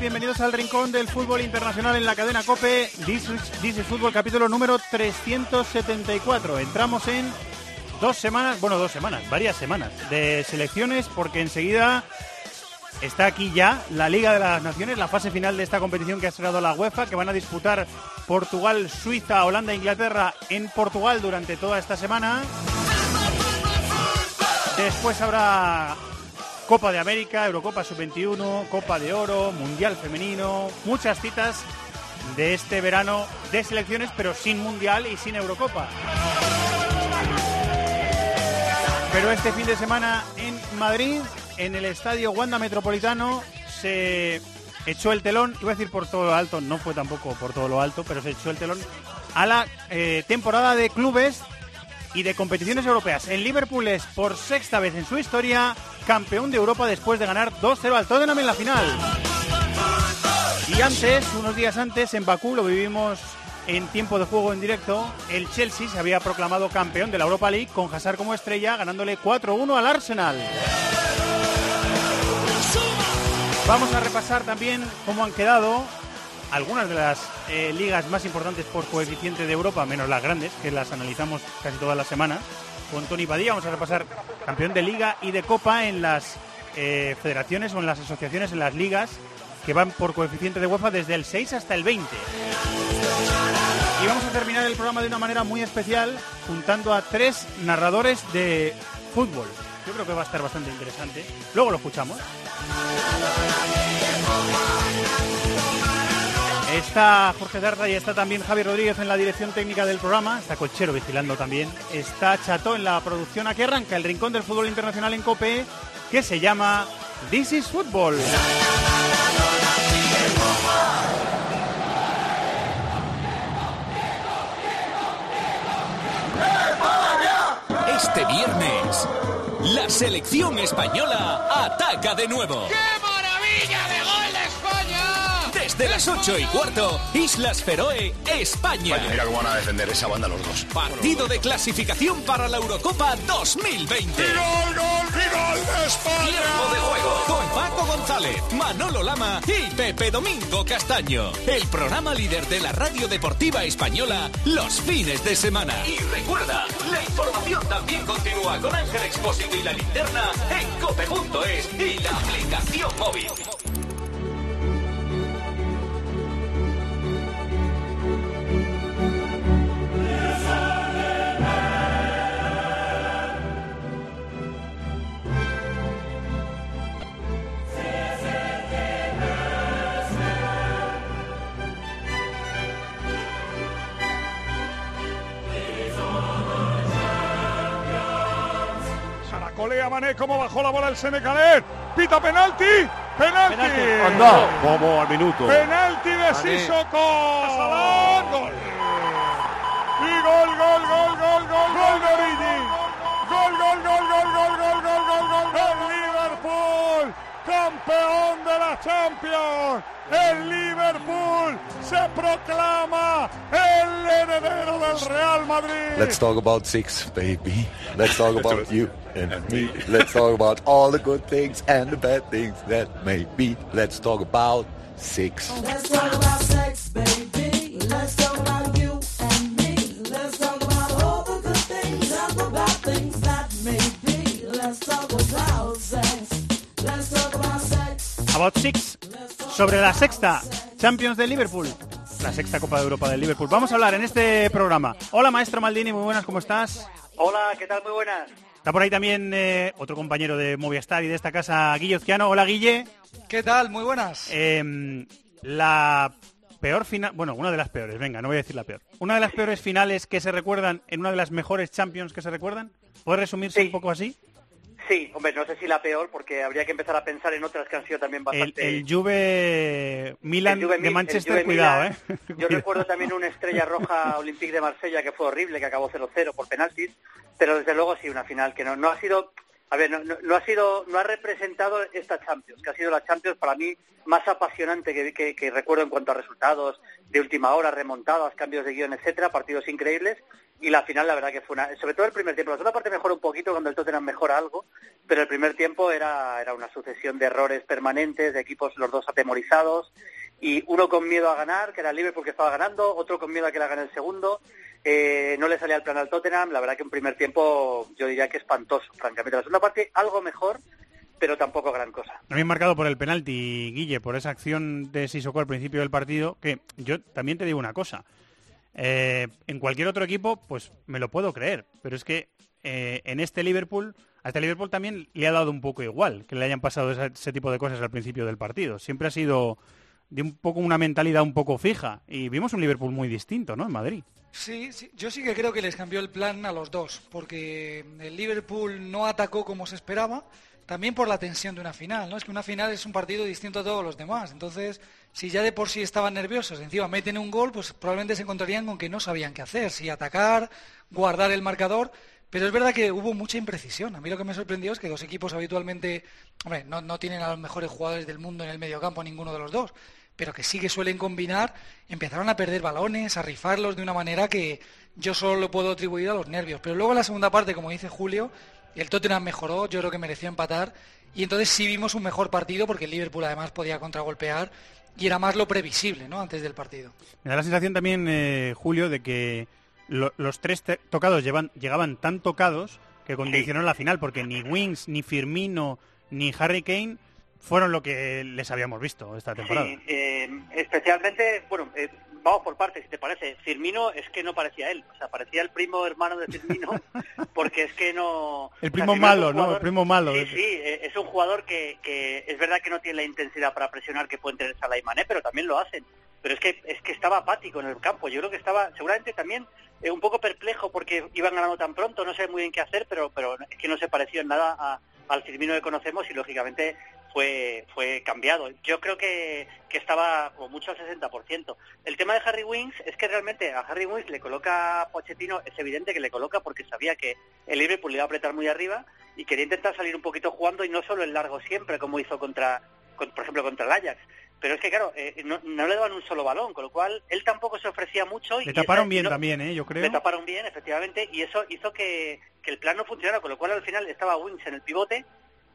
Bienvenidos al Rincón del Fútbol Internacional en la cadena COPE. This is, Fútbol capítulo número 374. Entramos en dos semanas, bueno, dos semanas, varias semanas de selecciones porque enseguida está aquí ya la Liga de las Naciones, la fase final de esta competición que ha cerrado la UEFA, que van a disputar Portugal, Suiza, Holanda e Inglaterra en Portugal durante toda esta semana. Después habrá Copa de América, Eurocopa Sub-21, Copa de Oro, Mundial Femenino, muchas citas de este verano de selecciones, pero sin Mundial y sin Eurocopa. Pero este fin de semana en Madrid, en el estadio Wanda Metropolitano, se echó el telón, iba a decir por todo lo alto, no fue tampoco por todo lo alto, pero se echó el telón a la eh, temporada de clubes y de competiciones europeas. En Liverpool es por sexta vez en su historia campeón de Europa después de ganar 2-0 al Tottenham en la final. Y antes, unos días antes, en Bakú, lo vivimos en tiempo de juego en directo, el Chelsea se había proclamado campeón de la Europa League con Hazard como estrella, ganándole 4-1 al Arsenal. Vamos a repasar también cómo han quedado algunas de las eh, ligas más importantes por coeficiente de Europa, menos las grandes, que las analizamos casi todas las semanas. Con Tony Padilla vamos a repasar campeón de liga y de copa en las eh, federaciones o en las asociaciones, en las ligas, que van por coeficiente de UEFA desde el 6 hasta el 20. Y vamos a terminar el programa de una manera muy especial, juntando a tres narradores de fútbol. Yo creo que va a estar bastante interesante. Luego lo escuchamos. Está Jorge Darda y está también Javi Rodríguez en la dirección técnica del programa. Está Colchero vigilando también. Está Chato en la producción. Aquí arranca el rincón del fútbol internacional en COPE que se llama This is Football. Este viernes, la selección española ataca de nuevo. ¡Qué maravilla de gol de España! Desde las 8 y cuarto, Islas Feroe, España. Mira cómo van a defender esa banda los dos. Partido de clasificación para la Eurocopa 2020. ¡Gol, gol, gol de España! Tiempo de juego con Paco González, Manolo Lama y Pepe Domingo Castaño. El programa líder de la radio deportiva española los fines de semana. Y recuerda, la información también continúa con Ángel Expósito y la linterna en cope.es y la aplicación móvil. Caracolea Mané, cómo bajó la bola el Senecalet. Pita penalti. Penalti. Penalti. Anda, como al minuto. Penalti de Sissoko. Salón. Gol. Y gol, gol, gol, gol, gol, gol. Gol, gol, gol, gol, gol, gol, gol, gol, gol, gol. Liverpool, campeón de la Champions. El Liverpool se proclama el heredero del Real Madrid. Let's talk about six, baby. Let's talk about you and me. Let's talk about all the good things and the bad things that may be. Let's talk about six. Let's talk about sex, About Six, sobre la sexta Champions de Liverpool, la sexta Copa de Europa del Liverpool. Vamos a hablar en este programa. Hola, maestro Maldini, muy buenas, ¿cómo estás? Hola, ¿qué tal? Muy buenas. Está por ahí también eh, otro compañero de Movistar y de esta casa, Guille Ozquiano. Hola, Guille. ¿Qué tal? Muy buenas. Eh, la peor final, bueno, una de las peores, venga, no voy a decir la peor. Una de las peores finales que se recuerdan en una de las mejores Champions que se recuerdan. ¿Puede resumirse Sí. un poco así? Sí, hombre, no sé si la peor, porque habría que empezar a pensar en otras que han sido también El, bastante... el Juve Milan El Juve de el Manchester, Juve cuidado, Milan. ¿eh? Yo recuerdo también una estrella roja Olympique de Marsella que fue horrible, que acabó 0-0 por penaltis, pero desde luego sí una final que no, no ha sido, a ver, no, no- no ha sido, no ha representado esta Champions, que ha sido la Champions para mí más apasionante que, que- que recuerdo en cuanto a resultados de última hora, remontadas, cambios de guion, etcétera, partidos increíbles. Y la final, la verdad que fue una, sobre todo el primer tiempo. La segunda parte mejora un poquito cuando el Tottenham mejora algo, pero el primer tiempo era, era una sucesión de errores permanentes, de equipos los dos atemorizados, y uno con miedo a ganar, que era el Liverpool que estaba ganando, otro con miedo a que la gane el segundo, eh, no le salía el plan al Tottenham, la verdad que un primer tiempo yo diría que espantoso, francamente. La segunda parte algo mejor, pero tampoco gran cosa. También marcado por el penalti, Guille, por esa acción de Sissoko al principio del partido, que yo también te digo una cosa. Eh, en cualquier otro equipo, pues me lo puedo creer, pero es que eh, en este Liverpool, a este Liverpool también le ha dado un poco igual que le hayan pasado esa- ese tipo de cosas al principio del partido. Siempre ha sido de un poco una mentalidad un poco fija y vimos un Liverpool muy distinto, ¿no? En Madrid. Sí, sí, yo sí que creo que les cambió el plan a los dos, porque el Liverpool no atacó como se esperaba, también por la tensión de una final, ¿no? Es que una final es un partido distinto a todos los demás, entonces, si ya de por sí estaban nerviosos, encima meten un gol, pues probablemente se encontrarían con que no sabían qué hacer, si atacar, guardar el marcador, pero es verdad que hubo mucha imprecisión. A mí lo que me sorprendió es que dos equipos habitualmente, hombre, no, no tienen a los mejores jugadores del mundo en el mediocampo ninguno de los dos, pero que sí que suelen combinar, empezaron a perder balones, a rifarlos de una manera que yo solo lo puedo atribuir a los nervios. Pero luego en la segunda parte, como dice Julio, el Tottenham mejoró, yo creo que mereció empatar, y entonces sí vimos un mejor partido porque el Liverpool además podía contragolpear y era más lo previsible, ¿no? Antes del partido. Me da la sensación también, eh, Julio, de que lo- los tres tocados llevan, llegaban tan tocados que condicionaron la final, porque ni Wings, ni Firmino, ni Harry Kane fueron lo que les habíamos visto esta temporada. Sí, eh, especialmente, bueno, eh, vamos por partes, si te parece. Firmino es que no parecía él, o sea, parecía el primo hermano de Firmino, porque es que no... El o sea, primo malo, ¿no? El primo malo. Sí, sí, eh, es un jugador que, que es verdad que no tiene la intensidad para presionar que pueden tener Salah y Mané, pero también lo hacen. Pero es que es que estaba apático en el campo. Yo creo que estaba seguramente también eh, un poco perplejo porque iban ganando tan pronto, no sé muy bien qué hacer, pero pero es que no se pareció en nada a- al Firmino que conocemos y lógicamente fue fue cambiado. Yo creo que, que estaba como mucho al 60%. El tema de Harry Wings es que realmente a Harry Wings le coloca Pochettino, es evidente que le coloca porque sabía que el Liverpool le iba a apretar muy arriba y quería intentar salir un poquito jugando y no solo en largo siempre como hizo contra, con- por ejemplo contra el Ajax. Pero es que claro, eh, no, no le daban un solo balón, con lo cual él tampoco se ofrecía mucho. y Le taparon esa- bien no- también, ¿eh? Yo creo. le taparon bien, efectivamente, y eso hizo que, que el plan no funcionara, con lo cual al final estaba Wings en el pivote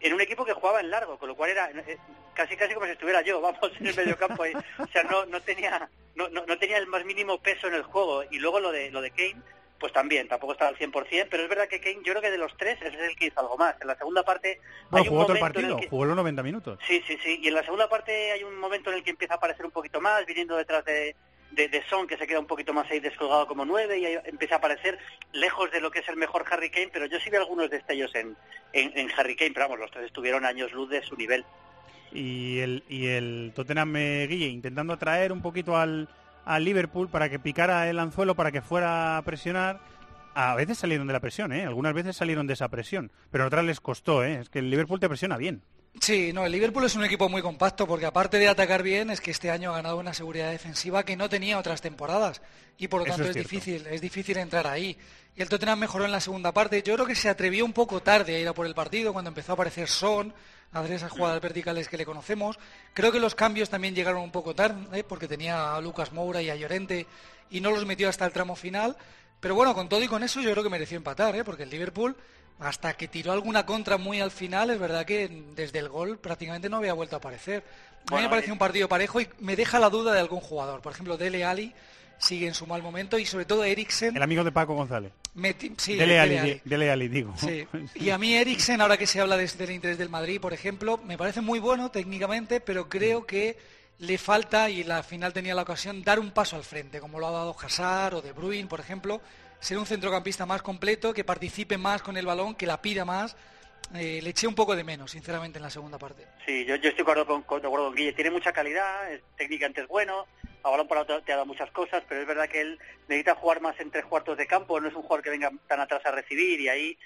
en un equipo que jugaba en largo, con lo cual era eh, casi casi como si estuviera yo, vamos, en el mediocampo ahí. O sea, no, no tenía no, no, no tenía el más mínimo peso en el juego. Y luego lo de lo de Kane, pues también, tampoco estaba al 100%, pero es verdad que Kane, yo creo que de los tres, ese es el que hizo algo más. En la segunda parte Bueno, hay un jugó todo el momento en partido, el que- jugó los 90 minutos. Sí, sí, sí. Y en la segunda parte hay un momento en el que empieza a aparecer un poquito más, viniendo detrás de, de, Son, que se queda un poquito más ahí descolgado como nueve, y empieza a aparecer lejos de lo que es el mejor Harry Kane, pero yo sí vi algunos destellos en, en, Harry Kane, pero vamos, los tres estuvieron años luz de su nivel. Y el, y el Tottenham Guille intentando atraer un poquito al, al Liverpool para que picara el anzuelo, para que fuera a presionar. A veces salieron de la presión, ¿eh? Algunas veces salieron de esa presión, pero a otras les costó, ¿eh? Es que el Liverpool te presiona bien. Sí, no, el Liverpool es un equipo muy compacto porque aparte de atacar bien es que este año ha ganado una seguridad defensiva que no tenía otras temporadas y por lo Eso tanto es difícil, es difícil entrar ahí. Y el Tottenham mejoró en la segunda parte. Yo creo que se atrevió un poco tarde a ir a por el partido cuando empezó a aparecer Son, a hacer esas jugadas verticales que le conocemos. Creo que los cambios también llegaron un poco tarde porque tenía a Lucas Moura y a Llorente y no los metió hasta el tramo final. Pero bueno, con todo y con eso yo creo que mereció empatar, ¿eh? porque el Liverpool, hasta que tiró alguna contra muy al final, es verdad que desde el gol prácticamente no había vuelto a aparecer. A mí Bueno, me parece eh, un partido parejo y me deja la duda de algún jugador. Por ejemplo, Dele Ali sigue en su mal momento y sobre todo Eriksen. El amigo de Paco González. meti- sí, Dele Alli, Dele Dele Alli, digo. Sí. Y a mí Eriksen, ahora que se habla de- del interés del Madrid, por ejemplo, me parece muy bueno técnicamente, pero creo que le falta, y la final tenía la ocasión, dar un paso al frente, como lo ha dado Hazard o De Bruyne, por ejemplo, ser un centrocampista más completo, que participe más con el balón, que la pida más. Eh, le eché un poco de menos, sinceramente, en la segunda parte. Sí, yo, yo estoy de acuerdo con, con- acuerdo con Guille. Tiene mucha calidad, es, técnicamente es bueno, a balón parado te, ha dado muchas cosas, pero es verdad que él necesita jugar más en tres cuartos de campo, no es un jugador que venga tan atrás a recibir y ahí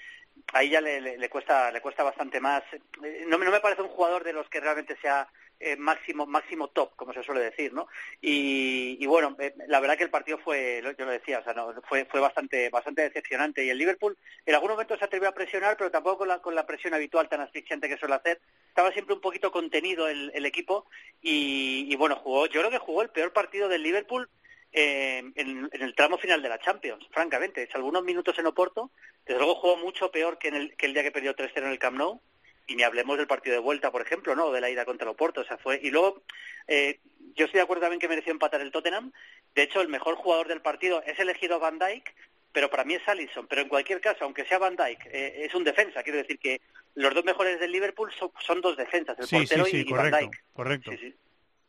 ahí ya le, le- cuesta le cuesta bastante más. Eh, No, no me parece un jugador de los que realmente sea eh, máximo máximo top, como se suele decir, ¿no? Y, y bueno, eh, la verdad que el partido fue, yo lo decía, o sea, no, fue fue bastante bastante decepcionante y el Liverpool en algún momento se atrevió a presionar, pero tampoco con la, con la presión habitual tan asfixiante que suele hacer. Estaba siempre un poquito contenido el, el equipo y, y bueno, jugó, yo creo que jugó el peor partido del Liverpool eh, en, el tramo final de la Champions, francamente. Salvo algunos minutos en Oporto, desde luego jugó mucho peor que, en el, que el día que perdió 3-0 en el Camp Nou. Y ni hablemos del partido de vuelta, por ejemplo, ¿no? De la ida contra el Oporto. O sea, fue... Y luego, eh, yo estoy de acuerdo también que mereció empatar el Tottenham. De hecho, el mejor jugador del partido es elegido Van Dijk, pero para mí es Allison. Pero en cualquier caso, aunque sea Van Dijk, eh, es un defensa. Quiero decir que los dos mejores del Liverpool son, son dos defensas, el Sí, sí, portero sí, y, y Van correcto, Dijk. correcto. Sí, sí.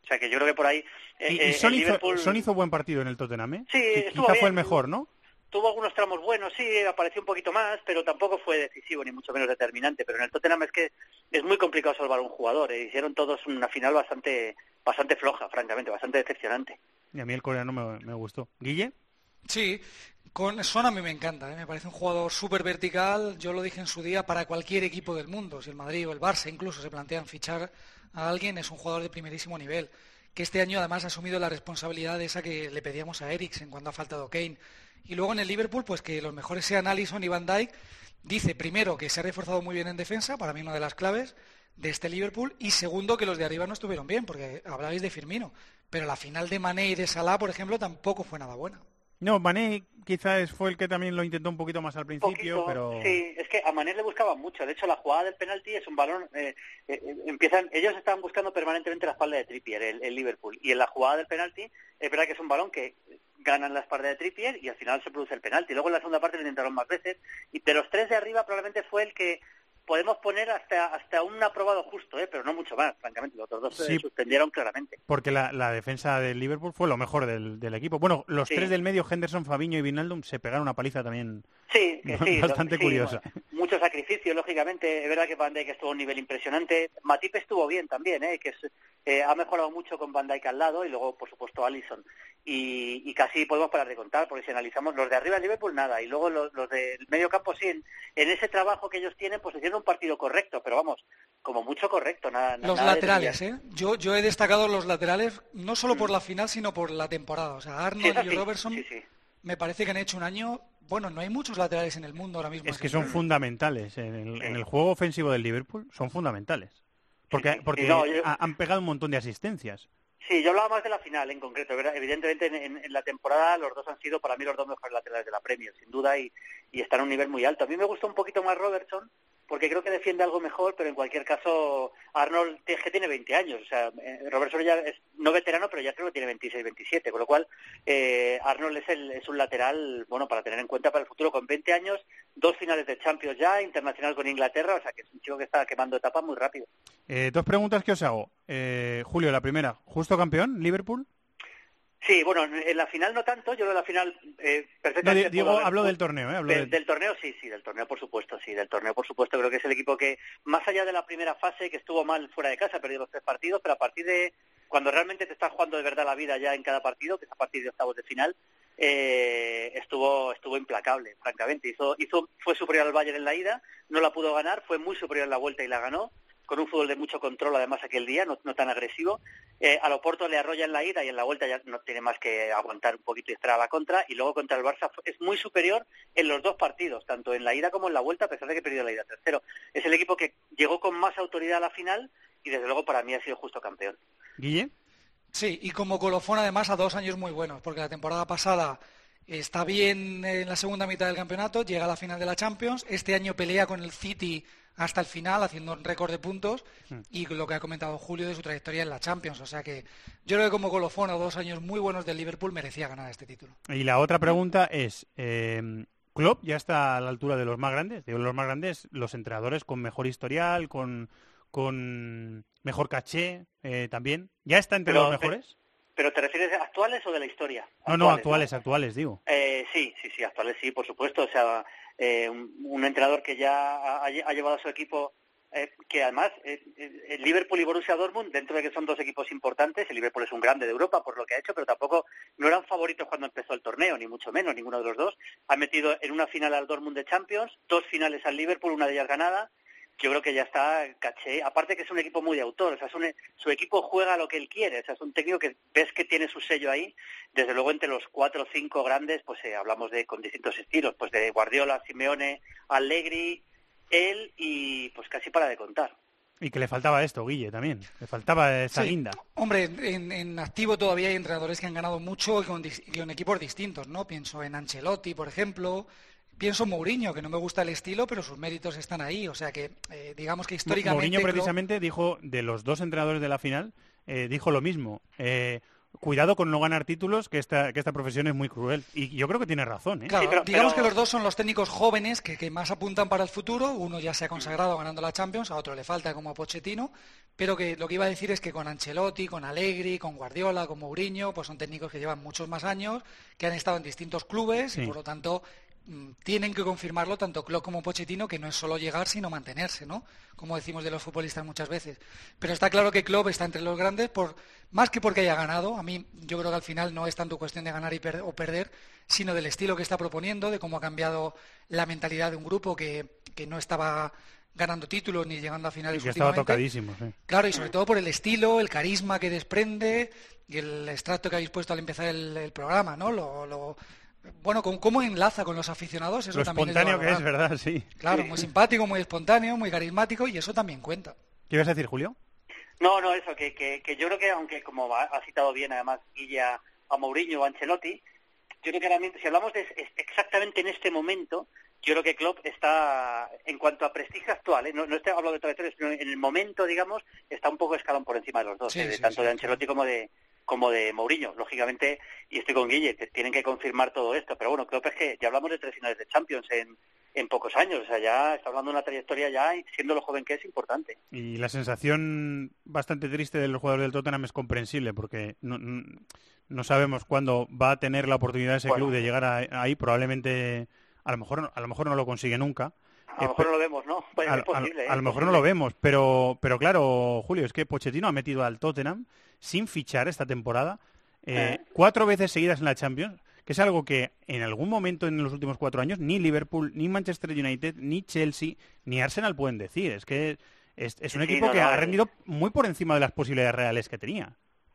O sea, que yo creo que por ahí... eh, Y, y eh, Son, hizo, Liverpool Son hizo buen partido en el Tottenham, ¿eh? Sí, estuvo Quizá bien. fue el mejor, ¿no? Tuvo algunos tramos buenos, sí, apareció un poquito más, pero tampoco fue decisivo ni mucho menos determinante. Pero en el Tottenham es que es muy complicado salvar un jugador. eh. Hicieron todos una final bastante bastante floja, francamente, bastante decepcionante. Y a mí el coreano me, me gustó. ¿Guille? Sí, con Son a mí me encanta, ¿eh? me parece un jugador súper vertical, yo lo dije en su día, para cualquier equipo del mundo, si el Madrid o el Barça incluso se plantean fichar a alguien, es un jugador de primerísimo nivel, que este año además ha asumido la responsabilidad de esa que le pedíamos a Eriksen cuando ha faltado Kane. Y luego en el Liverpool, pues que los mejores sean Alisson y Van Dijk, dice primero que se ha reforzado muy bien en defensa, para mí una de las claves de este Liverpool, y segundo que los de arriba no estuvieron bien, porque hablabais de Firmino, pero la final de Mané y de Salah, por ejemplo, tampoco fue nada buena. No, Mané quizás fue el que también lo intentó un poquito más al principio, Poquito, pero... Sí, es que a Mané le buscaban mucho. De hecho, la jugada del penalti es un balón. eh, eh, eh, empiezan, ellos estaban buscando permanentemente la espalda de Trippier, el, el Liverpool. Y en la jugada del penalti, es verdad que es un balón que ganan la espalda de Trippier y al final se produce el penalti. Luego en la segunda parte lo intentaron más veces. Y de los tres de arriba, probablemente fue el que podemos poner hasta hasta un aprobado justo, ¿eh? pero no mucho más, francamente. Los otros dos se Sí. suspendieron claramente. Porque la, la defensa del Liverpool fue lo mejor del, del equipo. Bueno, los Sí. tres del medio, Henderson, Fabiño y Vinaldum, se pegaron una paliza también Sí, que sí. bastante sí, curiosa. mucho sacrificio, lógicamente. Es verdad que Van Dijk estuvo a un nivel impresionante. Matip estuvo bien también, ¿eh? que es, eh, ha mejorado mucho con Van Dijk al lado y luego, por supuesto, Allison. Y, y casi podemos parar de contar, porque si analizamos los de arriba del Liverpool, nada. Y luego los, los del medio campo, sí, en, en ese trabajo que ellos tienen, pues hicieron un partido correcto, pero vamos, como mucho correcto. Nada, Los nada de laterales. ¿eh? Yo, yo he destacado los laterales no solo por la final, sino por la temporada. O sea, Mm. Sí, Arnold y sí, Robertson sí, sí. me parece que han hecho un año... Bueno, no hay muchos laterales en el mundo ahora mismo. Es que son fundamentales. En el, en el juego ofensivo del Liverpool son fundamentales. Porque, porque No, yo- ha- han pegado un montón de asistencias. Sí, yo hablaba más de la final en concreto. Evidentemente en, en- en la temporada los dos han sido para mí los dos mejores laterales de la Premier, sin duda, y, y están a un nivel muy alto. A mí me gusta un poquito más Robertson porque creo que defiende algo mejor, pero en cualquier caso Arnold es que tiene 20 años. O sea, eh, Robertson ya es no veterano, pero ya creo que tiene 26, 27, con lo cual eh, Arnold es, el, es un lateral, bueno, para tener en cuenta para el futuro, con 20 años, dos finales de Champions ya, internacional con Inglaterra, o sea que es un chico que está quemando etapas muy rápido. Eh, dos preguntas que os hago. Eh, Julio, la primera. ¿Justo campeón, Liverpool? Sí, bueno, en la final no tanto, yo que la final eh, perfectamente... di- digo, pudo haber- hablo del torneo, ¿eh? Hablo del torneo sí, sí, del torneo por supuesto, sí, del torneo por supuesto. Creo que es el equipo que, más allá de la primera fase, que estuvo mal fuera de casa, perdió los tres partidos, pero a partir de cuando realmente te estás jugando de verdad la vida ya en cada partido, que es a partir de octavos de final, eh, estuvo estuvo implacable, francamente. Hizo, hizo, fue superior al Bayern en la ida, no la pudo ganar, fue muy superior en la vuelta y la ganó con un fútbol de mucho control además aquel día, no, no tan agresivo. Eh, a Loporto le arrolla en la ida y en la vuelta ya no tiene más que aguantar un poquito y estar a la contra. Y luego contra el Barça es muy superior en los dos partidos, tanto en la ida como en la vuelta, a pesar de que perdió la ida tercero. Es el equipo que llegó con más autoridad a la final y desde luego para mí ha sido justo campeón. Guille. Sí, y como colofón además a dos años muy buenos, porque la temporada pasada está bien en la segunda mitad del campeonato, llega a la final de la Champions, este año pelea con el City hasta el final, haciendo un récord de puntos, y lo que ha comentado Julio de su trayectoria en la Champions. O sea que yo creo que como colofón a dos años muy buenos del Liverpool merecía ganar este título. Y la otra pregunta es, eh, ¿Klopp ya está a la altura de los más grandes? Digo, los más grandes, los entrenadores con mejor historial, con, con mejor caché eh, también. ¿Ya está entre Pero- los mejores? ¿Pero te refieres a actuales o de la historia? No, no, actuales, actuales, digo. Eh, sí, sí, sí, actuales sí, por supuesto. O sea, eh, un, entrenador que ya ha, ha llevado a su equipo eh, que además eh, eh, el Liverpool y Borussia Dortmund, dentro de que son dos equipos importantes, el Liverpool es un grande de Europa por lo que ha hecho, pero tampoco no eran favoritos cuando empezó el torneo, ni mucho menos, ninguno de los dos. Han metido en una final al Dortmund de Champions, dos finales al Liverpool, una de ellas ganada. Yo creo que ya está caché. Aparte que es un equipo muy de autor, o sea, es un- su equipo juega lo que él quiere, o sea, es un técnico que ves que tiene su sello ahí. Desde luego entre los cuatro o cinco grandes, pues eh, hablamos de con distintos estilos, pues de Guardiola, Simeone, Allegri, él y pues casi para de contar. Y que le faltaba esto, Guille, también. Le faltaba esa Sí. guinda. Hombre, en, en activo todavía hay entrenadores que han ganado mucho y con, y con equipos distintos, ¿no? Pienso en Ancelotti, por ejemplo. Pienso en Mourinho, que no me gusta el estilo, pero sus méritos están ahí. O sea que, eh, digamos que históricamente... Mourinho precisamente dijo, de los dos entrenadores de la final, eh, dijo lo mismo. Eh, cuidado con no ganar títulos, que esta, que esta profesión es muy cruel. Y yo creo que tiene razón, ¿eh? Claro, digamos que los dos son los técnicos jóvenes que, que más apuntan para el futuro. Uno ya se ha consagrado ganando la Champions, a otro le falta como a Pochettino. Pero que lo que iba a decir es que con Ancelotti, con Allegri, con Guardiola, con Mourinho, pues son técnicos que llevan muchos más años, que han estado en distintos clubes Sí. y por lo tanto tienen que confirmarlo tanto Klopp como Pochettino que no es solo llegar sino mantenerse, ¿no? Como decimos de los futbolistas muchas veces. Pero está claro que Klopp está entre los grandes por más que porque haya ganado. A mí yo creo que al final no es tanto cuestión de ganar y per- o perder, sino del estilo que está proponiendo, de cómo ha cambiado la mentalidad de un grupo que, que no estaba ganando títulos ni llegando a Y finales que estaba tocadísimo, sí. Claro, y sobre todo por el estilo, el carisma que desprende y el extracto que habéis puesto al empezar el, el programa, ¿no? Lo, lo- bueno, con cómo enlaza con los aficionados, eso Lo también espontáneo es que es. ¿verdad? Sí. Claro, muy simpático, muy espontáneo, muy carismático y eso también cuenta. ¿Qué ibas a decir, Julio? No, no, eso, que, que, que yo creo que, aunque como ha, citado bien además Guille a, Mourinho o a Ancelotti, yo creo que ahora mismo, si hablamos de es- exactamente en este momento, yo creo que Klopp está, en cuanto a prestigio actual, ¿eh? no, no estoy hablando de trayectorias, sino en el momento, digamos, está un poco escalón por encima de los dos, Sí, ¿eh? de sí, tanto sí, de Ancelotti como de como de Mourinho, lógicamente, y estoy con Guille, te- tienen que confirmar todo esto, pero bueno, Klopp es que ya hablamos de tres finales de Champions en, en pocos años, o sea, ya está hablando de una trayectoria ya, y siendo lo joven que es, importante. Y la sensación bastante triste de los jugadores del Tottenham es comprensible porque no, no- sabemos cuándo va a tener la oportunidad ese Bueno. club de llegar a- ahí. Probablemente, a lo mejor, a lo mejor no lo consigue nunca. A lo mejor no lo vemos, ¿no? Pues a, es posible, a- ¿eh? a lo mejor no lo vemos, pero, pero claro, Julio, es que Pochettino ha metido al Tottenham sin fichar esta temporada eh, Eh. cuatro veces seguidas en la Champions, que es algo que en algún momento en los últimos cuatro años ni Liverpool, ni Manchester United, ni Chelsea, ni Arsenal pueden decir. Es que es, es un Sí, equipo no, que no, ha rendido muy por encima de las posibilidades reales que tenía.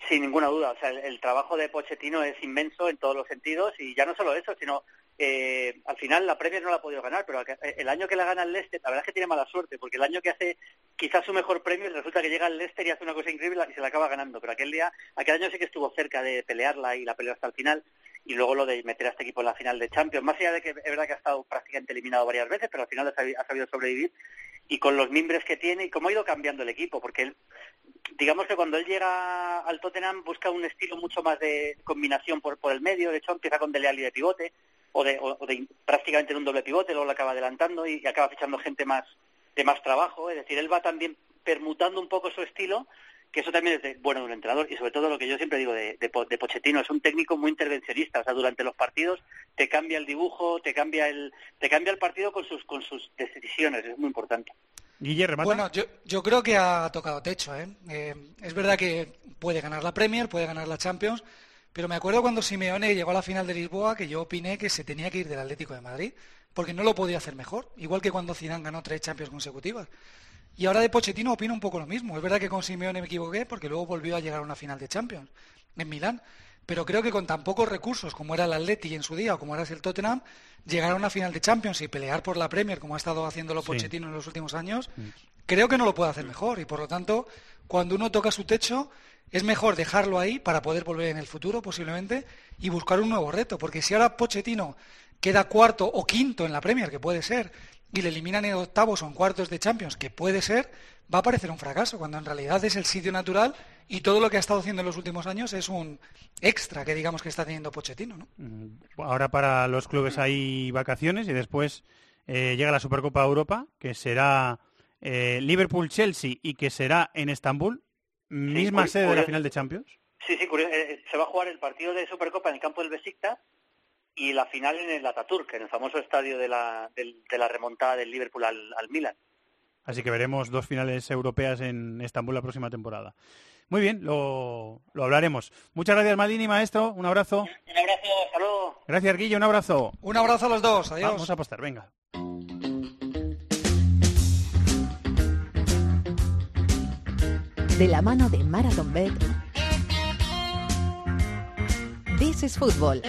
Sin ninguna duda, o sea, el, el trabajo de Pochettino es inmenso en todos los sentidos y ya no solo eso, sino eh, al final la Premier no la ha podido ganar, pero el- el año que la gana el Leicester, la verdad es que tiene mala suerte, porque el año que hace quizás su mejor premio resulta que llega el Leicester y hace una cosa increíble y se la acaba ganando, pero aquel día, aquel año sí que estuvo cerca de pelearla y la peleó hasta el final y luego lo de meter a este equipo en la final de Champions, más allá de que es verdad que ha estado prácticamente eliminado varias veces, pero al final ha sabido sobrevivir y con los mimbres que tiene y cómo ha ido cambiando el equipo, porque él, digamos que cuando él llega al Tottenham busca un estilo mucho más de combinación por, por el medio, de hecho empieza con Dele Alli de pivote, o de, o- o de prácticamente en un doble pivote, luego lo acaba adelantando y, y acaba fichando gente más de más trabajo, es decir, él va también permutando un poco su estilo, que eso también es de- bueno de un entrenador y sobre todo lo que yo siempre digo de, de, Po- de Pochettino, es un técnico muy intervencionista, o sea, durante los partidos te cambia el dibujo, te cambia el te cambia el partido con sus con sus decisiones, es muy importante. Guille, remata. Bueno, yo, yo creo que ha tocado techo. ¿eh? Eh, es verdad que puede ganar la Premier, puede ganar la Champions, pero me acuerdo cuando Simeone llegó a la final de Lisboa que yo opiné que se tenía que ir del Atlético de Madrid, porque no lo podía hacer mejor, igual que cuando Zidane ganó tres Champions consecutivas. Y ahora de Pochettino opino un poco lo mismo. Es verdad que con Simeone me equivoqué porque luego volvió a llegar a una final de Champions en Milán. Pero creo que con tan pocos recursos como era el Atleti en su día o como es el Tottenham, llegar a una final de Champions y pelear por la Premier como ha estado haciéndolo Sí. Pochettino en los últimos años, creo que no lo puede hacer mejor. Y por lo tanto, cuando uno toca su techo, es mejor dejarlo ahí para poder volver en el futuro posiblemente y buscar un nuevo reto. Porque si ahora Pochettino queda cuarto o quinto en la Premier, que puede ser, y le eliminan en octavos o en cuartos de Champions, que puede ser, va a parecer un fracaso, cuando en realidad es el sitio natural y todo lo que ha estado haciendo en los últimos años es un extra que digamos que está teniendo Pochettino. ¿no? Mm, Ahora para los clubes hay vacaciones y después eh, llega la Supercopa Europa, que será eh, Liverpool-Chelsea y que será en Estambul, misma sede de la curioso. final de Champions. Sí, sí, curio- eh, se va a jugar el partido de Supercopa en el campo del Besiktas y la final en el Ataturk, en el famoso estadio de la, del- de la remontada del Liverpool al, al Milan. Así que veremos dos finales europeas en Estambul la próxima temporada. Muy bien, lo, lo hablaremos. Muchas gracias, Maldini, maestro. Un abrazo. Un abrazo. Gracias, Guillo. Un abrazo. Un abrazo a los dos. Adiós. Vamos a apostar, venga. De la mano de Marathon Bet. This is Football.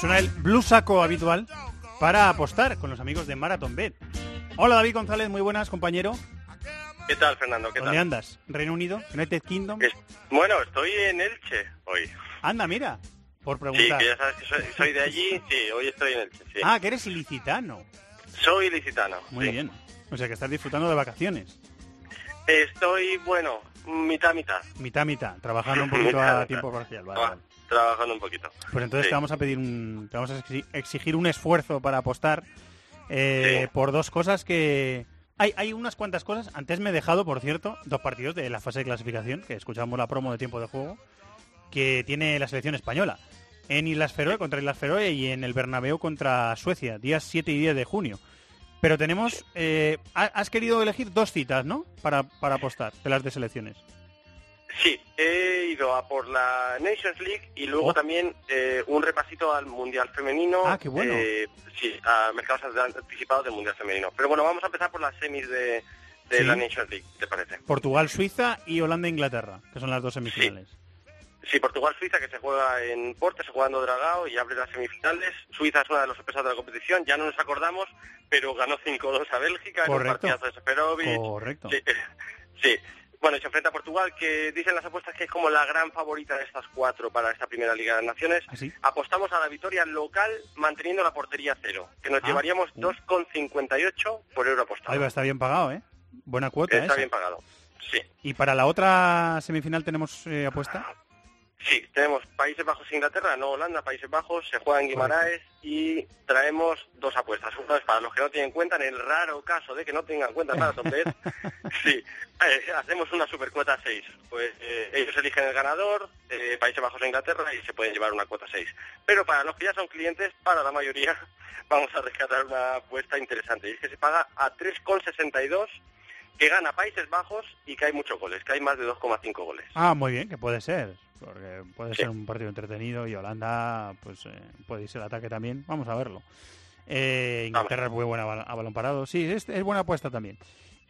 Suena el blue saco habitual para apostar con los amigos de Marathon Bet. Hola, David González. Muy buenas, compañero. ¿Qué tal, Fernando? ¿Qué ¿Dónde tal? andas? ¿Reino Unido? ¿United Kingdom? Es- Bueno, estoy en Elche hoy. Anda, mira. Por Sí, preguntar. que ya sabes que soy, soy de allí. Sí, hoy estoy en Elche. Sí. Ah, que eres ilicitano. Soy licitano. Muy sí. bien. O sea que estás disfrutando de vacaciones. Estoy, bueno, mitad, mitad. Mitad, mitad. Trabajando un poquito Mitad, a tiempo parcial. Vale, Traba- vale. Trabajando un poquito. Pues entonces Sí. te vamos a pedir un, te vamos a exi- exigir un esfuerzo para apostar eh, Sí. por dos cosas que hay, hay unas cuantas cosas. Antes me he dejado, por cierto, dos partidos de la fase de clasificación que escuchamos la promo de tiempo de juego que tiene la selección española en Islas Feroe contra Islas Feroe y en el Bernabéu contra Suecia, días 7 y 10 de junio. Pero tenemos, eh, ha- has querido elegir dos citas, ¿no? Para apostar de las de selecciones. Sí, he ido a por la Nations League y luego Oh. también eh, un repasito al Mundial Femenino. Ah, qué bueno. eh, sí, a mercados anticipados del Mundial Femenino. Pero bueno, vamos a empezar por las semis de, de Sí. la Nations League, ¿te parece? Portugal, Suiza y Holanda, Inglaterra, que son las dos semifinales. Sí, Portugal-Suiza, que se juega en Porto, se juega en Dragao y abre las semifinales. Suiza es una de los sorpresas de la competición, ya no nos acordamos, pero ganó 5-2 a Bélgica en un Correcto. partidazo de Seferovic. Correcto. Sí, sí. Bueno, se enfrenta a Portugal, que dicen las apuestas que es como la gran favorita de estas cuatro para esta primera Liga de Naciones. ¿Así? Apostamos a la victoria local manteniendo la portería cero, que nos Ah. llevaríamos 2,58 por euro apostado. Ahí va, está bien pagado, ¿eh? Buena cuota Está esa. bien pagado. Sí. ¿Y para la otra semifinal tenemos eh, apuesta? Sí, tenemos Países Bajos e Inglaterra, no Holanda, Países Bajos, se juega en Guimaraes y traemos dos apuestas. Una es para los que no tienen cuenta, en el raro caso de que no tengan cuenta para Bet, sí, eh, hacemos una supercuota 6. Pues eh, ellos eligen el ganador, eh, Países Bajos e Inglaterra, y se pueden llevar una cuota 6. Pero para los que ya son clientes, para la mayoría, vamos a rescatar una apuesta interesante. Y es que se paga a 3,62 que gana Países Bajos y que hay muchos goles, que hay más de 2,5 goles. Ah, muy bien, que puede ser. Porque puede Sí. ser un partido entretenido y Holanda, pues eh, puede irse el ataque también. Vamos a verlo. Eh, Inglaterra es muy buena a balón parado. Sí, es, es buena apuesta también.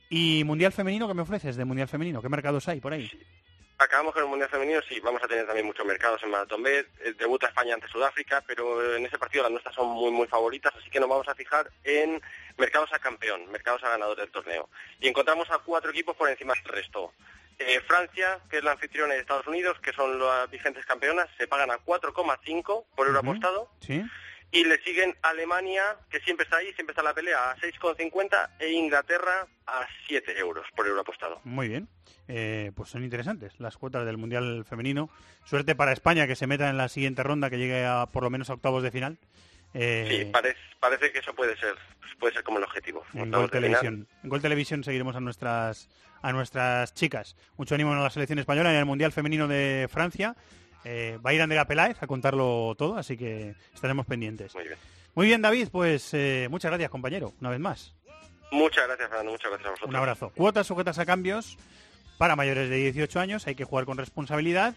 ¿Y Mundial Femenino qué me ofreces de Mundial Femenino? ¿Qué mercados hay por ahí? Acabamos con el Mundial Femenino, sí, vamos a tener también muchos mercados en Maratón B. Eh, Debuta España ante Sudáfrica, pero en ese partido las nuestras son muy, muy favoritas, así que nos vamos a fijar en mercados a campeón, mercados a ganador del torneo. Y encontramos a cuatro equipos por encima del resto. Eh, Francia, que es la anfitriona de Estados Unidos, que son las vigentes campeonas, se pagan a 4,5 por euro apostado. ¿Sí? Y le siguen Alemania, que siempre está ahí, siempre está en la pelea, a 6,50 e Inglaterra a 7 euros por euro apostado. Muy bien. Eh, pues son interesantes las cuotas del Mundial Femenino. Suerte para España que se meta en la siguiente ronda, que llegue a por lo menos a octavos de final. Eh, Sí, parece, parece que eso puede ser, puede ser como el objetivo. En Gol. Televisión. En Gol Televisión seguiremos a nuestras a nuestras chicas. Mucho ánimo en la selección española en el Mundial Femenino de Francia. Eh, va a ir Andrea Peláez a contarlo todo, así que estaremos pendientes. Muy bien. Muy bien, David, pues eh, muchas gracias, compañero, una vez más. Muchas gracias, Fernando. Muchas gracias a vosotros. Un abrazo. Cuotas sujetas a cambios para mayores de 18 años, hay que jugar con responsabilidad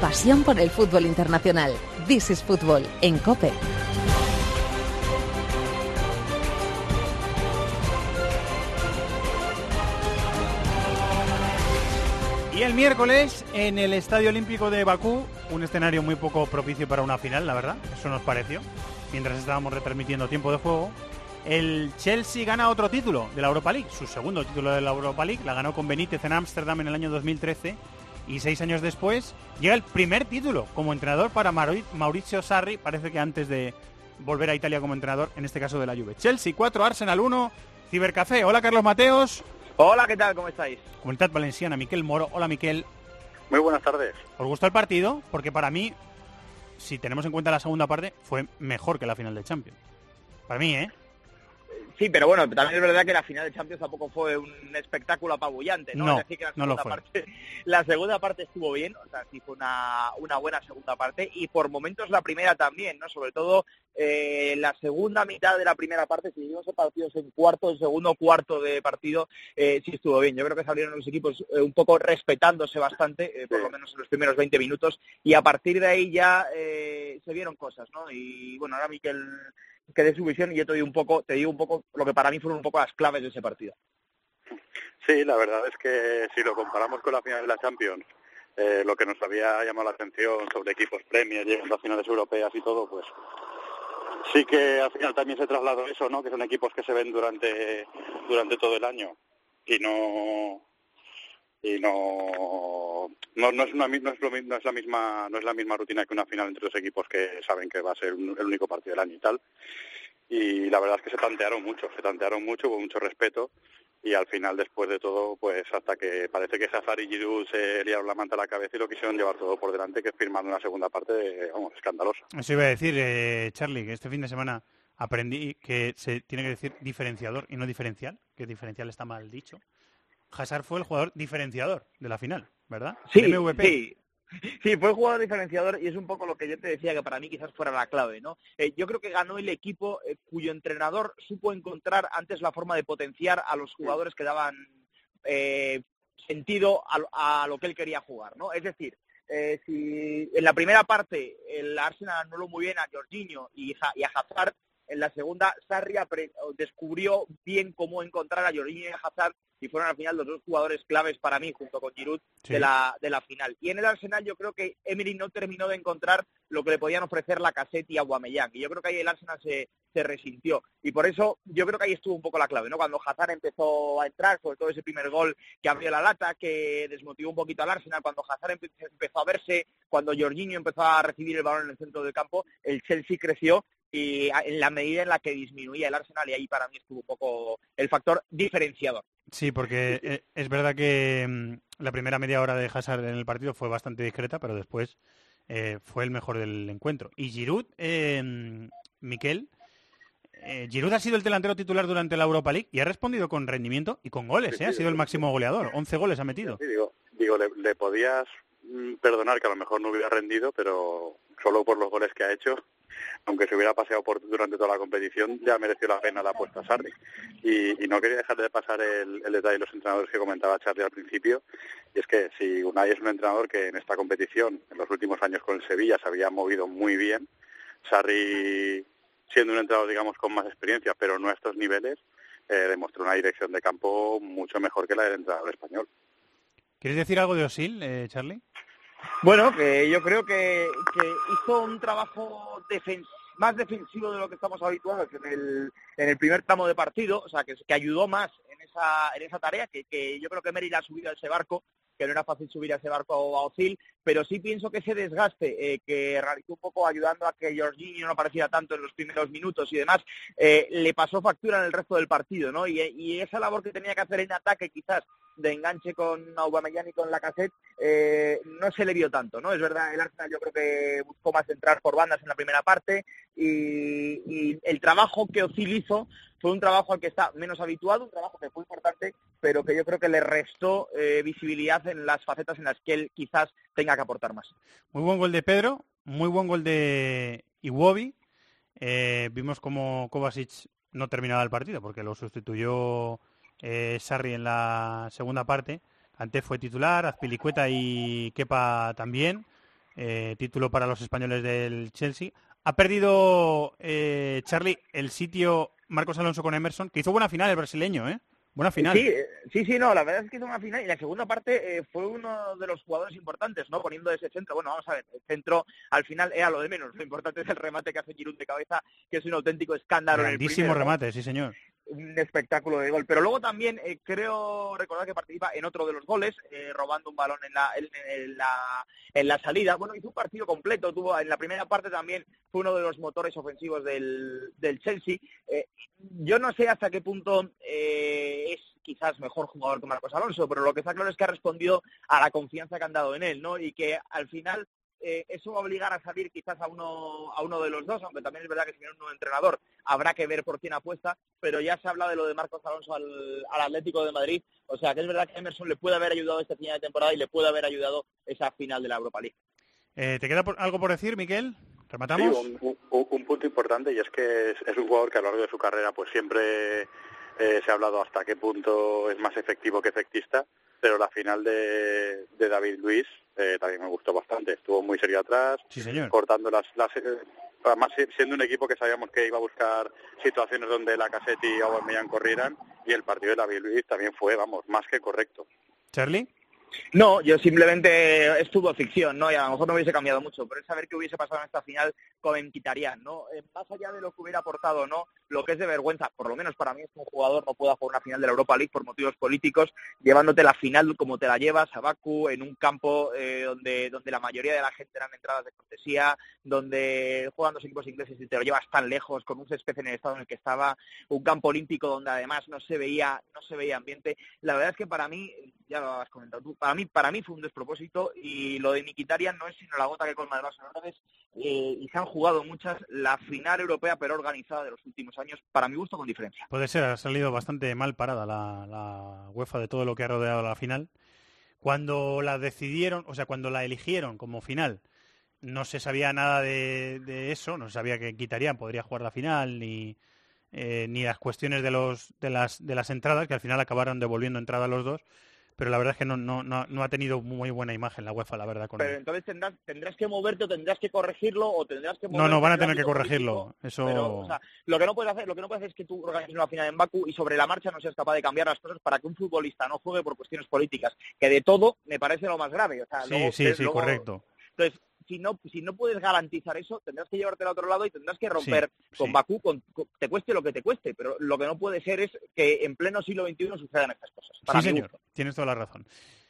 Pasión por el fútbol internacional. This is Fútbol en COPE. Y el miércoles en el Estadio Olímpico de Bakú, un escenario muy poco propicio para una final, la verdad, eso nos pareció, mientras estábamos retransmitiendo tiempo de juego. El Chelsea gana otro título de la Europa League, su segundo título de la Europa League, la ganó con Benítez en Ámsterdam en el año 2013 y seis años después llega el primer título como entrenador para Mauri- Mauricio Sarri, parece que antes de volver a Italia como entrenador, en este caso de la Juve. Chelsea 4, Arsenal 1, Cibercafé. Hola Carlos Mateos. Hola, ¿qué tal? ¿Cómo estáis? Comunidad Valenciana, Miquel Moro. Hola Miquel. Muy buenas tardes. ¿Os gustó el partido? Porque para mí, si tenemos en cuenta la segunda parte, fue mejor que la final de Champions. Para mí, ¿eh? Sí, pero bueno, también es verdad que la final de Champions tampoco fue un espectáculo apabullante, ¿no? No, es decir, que la no lo segunda, fue. parte, la segunda parte estuvo bien, o sea, sí fue una, una buena segunda parte y por momentos la primera también, ¿no? Sobre todo eh, la segunda mitad de la primera parte, si vimos partidos en cuarto, el segundo cuarto de partido, eh, sí estuvo bien. Yo creo que salieron los equipos eh, un poco respetándose bastante, eh, por lo menos en los primeros 20 minutos, y a partir de ahí ya eh, se vieron cosas, ¿no? Y bueno, ahora Miquel que dé su visión y yo te doy un poco, te digo un poco lo que para mí fueron un poco las claves de ese partido. Sí, la verdad es que si lo comparamos con la final de la Champions, eh, lo que nos había llamado la atención sobre equipos Premier llegando a finales europeas y todo, pues sí que al final también se trasladó eso, ¿no? Que son equipos que se ven durante durante todo el año y no y no no, no es una no es, lo no la misma no es la misma rutina que una final entre dos equipos que saben que va a ser un- el único partido del año y tal. Y la verdad es que se tantearon mucho se tantearon mucho hubo mucho respeto. Y al final después de todo pues hasta que parece que Hazard y Giroud se liaron la manta a la cabeza y lo quisieron llevar todo por delante que firmaron una segunda parte vamos escandalosa. Eso iba a decir, eh, Charlie, que este fin de semana aprendí que se tiene que decir diferenciador y no diferencial, que diferencial está mal dicho. Hazard fue el jugador diferenciador de la final, ¿verdad? Sí, MVP. sí. Sí, fue el jugador diferenciador y es un poco lo que yo te decía que para mí quizás fuera la clave, ¿no? Eh, yo creo que ganó el equipo eh, cuyo entrenador supo encontrar antes la forma de potenciar a los jugadores que daban eh, sentido a, a lo que él quería jugar, ¿no? Es decir, eh, si en la primera parte el Arsenal anuló muy bien a Jorginho y, a Hazard, en la segunda Sarri descubrió bien cómo encontrar a Jorginho y a Hazard y fueron al final los dos jugadores claves para mí junto con Giroud Sí. de la de la final. Y en el Arsenal yo creo que Emery no terminó de encontrar lo que le podían ofrecer la Cassette y Aubameyang. Y yo creo que ahí el Arsenal se, se resintió. Y por eso yo creo que ahí estuvo un poco la clave, ¿no? Cuando Hazard empezó a entrar, sobre todo ese primer gol que abrió la lata, que desmotivó un poquito al Arsenal, cuando Hazard empe- empezó a verse, cuando Jorginho empezó a recibir el balón en el centro del campo, el Chelsea creció y en la medida en la que disminuía el Arsenal y ahí para mí estuvo un poco el factor diferenciador. Sí, porque eh, es verdad que mm, la primera media hora de Hazard en el partido fue bastante discreta, pero después eh, fue el mejor del encuentro. Y Giroud, eh, mm, Miquel, eh, Giroud ha sido el delantero titular durante la Europa League y ha respondido con rendimiento y con goles, Sí, ¿eh? Ha sido el máximo goleador, 11 goles ha metido. Sí, digo, digo le, le podías mm, perdonar que a lo mejor no hubiera rendido, pero solo por los goles que ha hecho, aunque se hubiera paseado por durante toda la competición, ya mereció la pena la apuesta a Sarri. Y, no quería dejar de pasar el, el detalle de los entrenadores que comentaba Charlie al principio, y es que si Unai es un entrenador que en esta competición, en los últimos años con el Sevilla, se había movido muy bien, Sarri, siendo un entrenador, digamos, con más experiencia, pero no a estos niveles, eh, demostró una dirección de campo mucho mejor que la del entrenador español. ¿Quieres decir algo de Osil, eh, Charlie? Bueno, que yo creo que, hizo un trabajo más defensivo de lo que estamos habituados en el, en el primer tramo de partido, o sea, que, que ayudó más en esa, en esa tarea, que, que yo creo que Meri ha subido a ese barco, que no era fácil subir a ese barco a Ozil, pero sí pienso que ese desgaste eh, que realizó un poco ayudando a que Jorginho no apareciera tanto en los primeros minutos y demás, eh, le pasó factura en el resto del partido, ¿no? Y, esa labor que tenía que hacer en ataque quizás de enganche con Aubameyang y con la eh, no se le vio tanto, ¿no? Es verdad, el Arsenal yo creo que buscó más entrar por bandas en la primera parte y, y el trabajo que Ozil hizo fue un trabajo al que está menos habituado, un trabajo que fue importante, pero que yo creo que le restó eh, visibilidad en las facetas en las que él quizás tenga que aportar más. Muy buen gol de Pedro, muy buen gol de Iwobi. Eh, vimos como Kovacic no terminaba el partido porque lo sustituyó eh, Sarri en la segunda parte. Antes fue titular, Azpilicueta y Kepa también. Eh, título para los españoles del Chelsea. Ha perdido eh, Charlie el sitio Marcos Alonso con Emerson, que hizo buena final el brasileño, ¿eh? Buena final. Sí, eh, sí, sí, no, la verdad es que hizo una final y la segunda parte eh, fue uno de los jugadores importantes, ¿no? Poniendo ese centro. Bueno, vamos a ver, el centro al final era lo de menos. Lo importante es el remate que hace Giroud de cabeza, que es un auténtico escándalo. en el Grandísimo primero, ¿no? remate, sí señor. Un espectáculo de gol. Pero luego también eh, creo recordar que participa en otro de los goles, eh, robando un balón en la, en, la, en la salida. Bueno, hizo un partido completo. Tuvo en la primera parte también fue uno de los motores ofensivos del, del Chelsea. Eh, yo no sé hasta qué punto eh, es quizás mejor jugador que Marcos Alonso, pero lo que está claro es que ha respondido a la confianza que han dado en él, ¿no? Y que al final eh, eso va a obligar a salir quizás a uno a uno de los dos, aunque también es verdad que si viene un nuevo entrenador habrá que ver por quién apuesta, pero ya se habla de lo de Marcos Alonso al, al Atlético de Madrid, o sea que es verdad que Emerson le puede haber ayudado este final de temporada y le puede haber ayudado esa final de la Europa League. Eh, ¿Te queda por- algo por decir, Miquel? Sí, ¿Rematamos? un, un- un punto importante y es que es, es un jugador que a lo largo de su carrera pues siempre eh, se ha hablado hasta qué punto es más efectivo que efectista, pero la final de, de David Luis eh, también me gustó bastante. Estuvo muy serio atrás, Sí, señor. cortando las... las eh, además, si- siendo un equipo que sabíamos que iba a buscar situaciones donde la Casetti y Aubameyang corrieran y el partido de David Luis también fue, vamos, más que correcto. ¿Charlie? No, yo simplemente es fútbol ficción, ¿no? Y a lo mejor no hubiese cambiado mucho, pero es saber qué hubiese pasado en esta final con Mkhitaryan, ¿no? Eh, más allá de lo que hubiera aportado, ¿no? Lo que es de vergüenza, por lo menos para mí es que un jugador no pueda jugar una final de la Europa League por motivos políticos, llevándote la final como te la llevas a Baku, en un campo eh, donde, donde la mayoría de la gente eran entradas de cortesía, donde juegan dos equipos ingleses y te lo llevas tan lejos, con un césped en el estado en el que estaba, un campo olímpico donde además no se veía, no se veía ambiente. La verdad es que para mí, ya lo has comentado tú, para mí, para mí fue un despropósito y lo de Mkhitaryan no es sino la gota que colma el vaso. La verdad es, eh, y se han jugado muchas la final europea pero organizada de los últimos años, para mi gusto con diferencia. Puede ser, ha salido bastante mal parada la, la UEFA de todo lo que ha rodeado la final. Cuando la decidieron, o sea, cuando la eligieron como final, no se sabía nada de, de eso, no se sabía que quitarían, podría jugar la final, ni, eh, ni las cuestiones de, los, de, las, de las entradas, que al final acabaron devolviendo entrada a los dos, pero la verdad es que no, no, no, no ha tenido muy buena imagen la UEFA, la verdad, con Pero él. entonces tendrás, tendrás que moverte o tendrás que corregirlo o tendrás que No, no, van a tener que corregirlo. político, Eso... Pero, o sea, lo que no puedes hacer, lo que no puedes hacer es que tú organices una final en Baku y sobre la marcha no seas capaz de cambiar las cosas para que un futbolista no juegue por cuestiones políticas, que de todo me parece lo más grave. O sea, sí, luego- sí, sí, luego- correcto. Entonces, si no, si no puedes garantizar eso, tendrás que llevarte al otro lado y tendrás que romper Sí, con sí. Bakú, con, con- te cueste lo que te cueste. Pero lo que no puede ser es que en pleno siglo XXI sucedan estas cosas. Para Sí, señor, gusto. tienes toda la razón.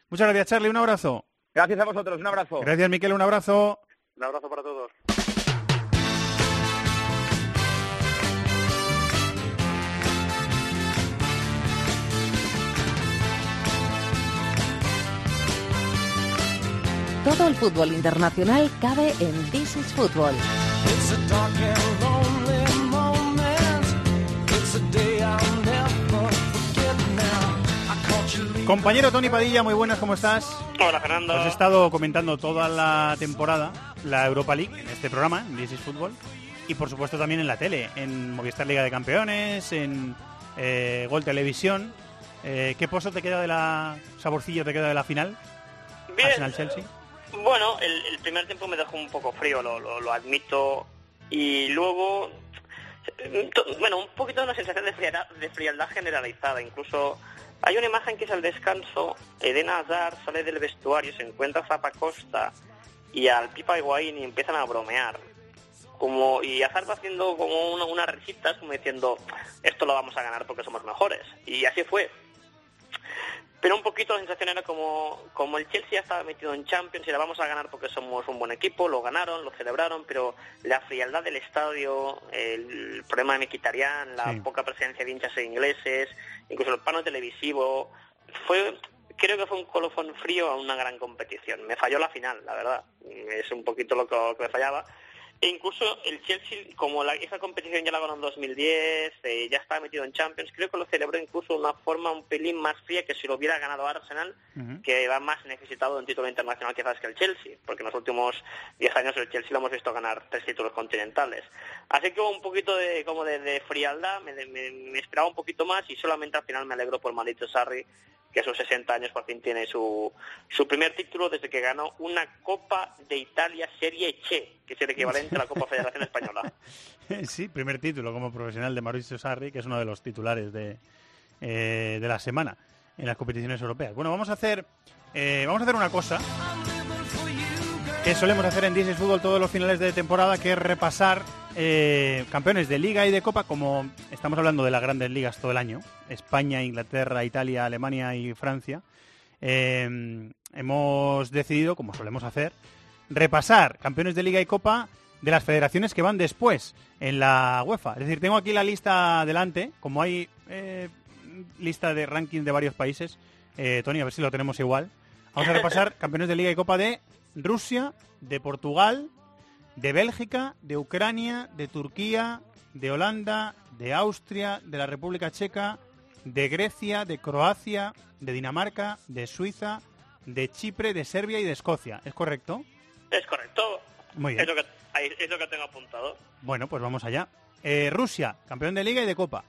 Muchas gracias, Charlie, un abrazo. Gracias a vosotros, un abrazo. Gracias, Miquel, un abrazo. Un abrazo para todos. Todo el fútbol internacional cabe en This is Football. Compañero Tony Padilla, muy buenas, ¿cómo estás? Hola, Fernando. Has estado comentando toda la temporada la Europa League en este programa, en This is Football, y por supuesto también en la tele, en Movistar Liga de Campeones, en eh, Gol Televisión. Eh, ¿Qué pozo te queda de la saborcillo te queda de la final? Bien. Arsenal-Chelsea. Bueno, el, el primer tiempo me dejó un poco frío, lo, lo, lo admito. Y luego, to- bueno, un poquito de una sensación de frialdad, generalizada. Incluso hay una imagen que es al descanso. Eden Hazard sale del vestuario, se encuentra a Zapacosta y al Pipa Higuaín y empiezan a bromear. Como, y Hazard va haciendo como una- unas risitas, como diciendo, esto lo vamos a ganar porque somos mejores. Y así fue. Pero un poquito la sensación era como, como el Chelsea estaba metido en Champions y la vamos a ganar porque somos un buen equipo, lo ganaron, lo celebraron, pero la frialdad del estadio, el problema de Mkhitaryan, la Sí. poca presencia de hinchas ingleses, incluso el plano televisivo, fue creo que fue un colofón frío a una gran competición. Me falló la final, la verdad. Es un poquito lo que me fallaba. E incluso el Chelsea, como la, esa competición ya la ganó en 2010, eh, ya estaba metido en Champions, creo que lo celebró incluso de una forma un pelín más fría que si lo hubiera ganado Arsenal, que va más necesitado de un título internacional quizás que el Chelsea, porque en los últimos 10 años el Chelsea lo hemos visto ganar tres títulos continentales. Así que hubo un poquito de como de, de frialdad, me, me- me esperaba un poquito más y solamente al final me alegro por Maldito Sarri, que a sus 60 años por fin tiene su, su primer título desde que ganó una Copa de Italia Serie C, que es el equivalente a la Copa Federación Española. sí, primer título como profesional de Mauricio Sarri, que es uno de los titulares de, eh, de la semana en las competiciones europeas. Bueno, vamos a hacer, eh, vamos a hacer una cosa que solemos hacer en Disney Fútbol todos los finales de temporada, que es repasar eh, campeones de Liga y de Copa, como estamos hablando de las grandes ligas todo el año, España, Inglaterra, Italia, Alemania y Francia. eh, hemos decidido, como solemos hacer, repasar campeones de Liga y Copa de las federaciones que van después en la UEFA. Es decir, tengo aquí la lista delante, como hay eh, lista de ranking de varios países. Eh, Tony, a ver si lo tenemos igual. Vamos a repasar campeones de Liga y Copa de Rusia, de Portugal, de Bélgica, de Ucrania, de Turquía, de Holanda, de Austria, de la República Checa, de Grecia, de Croacia, de Dinamarca, de Suiza, de Chipre, de Serbia y de Escocia. ¿Es correcto? Es correcto. Muy bien. Es lo que, ahí- es lo que tengo apuntado. Bueno, pues vamos allá. Eh, Rusia, campeón de Liga y de Copa.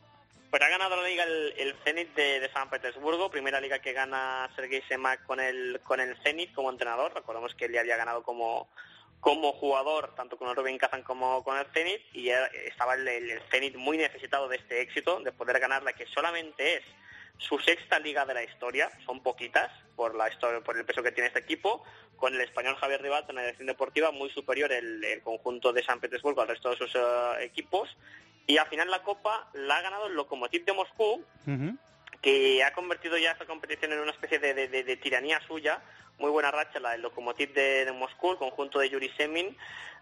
Pues ha ganado la liga el, el Zenit de, San Petersburgo, primera liga que gana Sergei Semak con el con el Zenit como entrenador. Recordemos que él ya había ganado como como jugador tanto con el Rubin Kazan como con el Zenit y estaba el, el, Zenit muy necesitado de este éxito, de poder ganar la que solamente es su sexta liga de la historia, son poquitas por la historia, por el peso que tiene este equipo, con el español Javier Ribat en la dirección deportiva muy superior el, el conjunto de San Petersburgo al resto de sus eh, equipos y al final la Copa la ha ganado el Lokomotiv de Moscú, que ha convertido ya esta competición en una especie de, de- de- de tiranía suya. Muy buena racha la del Lokomotiv de, Moscú, el conjunto de Yuri Semin,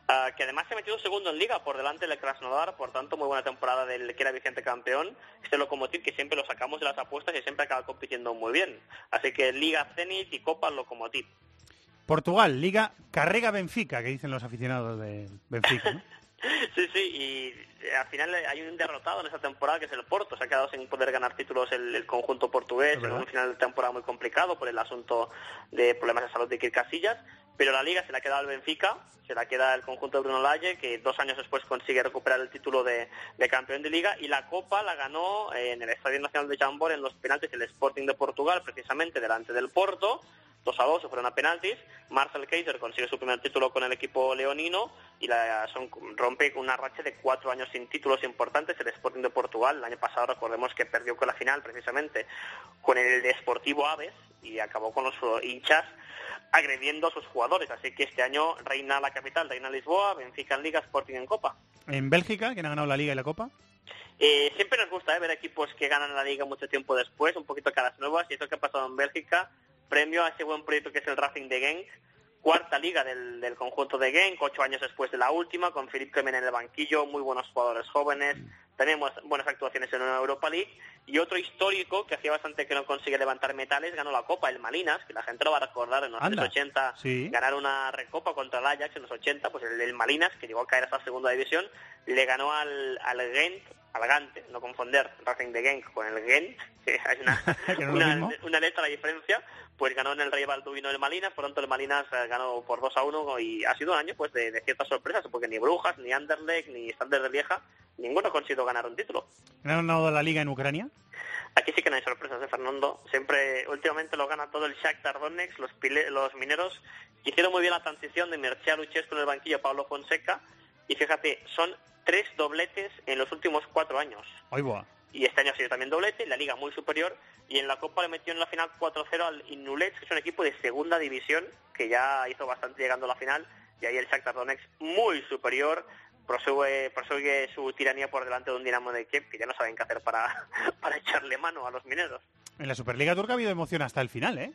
ah, que además se ha metido segundo en liga por delante del Krasnodar, por tanto muy buena temporada del que era vigente campeón. Este Lokomotiv que siempre lo sacamos de las apuestas y siempre acaba compitiendo muy bien. Así que Liga Zenit y Copa Lokomotiv. Portugal, Liga Carrega Benfica, que dicen los aficionados de Benfica. ¿no? Sí, sí, y eh, al final hay un derrotado en esta temporada que es el Porto. Se ha quedado sin poder ganar títulos el, el conjunto portugués en un final de temporada muy complicado por el asunto de problemas de salud de Kirk Casillas. Pero la liga se la ha quedado el Benfica, se la queda el conjunto de Bruno Lage, que dos años después consigue recuperar el título de, de campeón de liga. Y la Copa la ganó eh, en el Estadio Nacional de Chambord en los penaltis el Sporting de Portugal, precisamente delante del Porto. 2 a 2 se fueron a penaltis. Marcel Kaiser consigue su primer título con el equipo leonino y la, son, rompe una racha de cuatro años sin títulos importantes. El Sporting de Portugal, el año pasado recordemos que perdió con la final precisamente con el Deportivo Aves y acabó con los hinchas agrediendo a sus jugadores. Así que este año reina la capital, reina Lisboa, Benfica en Liga, Sporting en Copa. En Bélgica, quien ha ganado la Liga y la Copa. Eh, siempre nos gusta eh, ver equipos que ganan la liga mucho tiempo después, un poquito caras nuevas, y esto que ha pasado en Bélgica, premio a ese buen proyecto que es el Racing de Genk, cuarta liga del, del conjunto de Genk, ocho años después de la última, con Philippe Clement en el banquillo, muy buenos jugadores jóvenes, tenemos buenas actuaciones en una Europa League, y otro histórico que hacía bastante que no consigue levantar metales, ganó la Copa, el Malinas, que la gente lo va a recordar en los Anda. años 80, Sí. ganar una recopa contra el Ajax en los 80, pues el, el Malinas, que llegó a caer hasta la segunda división, le ganó al, al Gent, al no confonder Racing de Genk con el Gent, que hay una, no una, una letra de diferencia, pues ganó en el Rey Balduino el Malinas, por tanto el Malinas eh, ganó por 2 a 1 y ha sido un año pues de, de ciertas sorpresas, porque ni Brujas, ni Anderlecht, ni Standard de Lieja, ninguno ha conseguido ganar un título. ¿Quién ha ganado la Liga en Ucrania? Aquí sí que no hay sorpresas de Fernando. Siempre, últimamente lo gana todo el Shakhtar Donetsk, los, pile- los mineros, que hicieron muy bien la transición de Mircea Luchescu en el banquillo Pablo Fonseca. Y fíjate, son tres dobletes en los últimos cuatro años. Va. Y este año ha sido también doblete, la liga muy superior. Y en la Copa le metió en la final 4-0 al Inulets, que es un equipo de segunda división, que ya hizo bastante llegando a la final. Y ahí el Shakhtar Donetsk muy superior, prosigue, prosigue su tiranía por delante de un Dinamo de Kiev, que ya no saben qué hacer para, para echarle mano a los mineros. En la Superliga Turca ha habido emoción hasta el final, ¿eh?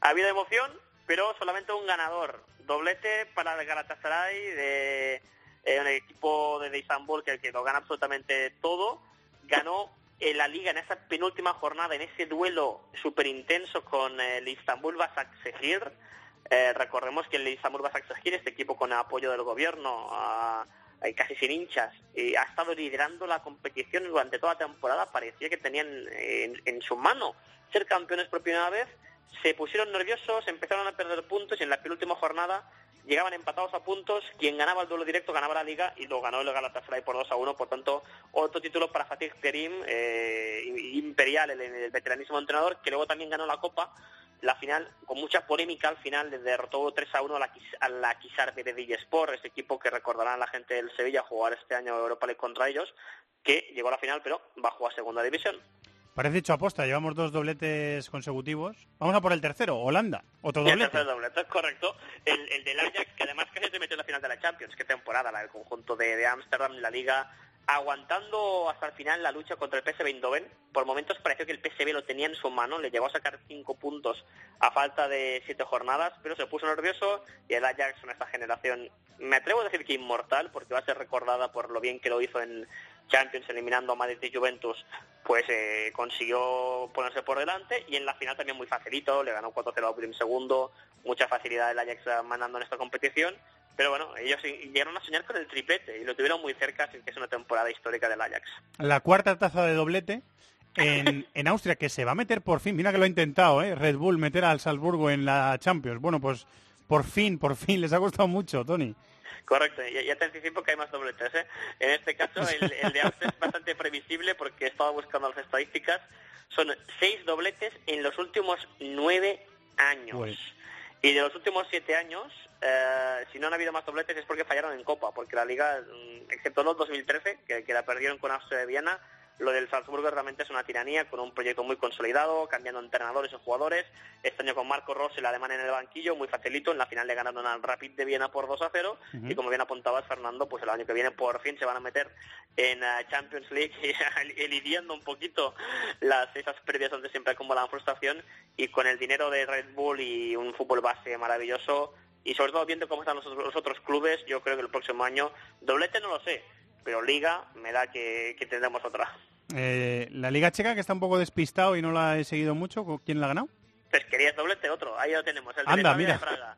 Ha habido emoción, pero solamente un ganador. Doblete para el Galatasaray, de eh, un equipo de, Istambul que, que lo gana absolutamente todo. Ganó en la liga en esa penúltima jornada, en ese duelo súper intenso con el Istanbul Basaksehir. Eh, recordemos que el Istanbul Basaksehir, este equipo con apoyo del gobierno, eh, casi sin hinchas, eh, ha estado liderando la competición durante toda la temporada. Parecía que tenían eh, en, en su mano ser campeones por primera vez. Se pusieron nerviosos, empezaron a perder puntos y en la penúltima jornada llegaban empatados a puntos. Quien ganaba el duelo directo ganaba la liga y lo ganó el Galatasaray por 2 a 1. Por tanto, otro título para Fatih Terim, eh, imperial, el, el veteranísimo entrenador, que luego también ganó la Copa. La final, con mucha polémica al final, le derrotó 3 a 1 a la, a la Quisar de Sport, ese equipo que recordarán la gente del Sevilla jugar este año Europa League contra ellos, que llegó a la final pero bajó a segunda división. Parece hecho aposta, llevamos dos dobletes consecutivos. Vamos a por el tercero, Holanda, otro el doblete. doblete, correcto. El, el del Ajax, que además casi se metió en la final de la Champions. Qué temporada la del conjunto de, Ámsterdam, la Liga, aguantando hasta el final la lucha contra el PSV Eindhoven. Por momentos pareció que el PSV lo tenía en su mano, le llegó a sacar cinco puntos a falta de siete jornadas, pero se puso nervioso y el Ajax en esta generación, me atrevo a decir que inmortal, porque va a ser recordada por lo bien que lo hizo en Champions eliminando a Madrid y Juventus, pues eh, consiguió ponerse por delante y en la final también muy facilito, le ganó 4-0 a William segundo, mucha facilidad el Ajax mandando en esta competición, pero bueno, ellos llegaron a soñar con el triplete y lo tuvieron muy cerca, así que es una temporada histórica del Ajax. La cuarta taza de doblete en, en Austria, que se va a meter por fin, mira que lo ha intentado, ¿eh? Red Bull meter al Salzburgo en la Champions. Bueno, pues por fin, por fin, les ha costado mucho, Tony. Correcto, ya, ya te anticipo que hay más dobletes. ¿eh? En este caso, el, el de Austria es bastante previsible porque he estado buscando las estadísticas. Son seis dobletes en los últimos nueve años. Y de los últimos siete años, eh, si no han habido más dobletes es porque fallaron en Copa, porque la Liga, mm, excepto los 2013, que, que la perdieron con Austria de Viena, lo del Salzburgo realmente es una tiranía, con un proyecto muy consolidado, cambiando entrenadores y jugadores. Este año con Marco Rossi, el alemán en el banquillo, muy facilito. En la final le ganaron al Rapid de Viena por 2 a 0. Ujú. Y como bien apuntabas, Fernando, pues el año que viene por fin se van a meter en eh, Champions League, elidiendo un poquito las esas pérdidas donde siempre acumulan frustración. Y con el dinero de Red Bull y un fútbol base maravilloso, y sobre todo viendo cómo están los, los otros clubes, yo creo que el próximo año, doblete no lo sé, pero Liga me da que, que tendremos otra. Eh, la Liga Checa, que está un poco despistado y no la he seguido mucho, ¿con ¿quién la ha ganado? Pues querías doblete otro, ahí lo tenemos, el de Anda, mira. de Praga.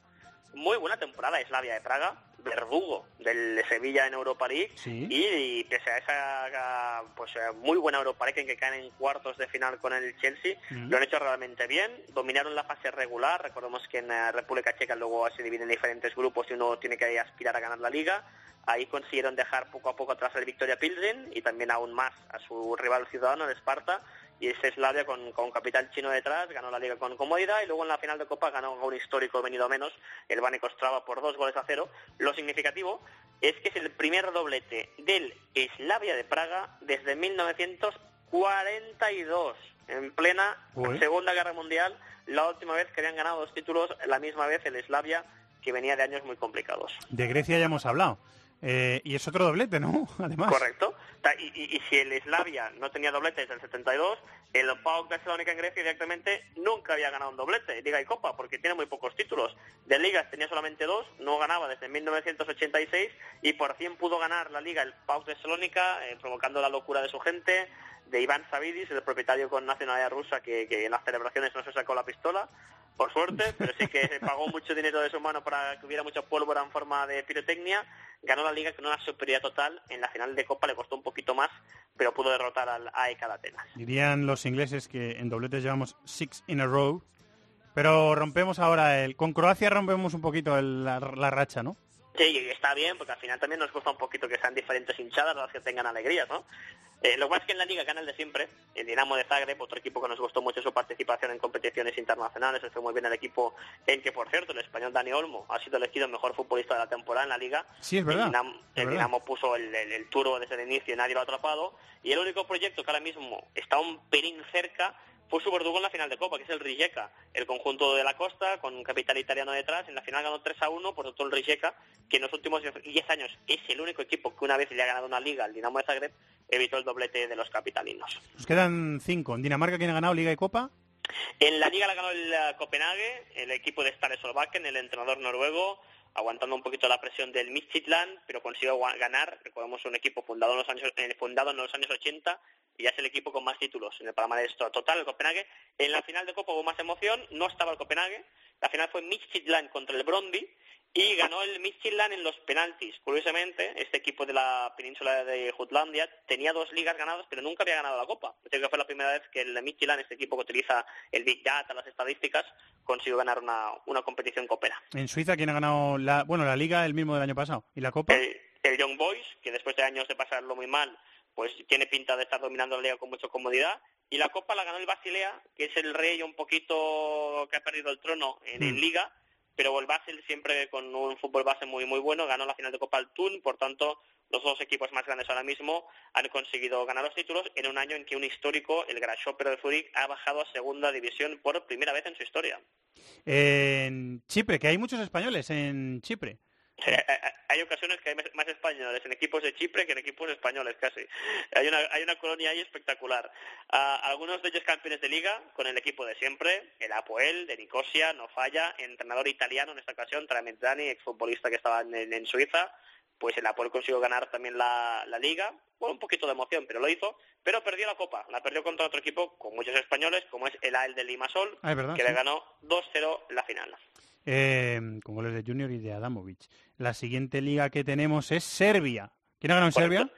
Muy buena temporada Slavia de Praga, verdugo del Sevilla en Europa League Sí. y, pese a esa pues muy buena Europa League en que caen en cuartos de final con el Chelsea, Mm. lo han hecho realmente bien, dominaron la fase regular, recordemos que en eh, República Checa luego se dividen en diferentes grupos y uno tiene que aspirar a ganar la liga, ahí consiguieron dejar poco a poco atrás al Victoria Pilsen y también aún más a su rival ciudadano, el Sparta, y ese Slavia con, con capital chino detrás ganó la liga con comodidad y luego en la final de Copa ganó un histórico venido a menos, el Bane Ostrava por dos goles a cero. Lo significativo es que es el primer doblete del Slavia de Praga desde 1942, en plena Uy. Segunda Guerra Mundial, la última vez que habían ganado dos títulos, la misma vez el Slavia, que venía de años muy complicados. De Grecia ya hemos hablado. Eh, y es otro doblete, ¿no? Además. Correcto. Y si el Slavia no tenía doblete desde el 72, el PAOK de Salónica en Grecia directamente nunca había ganado un doblete, Liga y Copa, porque tiene muy pocos títulos. De ligas tenía solamente dos, no ganaba desde 1986 y por fin pudo ganar la Liga el PAOK de Salónica, eh, provocando la locura de su gente, de Iván Savidis, el propietario con nacionalidad rusa que, que en las celebraciones no se sacó la pistola, por suerte, pero sí que se pagó mucho dinero de su mano para que hubiera mucha pólvora en forma de pirotecnia. Ganó la liga con una superioridad total. En la final de Copa le costó un poquito más, pero pudo derrotar al AEK de Atenas. Dirían los ingleses que en dobletes llevamos six in a row. Pero rompemos ahora el... Con Croacia rompemos un poquito el- la, la racha, ¿no? Sí, está bien, porque al final también nos gusta un poquito que sean diferentes hinchadas las que tengan alegrías, ¿no? Eh, lo cual es que en la liga gana el de siempre, el Dinamo de Zagreb, otro equipo que nos gustó mucho su participación en competiciones internacionales, se fue muy bien el equipo en que, por cierto, el español Dani Olmo ha sido elegido el mejor futbolista de la temporada en la liga. Sí, es verdad. El Dinamo, Es el verdad. Dinamo puso el, el, el turbo desde el inicio y nadie lo ha atrapado. Y el único proyecto que ahora mismo está un pelín cerca fue su verdugo en la final de Copa, que es el Rijeka, el conjunto de la costa, con un capital italiano detrás. En la final ganó 3 a 1, por tanto el Rijeka, que en los últimos 10 años es el único equipo que una vez le ha ganado una liga al Dinamo de Zagreb, evitó el doblete de los capitalinos. Nos quedan cinco. En Dinamarca, ¿quién ha ganado Liga y Copa? En la liga la ganó el eh, Copenhague, el equipo de Stare Solbakken, el entrenador noruego, aguantando un poquito la presión del Midtjylland, pero consiguió ganar. Recordemos un equipo fundado en los años, eh, fundado en los años 80 y ya es el equipo con más títulos en el palmarés to- total, el Copenhague. En la final de Copa hubo más emoción, no estaba el Copenhague. La final fue Midtjylland contra el Brondby y ganó el Midtjylland en los penaltis. Curiosamente, este equipo de la península de Jutlandia tenía dos ligas ganadas, pero nunca había ganado la Copa. Creo que fue la primera vez que el Midtjylland, este equipo que utiliza el Big Data, las estadísticas, consiguió ganar una, una competición copera. En Suiza, ¿quién ha ganado la, bueno, la Liga el mismo del año pasado? ¿Y la Copa? El, el Young Boys, que después de años de pasarlo muy mal, pues tiene pinta de estar dominando la liga con mucha comodidad. Y la Copa la ganó el Basilea, que es el rey un poquito que ha perdido el trono en, en Mm. liga, pero el Basel siempre con un fútbol base muy muy bueno, ganó la final de Copa al Thun, por tanto, los dos equipos más grandes ahora mismo han conseguido ganar los títulos en un año en que un histórico, el Grasshopper de Zurich, ha bajado a segunda división por primera vez en su historia. En Chipre, que hay muchos españoles en Chipre. Hay ocasiones que hay más españoles en equipos de Chipre que en equipos españoles casi. Hay una, hay una colonia ahí espectacular. Algunos de ellos campeones de liga con el equipo de siempre, el Apoel de Nicosia, no falla, entrenador italiano en esta ocasión, Tramezzani, exfutbolista que estaba en, en Suiza, pues el Apoel consiguió ganar también la, la liga, con un poquito de emoción, pero lo hizo, pero perdió la Copa, la perdió contra otro equipo con muchos españoles, como es el AEL de Limasol, Ah, verdad, que sí. le ganó 2-0 la final. Eh, con goles de Junior y de Adamovic. La siguiente liga que tenemos es Serbia. ¿Quién ha ganado en Serbia?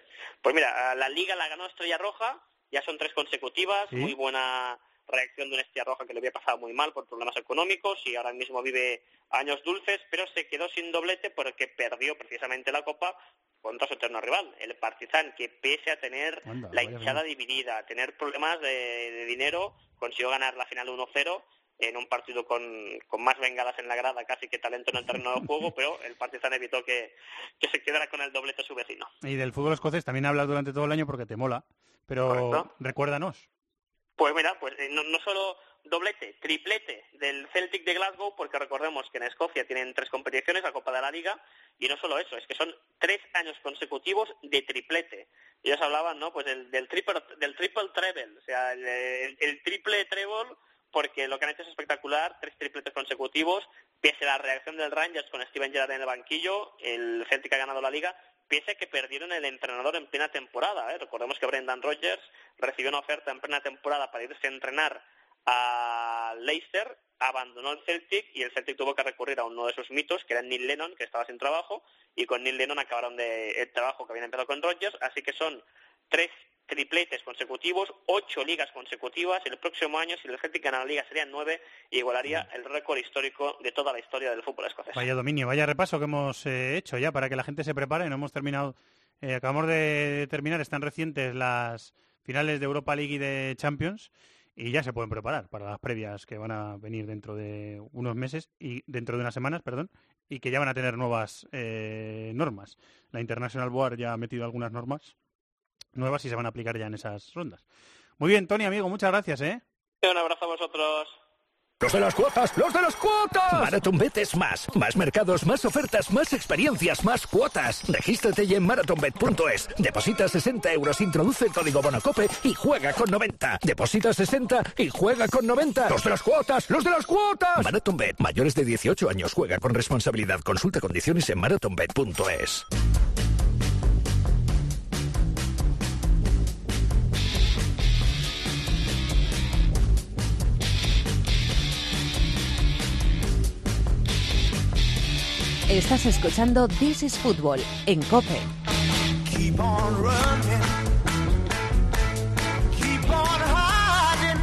Pues mira, la liga la ganó Estrella Roja, ya son tres consecutivas, Sí. muy buena reacción de una Estrella Roja que le había pasado muy mal por problemas económicos y ahora mismo vive años dulces, pero se quedó sin doblete porque perdió precisamente la Copa contra su eterno rival, el Partizan, que pese a tener Anda, la hinchada dividida, a tener problemas de, de dinero, consiguió ganar la final 1-0 en un partido con, con más bengalas en la grada casi que talento en el terreno de juego, pero el Partizan evitó que, que se quedara con el doblete su vecino. Y del fútbol escocés también hablas durante todo el año porque te mola. Pero Correcto. recuérdanos. Pues mira, pues eh, no, no solo doblete, triplete del Celtic de Glasgow, porque recordemos que en Escocia tienen tres competiciones, la Copa de la Liga, y no solo eso, es que son tres años consecutivos de triplete. Ellos hablaban, ¿no? Pues del, del triple del triple treble, o sea, el triple treble, porque lo que han hecho es espectacular, tres tripletes consecutivos, pese a la reacción del Rangers con Steven Gerrard en el banquillo, el Celtic ha ganado la Liga, pese a que perdieron el entrenador en plena temporada. ¿eh? Recordemos que Brendan Rodgers recibió una oferta en plena temporada para irse a entrenar a Leicester, abandonó el Celtic y el Celtic tuvo que recurrir a uno de sus mitos, que era Neil Lennon, que estaba sin trabajo, y con Neil Lennon acabaron de, el trabajo que habían empezado con Rodgers, así que son tres tripletes consecutivos, ocho ligas consecutivas. El próximo año, si el Celtic gana la liga, serían nueve y igualaría el récord histórico de toda la historia del fútbol escocés. Vaya dominio, vaya repaso que hemos eh, hecho ya para que la gente se prepare. No hemos terminado, eh, acabamos de terminar, están recientes las finales de Europa League y de Champions y ya se pueden preparar para las previas que van a venir dentro de unos meses y dentro de unas semanas, perdón, y que ya van a tener nuevas eh, normas. La International Board ya ha metido algunas normas nuevas y se van a aplicar ya en esas rondas. Muy bien, Tony, amigo, muchas gracias, ¿eh? Un abrazo a vosotros. Los de las cuotas, los de las cuotas. MarathonBet es más. Más mercados, más ofertas, más experiencias, más cuotas. Regístrate ya en marathonbet.es. Deposita 60 euros, introduce el código Bonocope y juega con 90. Deposita 60 y juega con 90. Los de las cuotas, los de las cuotas. MarathonBet, mayores de 18 años, juega con responsabilidad. Consulta condiciones en marathonbet.es. Estás escuchando This is Football en Cope. Keep on running. Keep on hiding.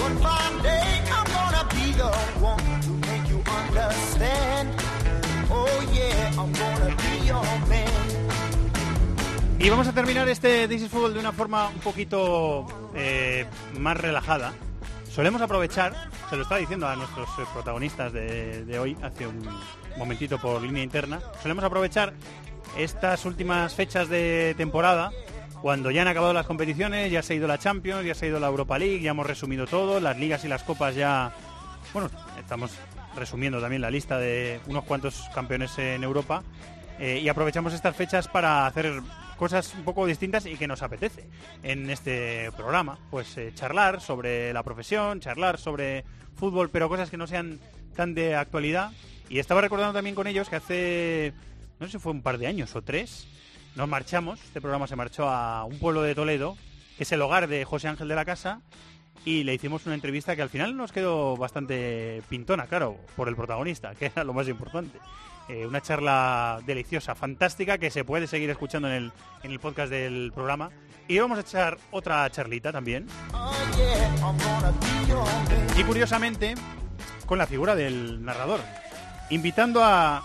One fine day I'm gonna be the one to make you understand. Oh yeah, I'm gonna be your man. Y vamos a terminar este This is Football de una forma un poquito eh, más relajada. Solemos aprovechar, se lo estaba diciendo a nuestros eh, protagonistas de, de hoy hace un momentito por línea interna, solemos aprovechar estas últimas fechas de temporada cuando ya han acabado las competiciones, ya se ha ido la Champions, ya se ha ido la Europa League, ya hemos resumido todo, las ligas y las copas ya... Bueno, estamos resumiendo también la lista de unos cuantos campeones en Europa eh, y aprovechamos estas fechas para hacer cosas un poco distintas y que nos apetece en este programa. Pues eh, charlar sobre la profesión, charlar sobre fútbol, pero cosas que no sean tan de actualidad. Y estaba recordando también con ellos que hace, no sé si fue un par de años o tres, nos marchamos, este programa se marchó a un pueblo de Toledo, que es el hogar de José Ángel de la Casa, y le hicimos una entrevista que al final nos quedó bastante pintona, claro, por el protagonista, que era lo más importante. Eh, una charla deliciosa, fantástica, que se puede seguir escuchando en el, en el podcast del programa. Y vamos a echar otra charlita también. Y curiosamente, con la figura del narrador. Invitando a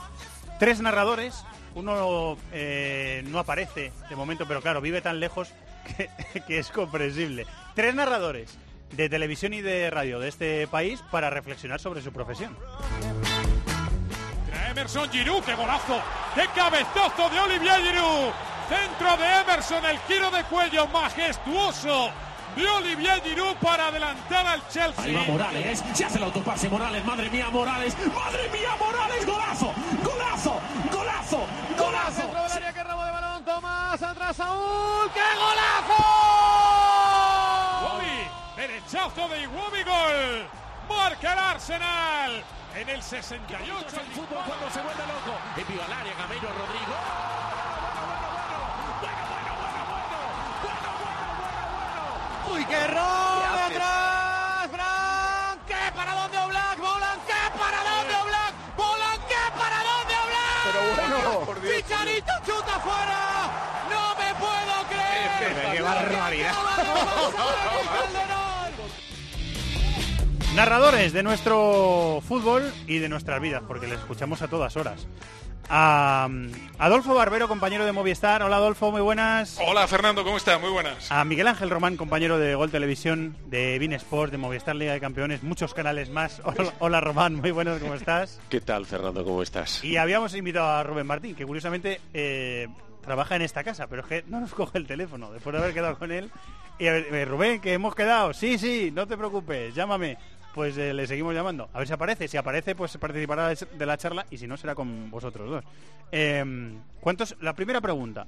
tres narradores. Uno eh, no aparece de momento, pero claro, vive tan lejos que es comprensible. Tres narradores de televisión y de radio de este país para reflexionar sobre su profesión. Emerson Giroud, qué golazo, qué cabezazo de Olivier Giroud. Centro de Emerson, el giro de cuello majestuoso de Olivier Giroud para adelantar al Chelsea. Ahí va Morales, se hace el autopase Morales, madre mía Morales, madre mía Morales, golazo, golazo, golazo, golazo. Centro del área que robo de balón, Tomás, atrás Saúl, ¡qué golazo! Iwobi, derechazo de Iwobi, gol. Marca el Arsenal en el 68. El fútbol cuando se vuelve loco. Envío al área, Gameiro Rodrigo. Uy, qué robo atrás, Blanc, ¿qué para dónde Oblak? Bolan, ¿qué para dónde Oblak? Bolan, ¿qué para dónde Oblak? Pero bueno, por Dios. Chicharito chuta fuera. No me puedo creer. ¡Qué barbaridad! Narradores de nuestro fútbol y de nuestras vidas, porque les escuchamos a todas horas. A um, Adolfo Barbero, compañero de Movistar. Hola Adolfo, muy buenas. Hola Fernando, ¿cómo estás? Muy buenas. A Miguel Ángel Román, compañero de Gol Televisión, de Bein Sport, de Movistar Liga de Campeones, muchos canales más. Hola, hola, Román, muy buenas, ¿cómo estás? ¿Qué tal, Fernando? ¿Cómo estás? Y habíamos invitado a Rubén Martín, que curiosamente eh, trabaja en esta casa, pero es que no nos coge el teléfono después de haber quedado con él. Y a ver, eh, Rubén, que hemos quedado. Sí, sí, no te preocupes, llámame. Pues eh, le seguimos llamando. A ver si aparece. Si aparece, pues participará de la charla y si no, será con vosotros dos. Eh, ¿Cuántos? La primera pregunta.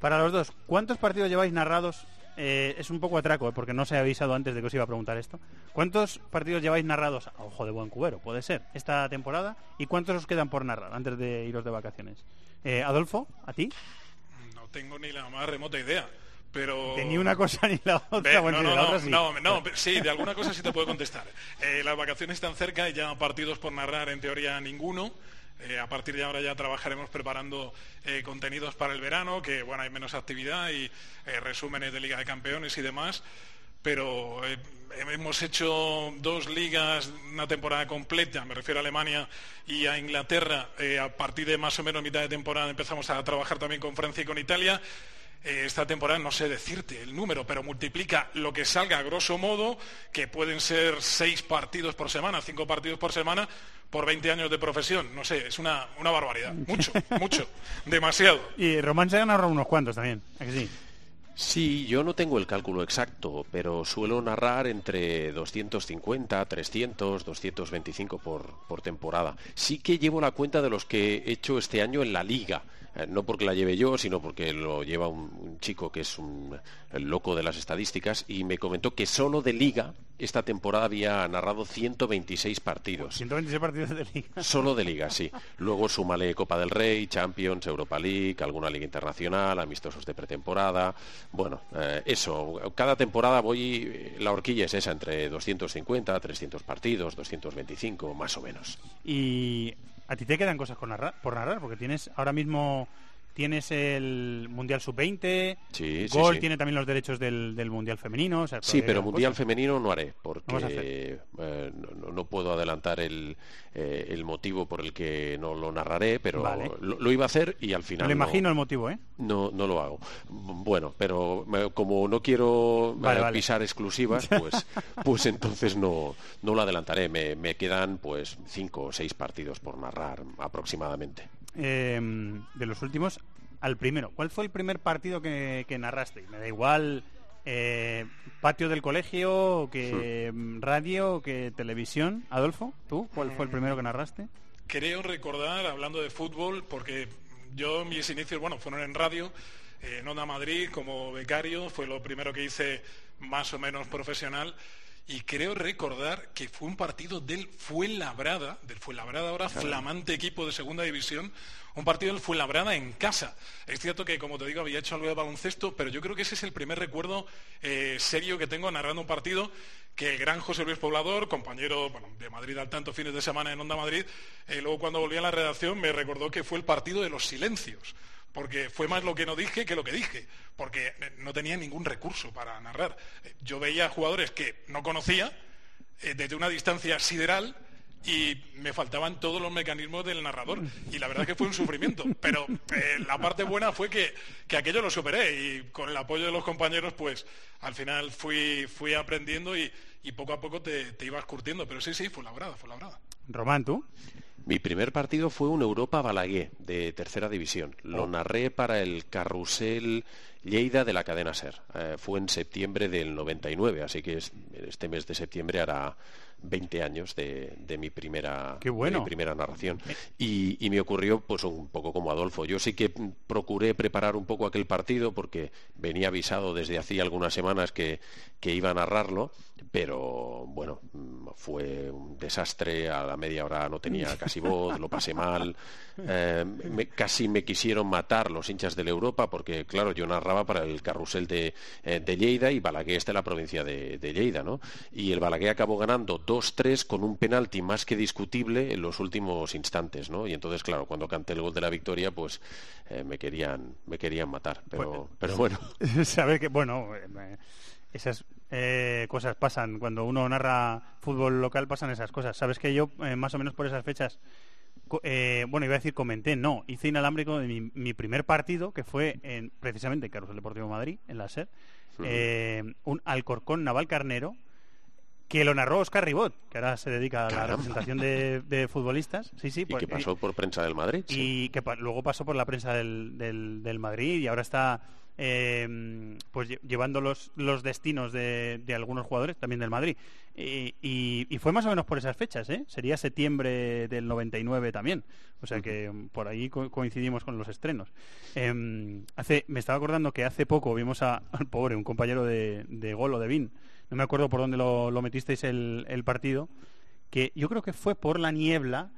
Para los dos, ¿cuántos partidos lleváis narrados? Eh, es un poco atraco, eh, porque no se ha avisado antes de que os iba a preguntar esto. ¿Cuántos partidos lleváis narrados a ojo de buen cubero? Puede ser, esta temporada. ¿Y cuántos os quedan por narrar antes de iros de vacaciones? Adolfo, ¿a ti? No tengo ni la más remota idea. Pero... De ni una cosa ni la otra. Ve, bueno, no, no, la no, otra sí. no, no, sí, de alguna cosa sí te puedo contestar. Eh, las vacaciones están cerca y ya partidos por narrar, en teoría, ninguno. Eh, a partir de ahora ya trabajaremos preparando eh, contenidos para el verano, que bueno, hay menos actividad y resúmenes de Liga de Campeones y demás. Pero hemos hecho dos ligas, una temporada completa, me refiero a Alemania y a Inglaterra. A partir de más o menos mitad de temporada empezamos a trabajar también con Francia y con Italia. Eh, esta temporada no sé decirte el número, pero multiplica lo que salga a grosso modo, que pueden ser seis partidos por semana, cinco partidos por semana, por 20 años de profesión. No sé, es una, una barbaridad. Mucho, mucho, demasiado. Y Román se ha ganado unos cuantos también. ¿a que sí? Sí, yo no tengo el cálculo exacto, pero suelo narrar entre 250, 300, 225 por, por temporada. Sí que llevo la cuenta de los que he hecho este año en la liga. Eh, no porque la lleve yo, sino porque lo lleva un, un chico que es un el loco de las estadísticas y me comentó que solo de liga esta temporada había narrado 126 partidos. 126 partidos de liga. Solo de liga, sí. Luego súmale Copa del Rey, Champions, Europa League, alguna liga internacional, amistosos de pretemporada. Bueno, eh, eso. Cada temporada voy, la horquilla es esa, entre 250, 300 partidos, 225, más o menos. Y a ti te quedan cosas por narrar, por narrar porque tienes ahora mismo tienes el Mundial Sub-20, Sí, Gol sí. tiene también los derechos del, del Mundial Femenino. o sea, Sí, pero Mundial cosas. Femenino no haré, porque eh, no, no puedo adelantar el, eh, el motivo por el que no lo narraré, pero Vale. lo, lo iba a hacer y al final Me lo no- imagino el motivo, ¿eh? No, no lo hago. Bueno, pero me- como no quiero Vale, eh, vale. pisar exclusivas, pues, pues entonces no, no lo adelantaré. Me, me quedan pues cinco o seis partidos por narrar aproximadamente. Eh, de los últimos al primero. ¿Cuál fue el primer partido que, que narraste? Me da igual eh, patio del colegio, que mm, radio, que televisión. Adolfo, ¿tú? ¿Cuál fue el primero que narraste? Creo recordar, hablando de fútbol, porque yo mis inicios, bueno, fueron en radio, eh, en Onda Madrid como becario, fue lo primero que hice más o menos profesional. Y creo recordar que fue un partido del Fuenlabrada, del Fuenlabrada ahora flamante equipo de segunda división, un partido del Fuenlabrada en casa. Es cierto que, como te digo, había hecho algo de baloncesto, pero yo creo que ese es el primer recuerdo eh, serio que tengo narrando un partido que el gran José Luis Poblador, compañero bueno, de Madrid al tanto fines de semana en Onda Madrid, eh, luego cuando volví a la redacción me recordó que fue el partido de los silencios porque fue más lo que no dije que lo que dije, porque no tenía ningún recurso para narrar. Yo veía jugadores que no conocía eh, desde una distancia sideral y me faltaban todos los mecanismos del narrador. Y la verdad es que fue un sufrimiento. Pero eh, la parte buena fue que, que aquello lo superé. Y con el apoyo de los compañeros pues al final fui, fui aprendiendo y, y poco a poco te, te ibas curtiendo pero sí, sí, fue labrada, fue labrada. Román, ¿tú? Mi primer partido fue un Europa Balaguer de tercera división. Lo Oh. narré para el Carrusel Lleida de la cadena Ser. Eh, fue en septiembre del 99, así que es- este mes de septiembre hará 20 años de, de mi primera Qué bueno. de mi primera narración. Y, y me ocurrió pues un poco como Adolfo. Yo sí que procuré preparar un poco aquel partido porque venía avisado desde hacía algunas semanas que, que iba a narrarlo, pero bueno, fue un desastre. A la media hora no tenía casi voz, lo pasé mal. Eh, me- casi me quisieron matar los hinchas de la Europa porque, claro, yo narraba para el carrusel de, eh, de Lleida y Balaguer está en la provincia de, de Lleida, ¿no? Y el Balaguer acabó ganando 2-3 con un penalti más que discutible en los últimos instantes, ¿no? Y entonces, claro, cuando canté el gol de la victoria, pues eh, me querían me querían matar, pero, pero bueno. Saber que, bueno, eh, esas eh, cosas pasan. Cuando uno narra fútbol local pasan esas cosas. Sabes que yo, eh, más o menos por esas fechas, eh, bueno, iba a decir comenté, no, hice inalámbrico de mi, mi primer partido, que fue en, precisamente en Carrusel Deportivo Madrid, en la SER, eh, un Alcorcón Naval Carnero, que lo narró Oscar Ribot, que ahora se dedica a la representación de, de futbolistas. Sí, sí, y pues, que pasó por prensa del Madrid. sí. y que pa- luego pasó por la prensa del, del, del Madrid y ahora está eh, pues lle- llevando los, los destinos de, de algunos jugadores también del Madrid. Y, y- y fue más o menos por esas fechas ¿eh? sería septiembre del 99 también. O sea que por ahí co- coincidimos con los estrenos. Em, hace me estaba acordando que hace poco vimos a- al pobre un compañero de, de Gol o de Vin no me acuerdo por dónde lo, lo metisteis el, el partido que yo creo que fue por la niebla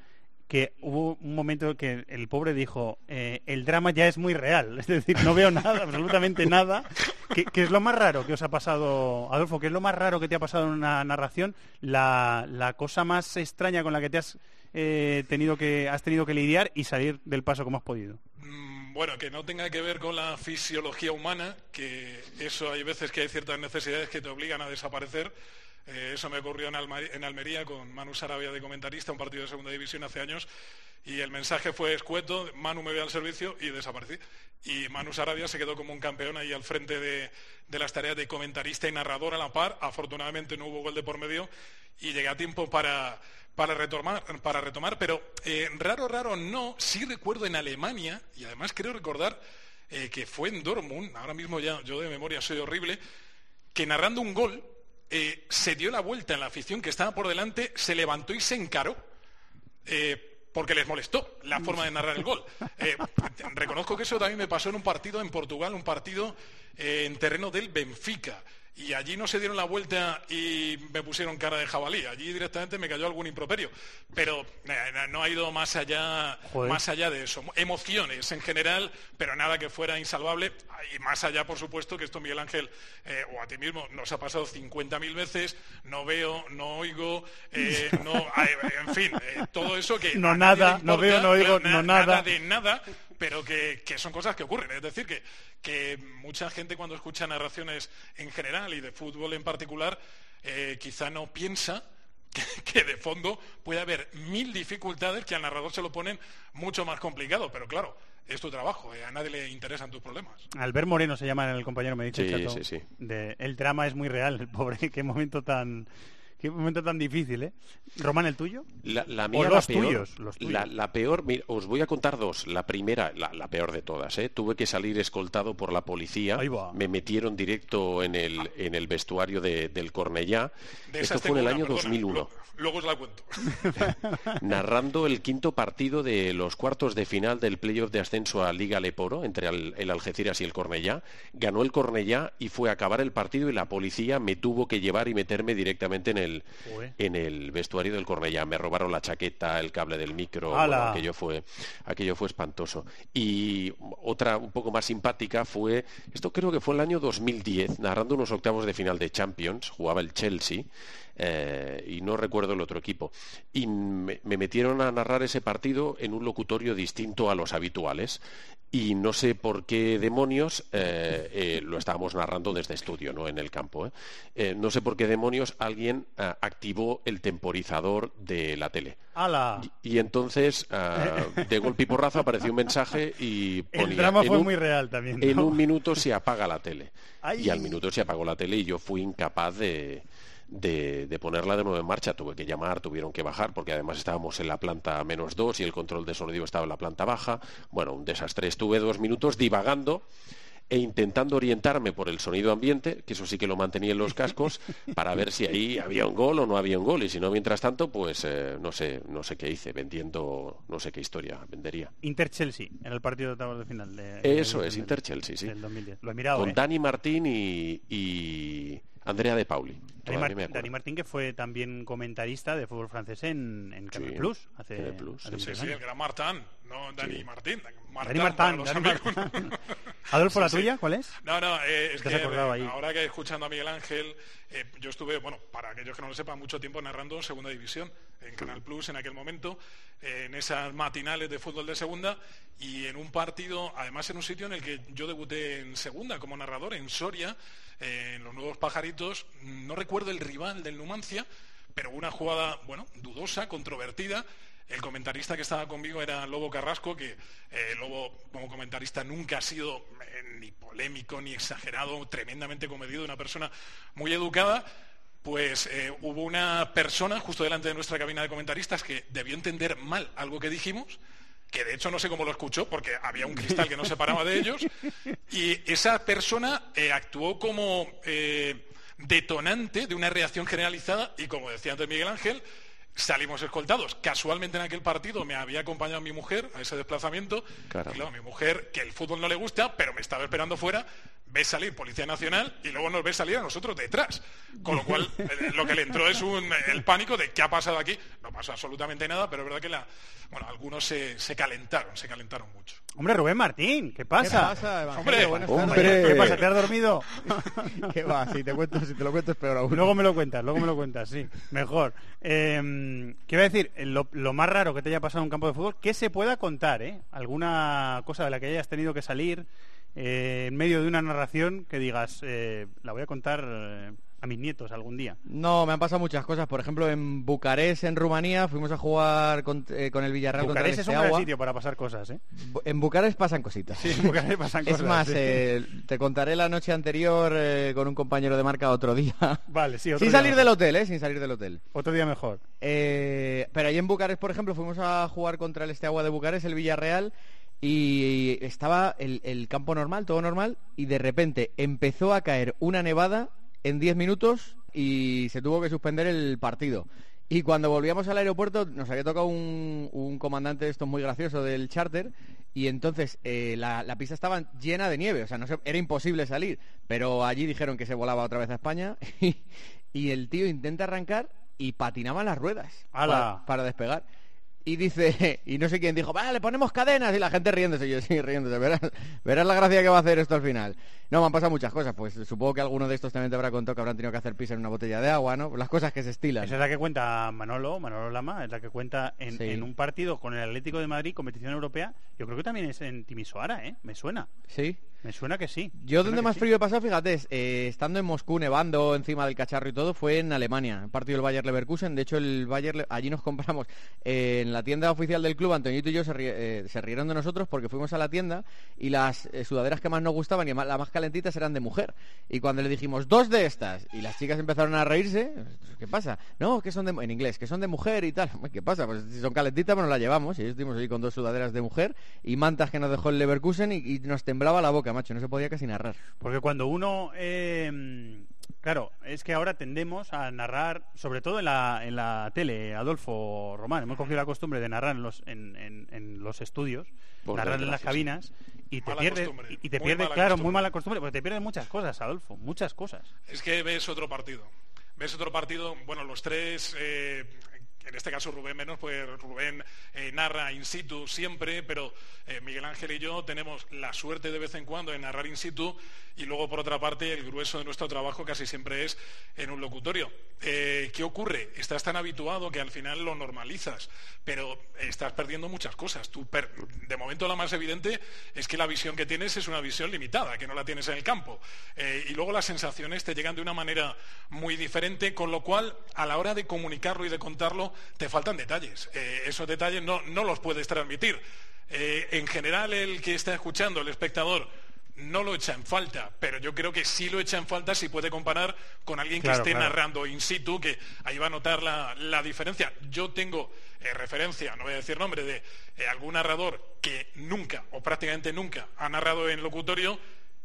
que hubo un momento que el pobre dijo eh, el drama ya es muy real es decir no veo nada absolutamente nada. ¿Qué, es lo más raro que os ha pasado Adolfo qué es lo más raro que te ha pasado en una narración la, la cosa más extraña con la que te has eh, tenido que has tenido que lidiar y salir del paso como has podido. Mm, Bueno, que no tenga que ver con la fisiología humana, que eso hay veces que hay ciertas necesidades que te obligan a desaparecer. Eh, eso me ocurrió en, Almería con Manu Sarabia de comentarista, un partido de segunda división hace años, y el mensaje fue escueto, Manu me ve al servicio y desaparecí. Y Manu Sarabia se quedó como un campeón ahí al frente de, las tareas de comentarista y narrador a la par. Afortunadamente no hubo gol de por medio y llegué a tiempo para, para retomar, para retomar, pero eh, raro, raro no, sí recuerdo en Alemania, y además creo recordar eh, que fue en Dortmund, ahora mismo ya yo de memoria soy horrible, que narrando un gol eh, se dio la vuelta en la afición que estaba por delante, se levantó y se encaró. eh, porque les molestó la forma de narrar el gol. Eh, reconozco que eso también me pasó en un partido en Portugal, un partido en terreno del Benfica. Y allí no se dieron la vuelta y me pusieron cara de jabalí. Allí directamente me cayó algún improperio. Pero eh, no ha ido más allá, Joder. más allá de eso. Emociones en general, pero nada que fuera insalvable. Y más allá, por supuesto, que esto Miguel Ángel eh, o a ti mismo nos ha pasado 50.000 veces. No veo, no oigo, eh, no, en fin, eh, todo eso que No nada, no veo, no oigo, no nada. de nada, pero que, que son cosas que ocurren. Es decir, que, que mucha gente cuando escucha narraciones en general y de fútbol en particular, eh, quizá no piensa que, que de fondo puede haber mil dificultades que al narrador se lo ponen mucho más complicado. Pero claro, es tu trabajo, eh, a nadie le interesan tus problemas. Albert Moreno se llama el compañero me dice Sí, Chato, sí, sí. de- el drama es muy real el pobre qué momento tan qué momento tan difícil eh Román el tuyo La, la O mía, los la peor, tuyos, los tuyos. La, la peor, mira, os voy a contar dos. La primera, la, la peor de todas, ¿eh? Tuve que salir escoltado por la policía. Me metieron directo en el, en el vestuario de- del Cornellá. De Esto fue en el año perdona, 2001. lo- luego os la cuento. narrando el quinto partido de los cuartos de final del playoff de ascenso a Liga Leporo entre al- el Algeciras y el Cornellá. Ganó el Cornellá y fue a acabar el partido y la policía me tuvo que llevar y meterme directamente en el, En el vestuario del Cornellá. Me robaron la chaqueta, el cable del micro, aquello fue aquello fue espantoso. Y otra un poco más simpática fue, esto creo que fue el año 2010, narrando unos octavos de final de Champions, jugaba el Chelsea eh, y no recuerdo el otro equipo. Y me, me metieron a narrar ese partido en un locutorio distinto a los habituales. Y no sé por qué demonios, eh, eh, lo estábamos narrando desde estudio, no en el campo. ¿eh? No sé por qué demonios alguien ah, activó el temporizador de la tele. ¡Hala! Y entonces, ah, de golpe y porrazo, apareció un mensaje y ponía... el drama fue un- muy real también En un minuto se apaga la tele. Ay. Y al minuto se apagó la tele y yo fui incapaz de, de, de ponerla de nuevo en marcha. Tuve que llamar, tuvieron que bajar, porque además estábamos en la planta menos dos y el control de sonido estaba en la planta baja. Bueno, un desastre. Estuve dos minutos divagando e intentando orientarme por el sonido ambiente, que eso sí que lo mantenía en los cascos, para ver si ahí había un gol o no había un gol. Y si no, mientras tanto, pues eh, no sé, no sé qué hice, vendiendo no sé qué historia vendería. Inter-Chelsea, en el partido de octavos de final. De, Eso es, Inter-Chelsea, sí. del 2010. Lo he mirado, Con ¿eh? Dani Martín y, y Andrea De Pauli. Dani, Martín, que fue también comentarista de fútbol francés en, en Canal Sí, Plus. Hace, Canal Plus, hace Sí, muchos sí, el gran Martán, no Dani Martín. Martán, Dani. Martán. Adolfo, ¿la tuya cuál es? No, no, eh, es que ahí. ahora que escuchando a Miguel Ángel, eh, yo estuve, bueno, para aquellos que no lo sepan, mucho tiempo narrando en Segunda División, en Canal Plus en aquel momento, eh, en esas matinales de fútbol de Segunda, y en un partido, además en un sitio en el que yo debuté en Segunda como narrador, en Soria, eh, en los Nuevos Pajaritos, no recuerdo el rival del Numancia, pero una jugada, bueno, dudosa, controvertida, el comentarista que estaba conmigo era Lobo Carrasco, que eh, Lobo como comentarista nunca ha sido eh, ni polémico ni exagerado, tremendamente comedido, una persona muy educada. Pues eh, hubo una persona justo delante de nuestra cabina de comentaristas que debió entender mal algo que dijimos, que de hecho no sé cómo lo escuchó, porque había un cristal que no separaba de ellos, y esa persona actuó como detonante de una reacción generalizada y como decía antes Miguel Ángel, salimos escoltados. Casualmente en aquel partido me había acompañado mi mujer a ese desplazamiento. Caramba. Y claro, mi mujer, que el fútbol no le gusta, pero me estaba esperando fuera, ve salir Policía Nacional y luego nos ve salir a nosotros detrás. Con lo cual, eh, lo que le entró es un, el pánico de qué ha pasado aquí. No pasó absolutamente nada, pero es verdad que la, bueno, algunos se, se calentaron, se calentaron mucho. Hombre, Rubén Martín, ¿qué pasa? ¿Qué pasa, Evangelio? Hombre, Buenas Hombre, tardes. ¿qué pasa? ¿Te has dormido? ¿Qué va? Si te, cuento, si te lo cuento es peor aún. Luego me lo cuentas, luego me lo cuentas, sí, mejor. Eh, ¿Qué iba a decir? Lo, lo más raro que te haya pasado en un campo de fútbol, que se pueda contar, ¿eh? Alguna cosa de la que hayas tenido que salir eh, en medio de una narración que digas, eh, la voy a contar eh, a mis nietos algún día. No, me han pasado muchas cosas. Por ejemplo, en Bucarest, en Rumanía, fuimos a jugar con, eh, con el Villarreal Bucarest contra es el un gran Steaua. sitio para pasar cosas, ¿eh? En Bucarest pasan cositas. Sí, en Bucarest pasan Es más, sí. eh, te contaré la noche anterior eh, con un compañero de marca otro día. Vale, sí, otro Sin día salir mejor. del hotel, ¿eh? Sin salir del hotel. Otro día mejor. Eh, pero ahí en Bucarest, por ejemplo, fuimos a jugar contra el Esteagua de Bucarest, el Villarreal, y estaba el, el campo normal, todo normal, y de repente empezó a caer una nevada en 10 minutos y se tuvo que suspender el partido. Y cuando volvíamos al aeropuerto nos había tocado un, un comandante de estos muy gracioso del charter y entonces eh, la, la pista estaba llena de nieve, o sea, no se- era imposible salir, pero allí dijeron que se volaba otra vez a España y, y el tío intenta arrancar y patinaban las ruedas ¡Hala! pa- para despegar. Y dice, y no sé quién dijo, vale, le ponemos cadenas y la gente riéndose, y yo sí, riéndose, verás, verás la gracia que va a hacer esto al final. No, me han pasado muchas cosas, pues supongo que alguno de estos también te habrá contado que habrán tenido que hacer pis en una botella de agua, ¿no? Las cosas que se estilan. Esa es la que cuenta Manolo, Manolo Lama, es la que cuenta en, Sí. en un partido con el Atlético de Madrid, competición europea. Yo creo que también es en Timisoara, ¿eh? Me suena. Sí. Me suena que sí. Yo donde más sí. frío he pasado, fíjate, es, eh, estando en Moscú, nevando encima del cacharro y todo, fue en Alemania, el partido del Bayer Leverkusen. De hecho, el Bayer, allí nos compramos eh, en la tienda oficial del club, Antoñito y yo se, eh, se rieron de nosotros porque fuimos a la tienda y las sudaderas que más nos gustaban y las más calentitas eran de mujer. Y cuando le dijimos dos de estas y las chicas empezaron a reírse, ¿qué pasa? No, que son de, en inglés, que son de mujer y tal. ¿Qué pasa? Pues si son calentitas, pues nos las llevamos. Y estuvimos ahí con dos sudaderas de mujer y mantas que nos dejó el Leverkusen y, y nos temblaba la boca, macho, no se podía casi narrar. Porque cuando uno... eh, claro, es que ahora tendemos a narrar, sobre todo en la, en la tele, Adolfo Román, hemos cogido la costumbre de narrar en los, en, en- en los estudios, Por narrar en las cabinas, y te Mala pierde, costumbre, y, te muy pierde mala claro, costumbre. muy mala costumbre, porque te pierdes muchas cosas, Adolfo, muchas cosas. Es que ves otro partido. Ves otro partido, bueno, los tres, eh, en este caso Rubén menos, pues Rubén eh, narra in situ siempre, pero eh, Miguel Ángel y yo tenemos la suerte de vez en cuando de narrar in situ y luego por otra parte el grueso de nuestro trabajo casi siempre es en un locutorio. Eh, ¿Qué ocurre? Estás tan habituado que al final lo normalizas, pero estás perdiendo muchas cosas. De momento la más evidente es que la visión que tienes es una visión limitada, que no la tienes en el campo. Y luego las sensaciones te llegan de una manera muy diferente, con lo cual a la hora de comunicarlo y de contarlo te faltan detalles. Eh, esos detalles no, no los puedes transmitir. Eh, en general el que está escuchando, el espectador, no lo echa en falta, pero yo creo que sí lo echa en falta si puede comparar con alguien que Claro, esté claro. narrando in situ, que ahí va a notar la, la diferencia. Yo tengo eh, referencia, no voy a decir nombre, de eh, algún narrador que nunca o prácticamente nunca ha narrado en locutorio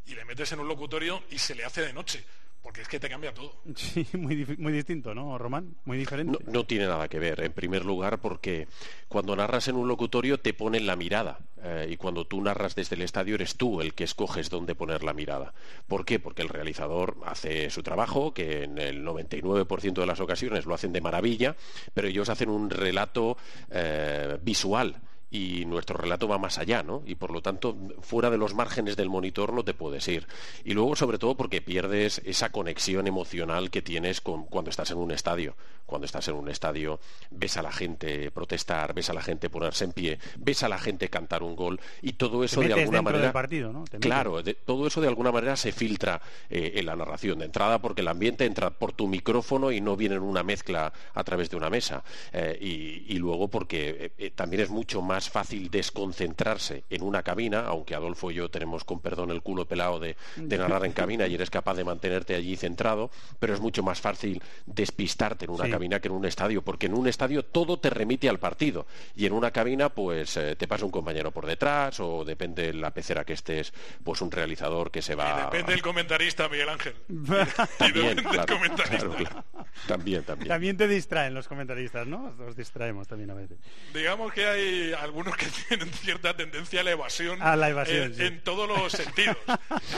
y le metes en un locutorio y se le hace de noche, porque es que te cambia todo. Sí, muy, muy distinto, ¿no, Román? Muy diferente. No, no tiene nada que ver, en primer lugar, porque cuando narras en un locutorio te ponen la mirada eh, y cuando tú narras desde el estadio eres tú el que escoges dónde poner la mirada. ¿Por qué? Porque el realizador hace su trabajo, que en el 99% de las ocasiones lo hacen de maravilla, pero ellos hacen un relato eh, visual y nuestro relato va más allá, ¿no? Y por lo tanto, fuera de los márgenes del monitor no te puedes ir. Y luego, sobre todo, porque pierdes esa conexión emocional que tienes con, cuando estás en un estadio. Cuando estás en un estadio, ves a la gente protestar, ves a la gente ponerse en pie, ves a la gente cantar un gol y todo eso de metes alguna manera. del partido, ¿no? Te metes. Claro, de- todo eso de alguna manera se filtra eh, en la narración de entrada porque el ambiente entra por tu micrófono y no viene en una mezcla a través de una mesa. Eh, y, y luego porque eh, también es mucho más fácil desconcentrarse en una cabina, aunque Adolfo y yo tenemos con perdón el culo pelado de, de narrar en cabina y eres capaz de mantenerte allí centrado, pero es mucho más fácil despistarte en una Sí. cabina que en un estadio, porque en un estadio todo te remite al partido y en una cabina pues eh, te pasa un compañero por detrás o depende de la pecera que estés, pues un realizador que se va... Depende del comentarista, Miguel Ángel. También, del claro, comentarista. claro, claro. También, también. También te distraen los comentaristas, ¿no? Os distraemos también a veces. Digamos que hay algunos que tienen cierta tendencia a la evasión, A la evasión, en, sí. en todos los sentidos,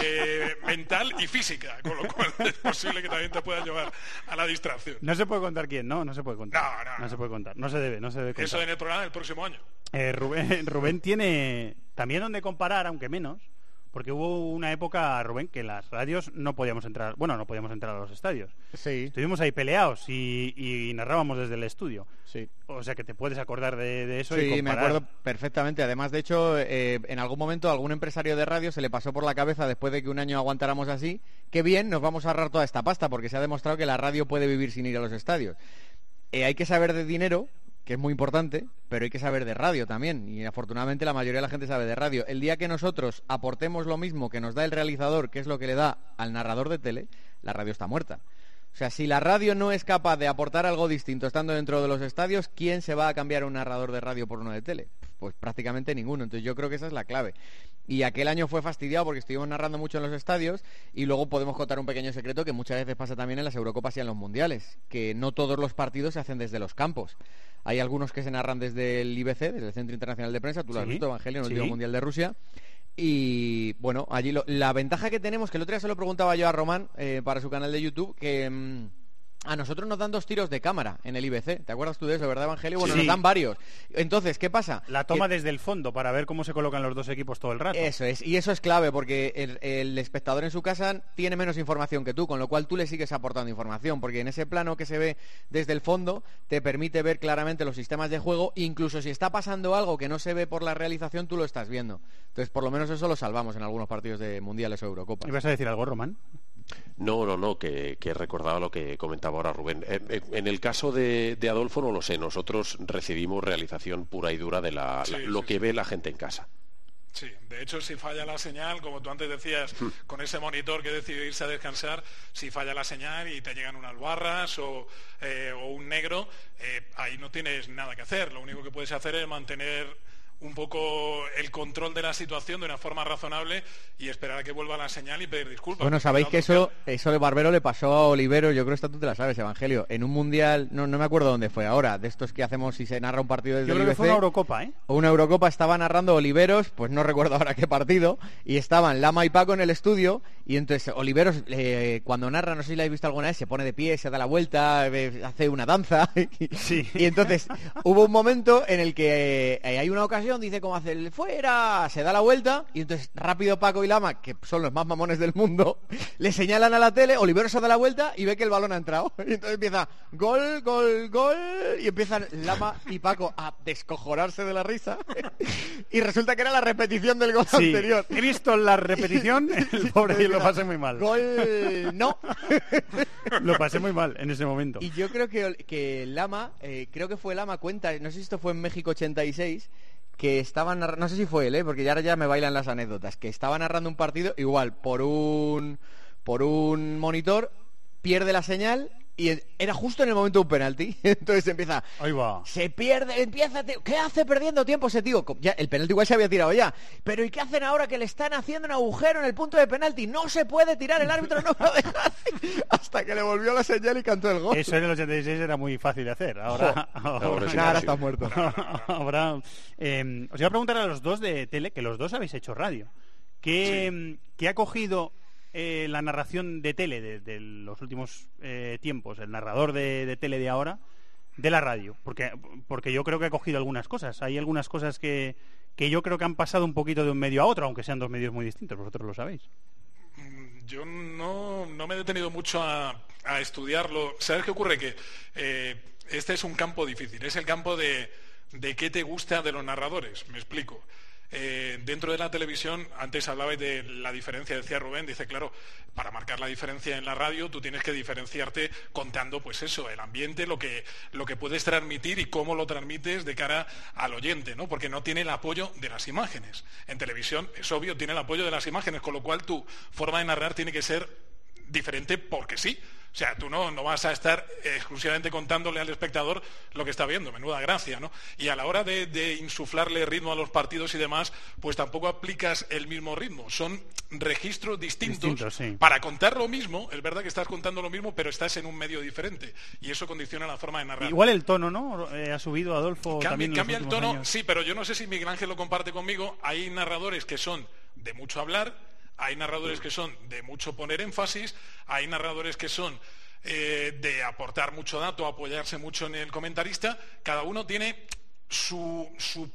eh, mental y física, con lo cual es posible que también te pueda llevar a la distracción. No se puede contar quién, ¿no? No se puede contar. No, no, se puede contar. No se debe, no se debe contar. Eso en el programa del próximo año. Eh, Rubén, Rubén tiene también donde comparar, aunque menos, porque hubo una época, Rubén, que las radios no podíamos entrar, bueno, no podíamos entrar a los estadios. Sí. Estuvimos ahí peleados y, y narrábamos desde el estudio. Sí. O sea que te puedes acordar de, de eso y Sí, me comparar. acuerdo perfectamente. Además, de hecho, eh, en algún momento a algún empresario de radio se le pasó por la cabeza después de que un año aguantáramos así, que bien, nos vamos a ahorrar toda esta pasta, porque se ha demostrado que la radio puede vivir sin ir a los estadios. Eh, hay que saber de dinero, que es muy importante, pero hay que saber de radio también. Y afortunadamente la mayoría de la gente sabe de radio. El día que nosotros aportemos lo mismo que nos da el realizador, que es lo que le da al narrador de tele, la radio está muerta. O sea, si la radio no es capaz de aportar algo distinto estando dentro de los estadios, ¿quién se va a cambiar un narrador de radio por uno de tele? Pues prácticamente ninguno. Entonces yo creo que esa es la clave. Y aquel año fue fastidiado porque estuvimos narrando mucho en los estadios y luego podemos contar un pequeño secreto que muchas veces pasa también en las Eurocopas y en los Mundiales, que no todos los partidos se hacen desde los campos. Hay algunos que se narran desde el IBC, desde el Centro Internacional de Prensa, tú lo has Sí, visto, Evangelio, en el sí. último Mundial de Rusia. Y bueno, allí lo- la ventaja que tenemos, que el otro día se lo preguntaba yo a Román eh, para su canal de YouTube, que mm, a nosotros nos dan dos tiros de cámara en el IBC. ¿Te acuerdas tú de eso, verdad, Evangelio? Bueno, Sí. nos dan varios. Entonces, ¿qué pasa? La toma Que- desde el fondo para ver cómo se colocan los dos equipos todo el rato. Eso es, y eso es clave porque el, el espectador en su casa tiene menos información que tú, con lo cual tú le sigues aportando información, porque en ese plano que se ve desde el fondo te permite ver claramente los sistemas de juego, incluso si está pasando algo que no se ve por la realización, tú lo estás viendo. Entonces, por lo menos eso lo salvamos en algunos partidos de mundiales o Eurocopas. ¿Ibas a decir algo, Román? No, no, no, que, que recordaba lo que comentaba ahora Rubén. Eh, eh, en el caso de, de Adolfo no lo sé, nosotros recibimos realización pura y dura de la, Sí, la- lo sí, que ve la gente en casa. Sí, de hecho, si falla la señal, como tú antes decías, Hmm. con ese monitor que decidió irse a descansar, si falla la señal y te llegan unas barras o, eh, o un negro, eh, ahí no tienes nada que hacer. Lo único que puedes hacer es mantener un poco el control de la situación de una forma razonable y esperar a que vuelva la señal y pedir disculpas. Bueno, sabéis que eso, eso de Barbero le pasó a Olivero, yo creo que esta tú te la sabes, Evangelio, en un mundial, no, no me acuerdo dónde fue ahora, de estos que hacemos si se narra un partido desde Yo el creo que fue IBC. una Eurocopa, ¿eh? o una Eurocopa estaba narrando Oliveros, pues no recuerdo ahora qué partido, y estaban Lama y Paco en el estudio, y entonces Oliveros, eh, cuando narra, no sé si la habéis visto alguna vez, se pone de pie, se da la vuelta, eh, hace una danza, y entonces hubo un momento en el que eh, hay una ocasión, dice cómo hace el fuera, se da la vuelta, y entonces rápido Paco y Lama, que son los más mamones del mundo, le señalan a la tele, Oliveros se da la vuelta y ve que el balón ha entrado, y entonces empieza gol, gol, gol, y empiezan Lama y Paco a descojonarse de la risa, y resulta que era la repetición del gol Sí, anterior. he visto la repetición, el pobre y lo pasé muy mal. Gol, no. Lo pasé muy mal en ese momento. Y yo creo que, que Lama, eh, creo que fue Lama, cuenta, no sé si esto fue en México 86, que estaba narrando, no sé si fue él, ¿eh? porque ya ya me bailan las anécdotas, que estaba narrando un partido igual por un por un monitor, pierde la señal y era justo en el momento de un penalti. Entonces empieza, Ahí va. se pierde, empieza, ¿qué hace perdiendo tiempo ese tío? Ya, el penalti igual se había tirado ya. Pero ¿y qué hacen ahora que le están haciendo un agujero en el punto de penalti? No se puede tirar, el árbitro no lo deja hacer. Hasta que le volvió la señal y cantó el gol. Eso en el 86 era muy fácil de hacer. Ahora. Ahora sí, ahora está muerto. ahora, eh, os iba a preguntar a los dos de tele, que los dos habéis hecho radio. ¿Qué, qué ha cogido eh, la narración de tele de, los últimos eh, tiempos, el narrador de, tele de ahora, de la radio? Porque, porque yo creo que ha cogido algunas cosas. Hay algunas cosas que, que yo creo que han pasado un poquito de un medio a otro, aunque sean dos medios muy distintos. Vosotros lo sabéis. Yo no, no me he detenido mucho a, a estudiarlo. ¿Sabes qué ocurre? Que eh, este es un campo difícil. Es el campo de, de qué te gusta de los narradores. Me explico. Eh, dentro de la televisión, antes hablabais de la diferencia, decía Rubén, dice, claro, para marcar la diferencia en la radio, tú tienes que diferenciarte contando, pues eso, el ambiente, lo que, lo que puedes transmitir y cómo lo transmites de cara al oyente, ¿no? Porque no tiene el apoyo de las imágenes. En televisión, es obvio, tiene el apoyo de las imágenes, con lo cual tu forma de narrar tiene que ser diferente porque sí. O sea, tú no, no vas a estar exclusivamente contándole al espectador lo que está viendo, menuda gracia, ¿no? Y a la hora de, de insuflarle ritmo a los partidos y demás, pues tampoco aplicas el mismo ritmo. Son registros distintos sí. para contar lo mismo. Es verdad que estás contando lo mismo, pero estás en un medio diferente. Y eso condiciona la forma de narrar. Igual el tono, ¿no? Eh, ha subido Adolfo Cambia, también en los cambia el tono, años. sí, pero yo no sé si Miguel Ángel lo comparte conmigo. Hay narradores que son de mucho hablar, hay narradores que son de mucho poner énfasis, hay narradores que son eh, de aportar mucho dato, apoyarse mucho en el comentarista. Cada uno tiene su,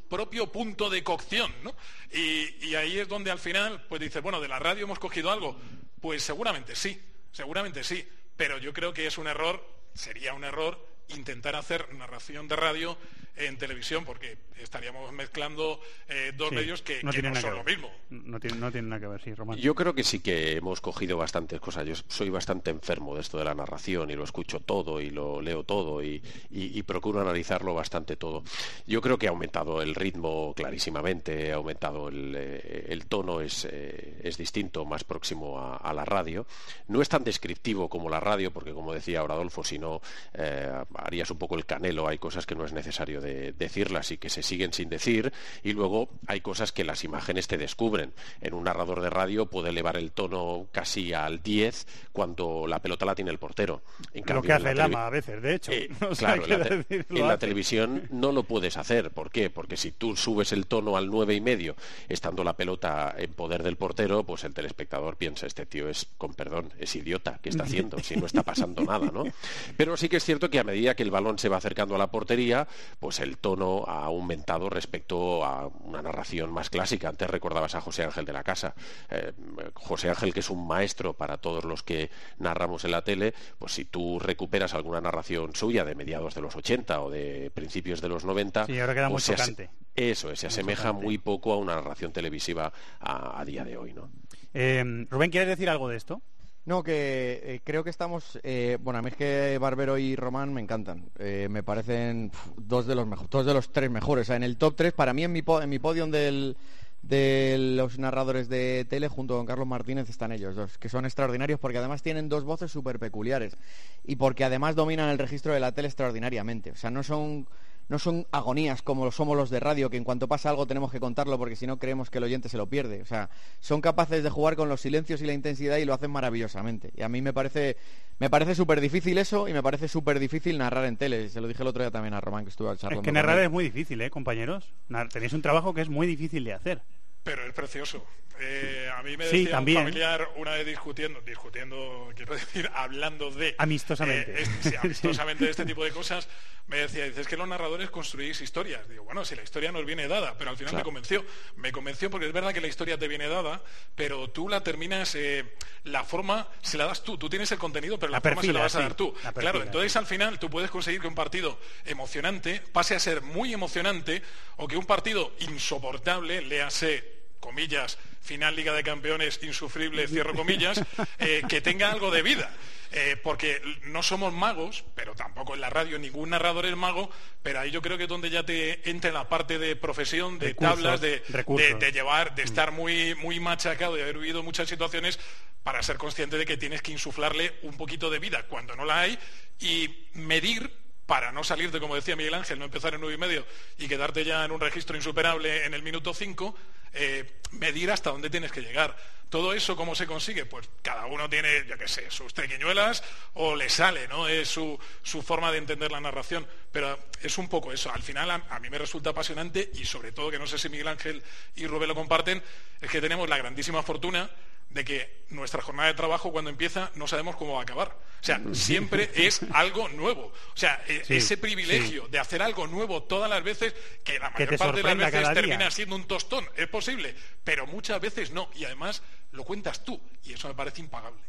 propio punto de cocción, ¿no? Y, y ahí es donde al final, pues dices, bueno, de la radio hemos cogido algo. Pues seguramente sí, seguramente sí. Pero yo creo que es un error, sería un error intentar hacer narración de radio en televisión, porque estaríamos mezclando eh, dos Sí, medios que no que tienen no nada son que lo ver. mismo. No tiene, no tiene nada que ver, sí, Román. Yo creo que sí que hemos cogido bastantes cosas. Yo soy bastante enfermo de esto de la narración y lo escucho todo y lo leo todo y, y- y procuro analizarlo bastante todo. Yo creo que ha aumentado el ritmo clarísimamente, ha aumentado el, eh, el tono, es, eh, es distinto, más próximo a, a la radio. No es tan descriptivo como la radio, porque como decía ahora Adolfo, si no eh, harías un poco el canelo, hay cosas que no es necesario de decirlas y que se siguen sin decir, y luego hay cosas que las imágenes te descubren. En un narrador de radio puede elevar el tono casi al 10 cuando la pelota la tiene el portero. En Lo cambio, que en hace el ama a veces, de hecho. eh, O sea, claro, en la, decir, lo en televisión no lo puedes hacer. ¿Por qué? Porque si tú subes el tono al nueve y medio, estando la pelota en poder del portero, pues el telespectador piensa, este tío es, con perdón, es idiota, ¿qué está haciendo? Si no está pasando nada, ¿no? Pero sí que es cierto que a medida que el balón se va acercando a la portería, pues el tono ha aumentado respecto a una narración más clásica. Antes recordabas a José Ángel de la Casa. Eh, José Ángel, que es un maestro para todos los que narramos en la tele, pues si tú recuperas alguna narración suya de mediados de los 80 o de principios de los 90, Sí, ahora queda muy pues chocante. Eso, es, se Muy asemeja chocante. muy poco a una narración televisiva a, a día de hoy, ¿no? Eh, Rubén, ¿quieres decir algo de esto? No, que eh, creo que estamos. eh, bueno, a mí es que Barbero y Román me encantan. Eh, me parecen dos de los mejores, dos de los tres mejores. O sea, en el top 3, para mí en mi, po- en mi podium de los narradores de tele, junto con Carlos Martínez, están ellos dos, que son extraordinarios porque además tienen dos voces súper peculiares y porque además dominan el registro de la tele extraordinariamente. O sea, no son no son agonías como lo somos los de radio, que en cuanto pasa algo tenemos que contarlo porque si no creemos que el oyente se lo pierde. O sea, son capaces de jugar con los silencios y la intensidad y lo hacen maravillosamente. Y a mí me parece me parece súper difícil eso y me parece súper difícil narrar en tele. Se lo dije el otro día también a Román que estuvo charlando. Es que narrar es muy difícil, ¿eh, compañeros? Tenéis un trabajo que es muy difícil de hacer. Pero es precioso. Eh, a mí me Sí, decía también. un familiar una vez discutiendo, discutiendo, quiero decir, hablando de... Amistosamente. eh, este- sí, amistosamente de este tipo de cosas, me decía, dice, es que los narradores construís historias. Digo, bueno, si la historia nos viene dada, pero al final me convenció. Me convenció porque es verdad que la historia te viene dada, pero tú la terminas, eh, la forma se la das tú. Tú tienes el contenido, pero la, La forma se la vas a dar tú. la Claro, entonces al final tú puedes conseguir que un partido emocionante pase a ser muy emocionante o que un partido insoportable, léase comillas, final Liga de Campeones insufrible, cierro comillas, eh, que tenga algo de vida. Eh, porque no somos magos, pero tampoco en la radio ningún narrador es mago, pero ahí yo creo que es donde ya te entra la parte de profesión, de Recursos, tablas, de, de- de llevar, de estar muy, muy machacado y haber vivido muchas situaciones para ser consciente de que tienes que insuflarle un poquito de vida cuando no la hay y medir para no salirte, como decía Miguel Ángel, no empezar en nueve y medio y quedarte ya en un registro insuperable en el minuto cinco, eh, medir hasta dónde tienes que llegar. Todo eso, ¿cómo se consigue? Pues cada uno tiene, yo qué sé, sus triquiñuelas o le sale, ¿no? Es su, su forma de entender la narración. Pero es un poco eso. Al final, a, a mí me resulta apasionante y sobre todo, que no sé si Miguel Ángel y Rubén lo comparten, es que tenemos la grandísima fortuna de que nuestra jornada de trabajo cuando empieza no sabemos cómo va a acabar. O sea, siempre es algo nuevo. O sea, e- Sí, ese privilegio sí. de hacer algo nuevo todas las veces, que la mayor te parte de las veces día. termina siendo un tostón, es posible, pero muchas veces no. Y además lo cuentas tú, y eso me parece impagable.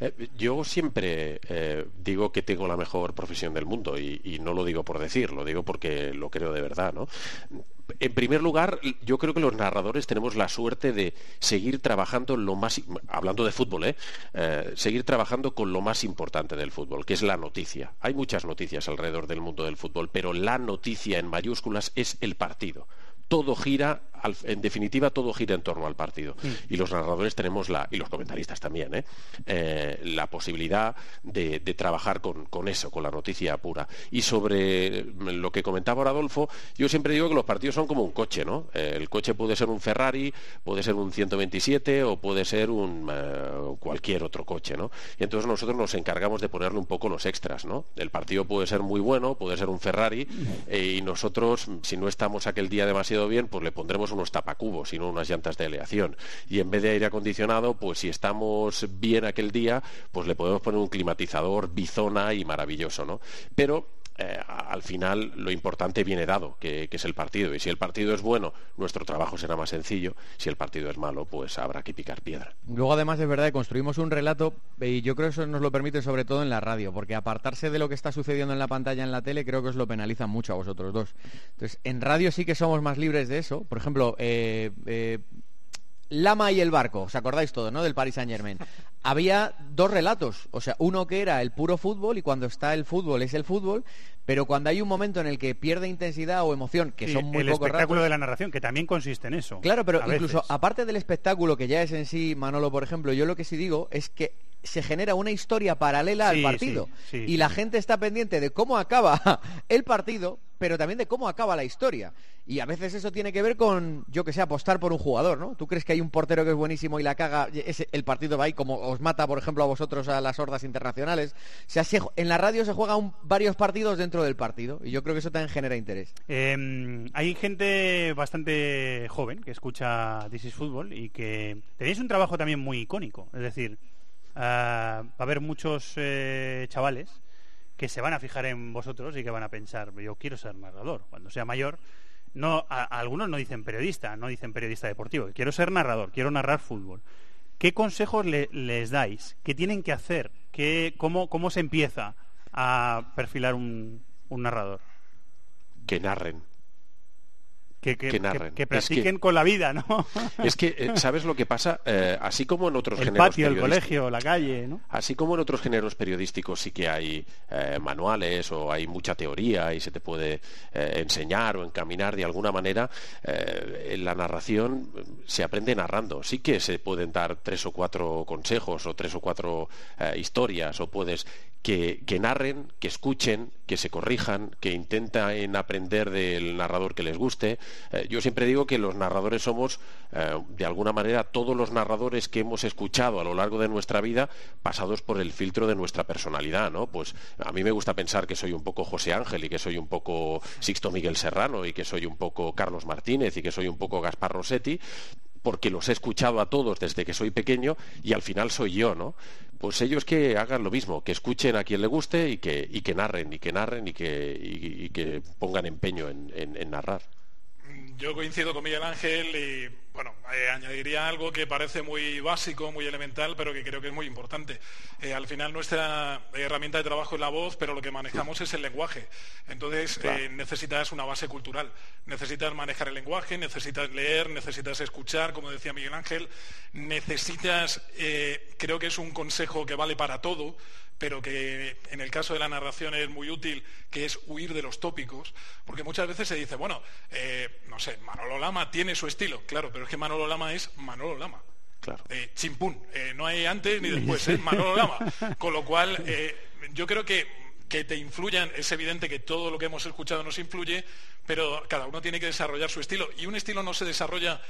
Eh, yo siempre eh, digo que tengo la mejor profesión del mundo y, no lo digo por decir, lo digo porque lo creo de verdad, ¿no? En primer lugar, yo creo que los narradores tenemos la suerte de seguir trabajando lo más, hablando de fútbol, ¿eh? Eh, seguir trabajando con lo más importante del fútbol, que es la noticia. Hay muchas noticias alrededor del mundo del fútbol, pero la noticia en mayúsculas es el partido. Todo gira, al- en definitiva, todo gira en torno al partido. Y los narradores tenemos la, y los comentaristas también, ¿eh? Eh, la posibilidad de, de trabajar con, con eso, con la noticia pura. Y sobre lo que comentaba ahora Adolfo, yo siempre digo que los partidos son como un coche, ¿no? Eh, el coche puede ser un Ferrari, puede ser un 127 o puede ser un cualquier otro coche, ¿no? Y entonces nosotros nos encargamos de ponerle un poco los extras, ¿no? El partido puede ser muy bueno, puede ser un Ferrari, eh, y nosotros, si no estamos aquel día demasiado bien, pues le pondremos unos tapacubos y no unas llantas de aleación. Y en vez de aire acondicionado, pues si estamos bien aquel día, pues le podemos poner un climatizador bizona y maravilloso, ¿no? Pero eh, al final lo importante viene dado, que, es el partido. Y si el partido es bueno, nuestro trabajo será más sencillo. Si el partido es malo, pues habrá que picar piedra. Luego además es verdad que construimos un relato y yo creo que eso nos lo permite sobre todo en la radio, porque apartarse de lo que está sucediendo en la pantalla en la tele creo que os lo penaliza mucho a vosotros dos. Entonces, en radio sí que somos más libres de eso. Por ejemplo, eh, eh, Lama y el barco, ¿os acordáis todo, no? Del Paris Saint Germain. Había dos relatos, o sea, uno que era el puro fútbol y cuando está el fútbol es el fútbol, pero cuando hay un momento en el que pierde intensidad o emoción, que son muy el pocos espectáculo ratos, de la narración, que también consiste en eso. Claro, pero incluso veces. aparte del espectáculo que ya es en sí, Manolo, por ejemplo, yo lo que sí digo es que se genera una historia paralela Sí, al partido. sí, sí, y la gente está pendiente de cómo acaba el partido, pero también de cómo acaba la historia. Y a veces eso tiene que ver con, yo que sé, apostar por un jugador, ¿no? ¿Tú crees que hay un portero que es buenísimo y la caga, ese- el partido va ahí como os mata, por ejemplo, a vosotros a las hordas internacionales? O sea, se- en la radio se juegan varios partidos dentro del partido y yo creo que eso también genera interés. Eh, hay gente bastante joven que escucha This is Football y que tenéis un trabajo también muy icónico. Es decir, ah, va a haber muchos eh, chavales que se van a fijar en vosotros y que van a pensar, yo quiero ser narrador. Cuando sea mayor, no, a- algunos no dicen periodista, no dicen periodista deportivo, quiero ser narrador, quiero narrar fútbol. ¿Qué consejos le- les dais? ¿Qué tienen que hacer? ¿Qué, cómo, ¿Cómo se empieza a perfilar un, un narrador? Que narren. Que, que, Que narren. que- que Es practiquen que- con la vida, ¿no? Es que, eh, ¿sabes lo que pasa? Eh, así como en otros el géneros patio, el colegio, la calle, ¿no? Así como en otros géneros periodísticos sí que hay eh, manuales o hay mucha teoría y se te puede eh, enseñar o encaminar de alguna manera, en la narración se aprende narrando. Sí que se pueden dar tres o cuatro consejos o tres o cuatro historias o puedes que, narren, que escuchen, que se corrijan, que intenten aprender del narrador que les guste. Eh, yo siempre digo que los narradores somos, eh, de alguna manera, todos los narradores que hemos escuchado a lo largo de nuestra vida pasados por el filtro de nuestra personalidad, ¿no? Pues a mí me gusta pensar que soy un poco José Ángel y que soy un poco Sixto Miguel Serrano y que soy un poco Carlos Martínez y que soy un poco Gaspar Rossetti porque los he escuchado a todos desde que soy pequeño y al final soy yo, ¿no? Pues ellos que hagan lo mismo, que escuchen a quien le guste y que, narren, y que narren y que, pongan empeño en narrar. Yo coincido con Miguel Ángel y bueno, eh, añadiría algo que parece muy básico, muy elemental, pero que creo que es muy importante. Eh, al final nuestra herramienta de trabajo es la voz, pero lo que manejamos es el lenguaje. Entonces eh, necesitas una base cultural. Necesitas manejar el lenguaje, necesitas leer, necesitas escuchar, como decía Miguel Ángel. Necesitas, creo que es un consejo que vale para todo, pero que en el caso de la narración es muy útil, que es huir de los tópicos, porque muchas veces se dice, bueno, eh, no sé, Manolo Lama tiene su estilo, claro, pero es que Manolo Lama es Manolo Lama. Claro. Eh, chimpún, eh, no hay antes ni después, es Manolo Lama. Con lo cual, yo creo que que te influyan, es evidente que todo lo que hemos escuchado nos influye, pero cada uno tiene que desarrollar su estilo. Y un estilo no se desarrolla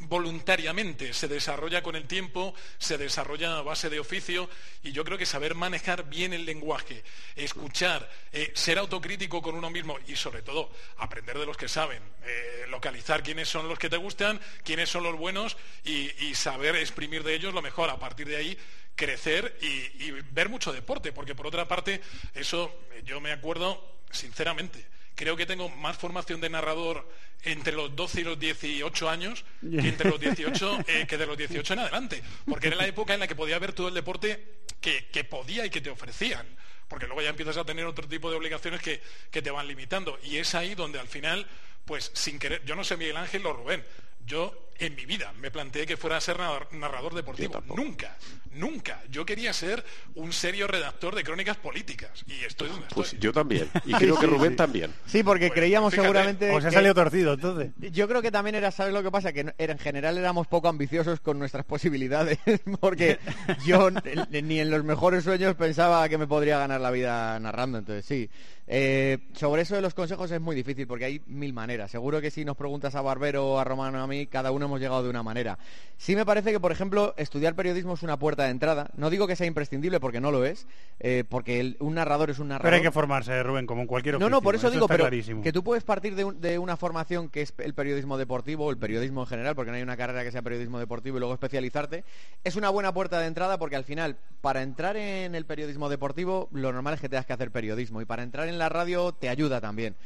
voluntariamente, se desarrolla con el tiempo, se desarrolla a base de oficio y yo creo que saber manejar bien el lenguaje, escuchar, eh, ser autocrítico con uno mismo y sobre todo aprender de los que saben, eh, localizar quiénes son los que te gustan, quiénes son los buenos y, saber exprimir de ellos lo mejor. A partir de ahí crecer y, y ver mucho deporte, porque por otra parte, eso eh, yo me acuerdo sinceramente creo que tengo más formación de narrador entre los 12 y los 18 años que entre los 18 eh, que de los 18 en adelante, porque era la época en la que podía ver todo el deporte que, que podía y que te ofrecían, porque luego ya empiezas a tener otro tipo de obligaciones que, que te van limitando, y es ahí donde al final, pues sin querer, yo no sé Miguel Ángel o Rubén, yo en mi vida me planteé que fuera a ser nar- narrador deportivo. Nunca, nunca. Yo quería ser un serio redactor de crónicas políticas. Y estoy donde estoy. Pues yo también. Y creo que Rubén sí. también. Sí, porque creíamos fíjate. seguramente. O se ha salido torcido, entonces. Yo creo que también era, ¿sabes lo que pasa? Que era, en general éramos poco ambiciosos con nuestras posibilidades, porque yo ni en los mejores sueños pensaba que me podría ganar la vida narrando, entonces sí. Eh, sobre eso de los consejos es muy difícil, porque hay mil maneras. Seguro que si nos preguntas a Barbero o a Romano o a mí, cada uno hemos llegado de una manera. Sí me parece que, por ejemplo, estudiar periodismo es una puerta de entrada. No digo que sea imprescindible, porque no lo es, eh, porque el- un narrador es un narrador. Pero hay que formarse, Rubén, como en cualquier No, oficio. no, por eso, digo, está pero clarísimo. que tú puedes partir de, un- de una formación que es el periodismo deportivo, o el periodismo en general, porque no hay una carrera que sea periodismo deportivo y luego especializarte. Es una buena puerta de entrada porque al final, para entrar en el periodismo deportivo, lo normal es que tengas que hacer periodismo y para entrar en la radio te ayuda también.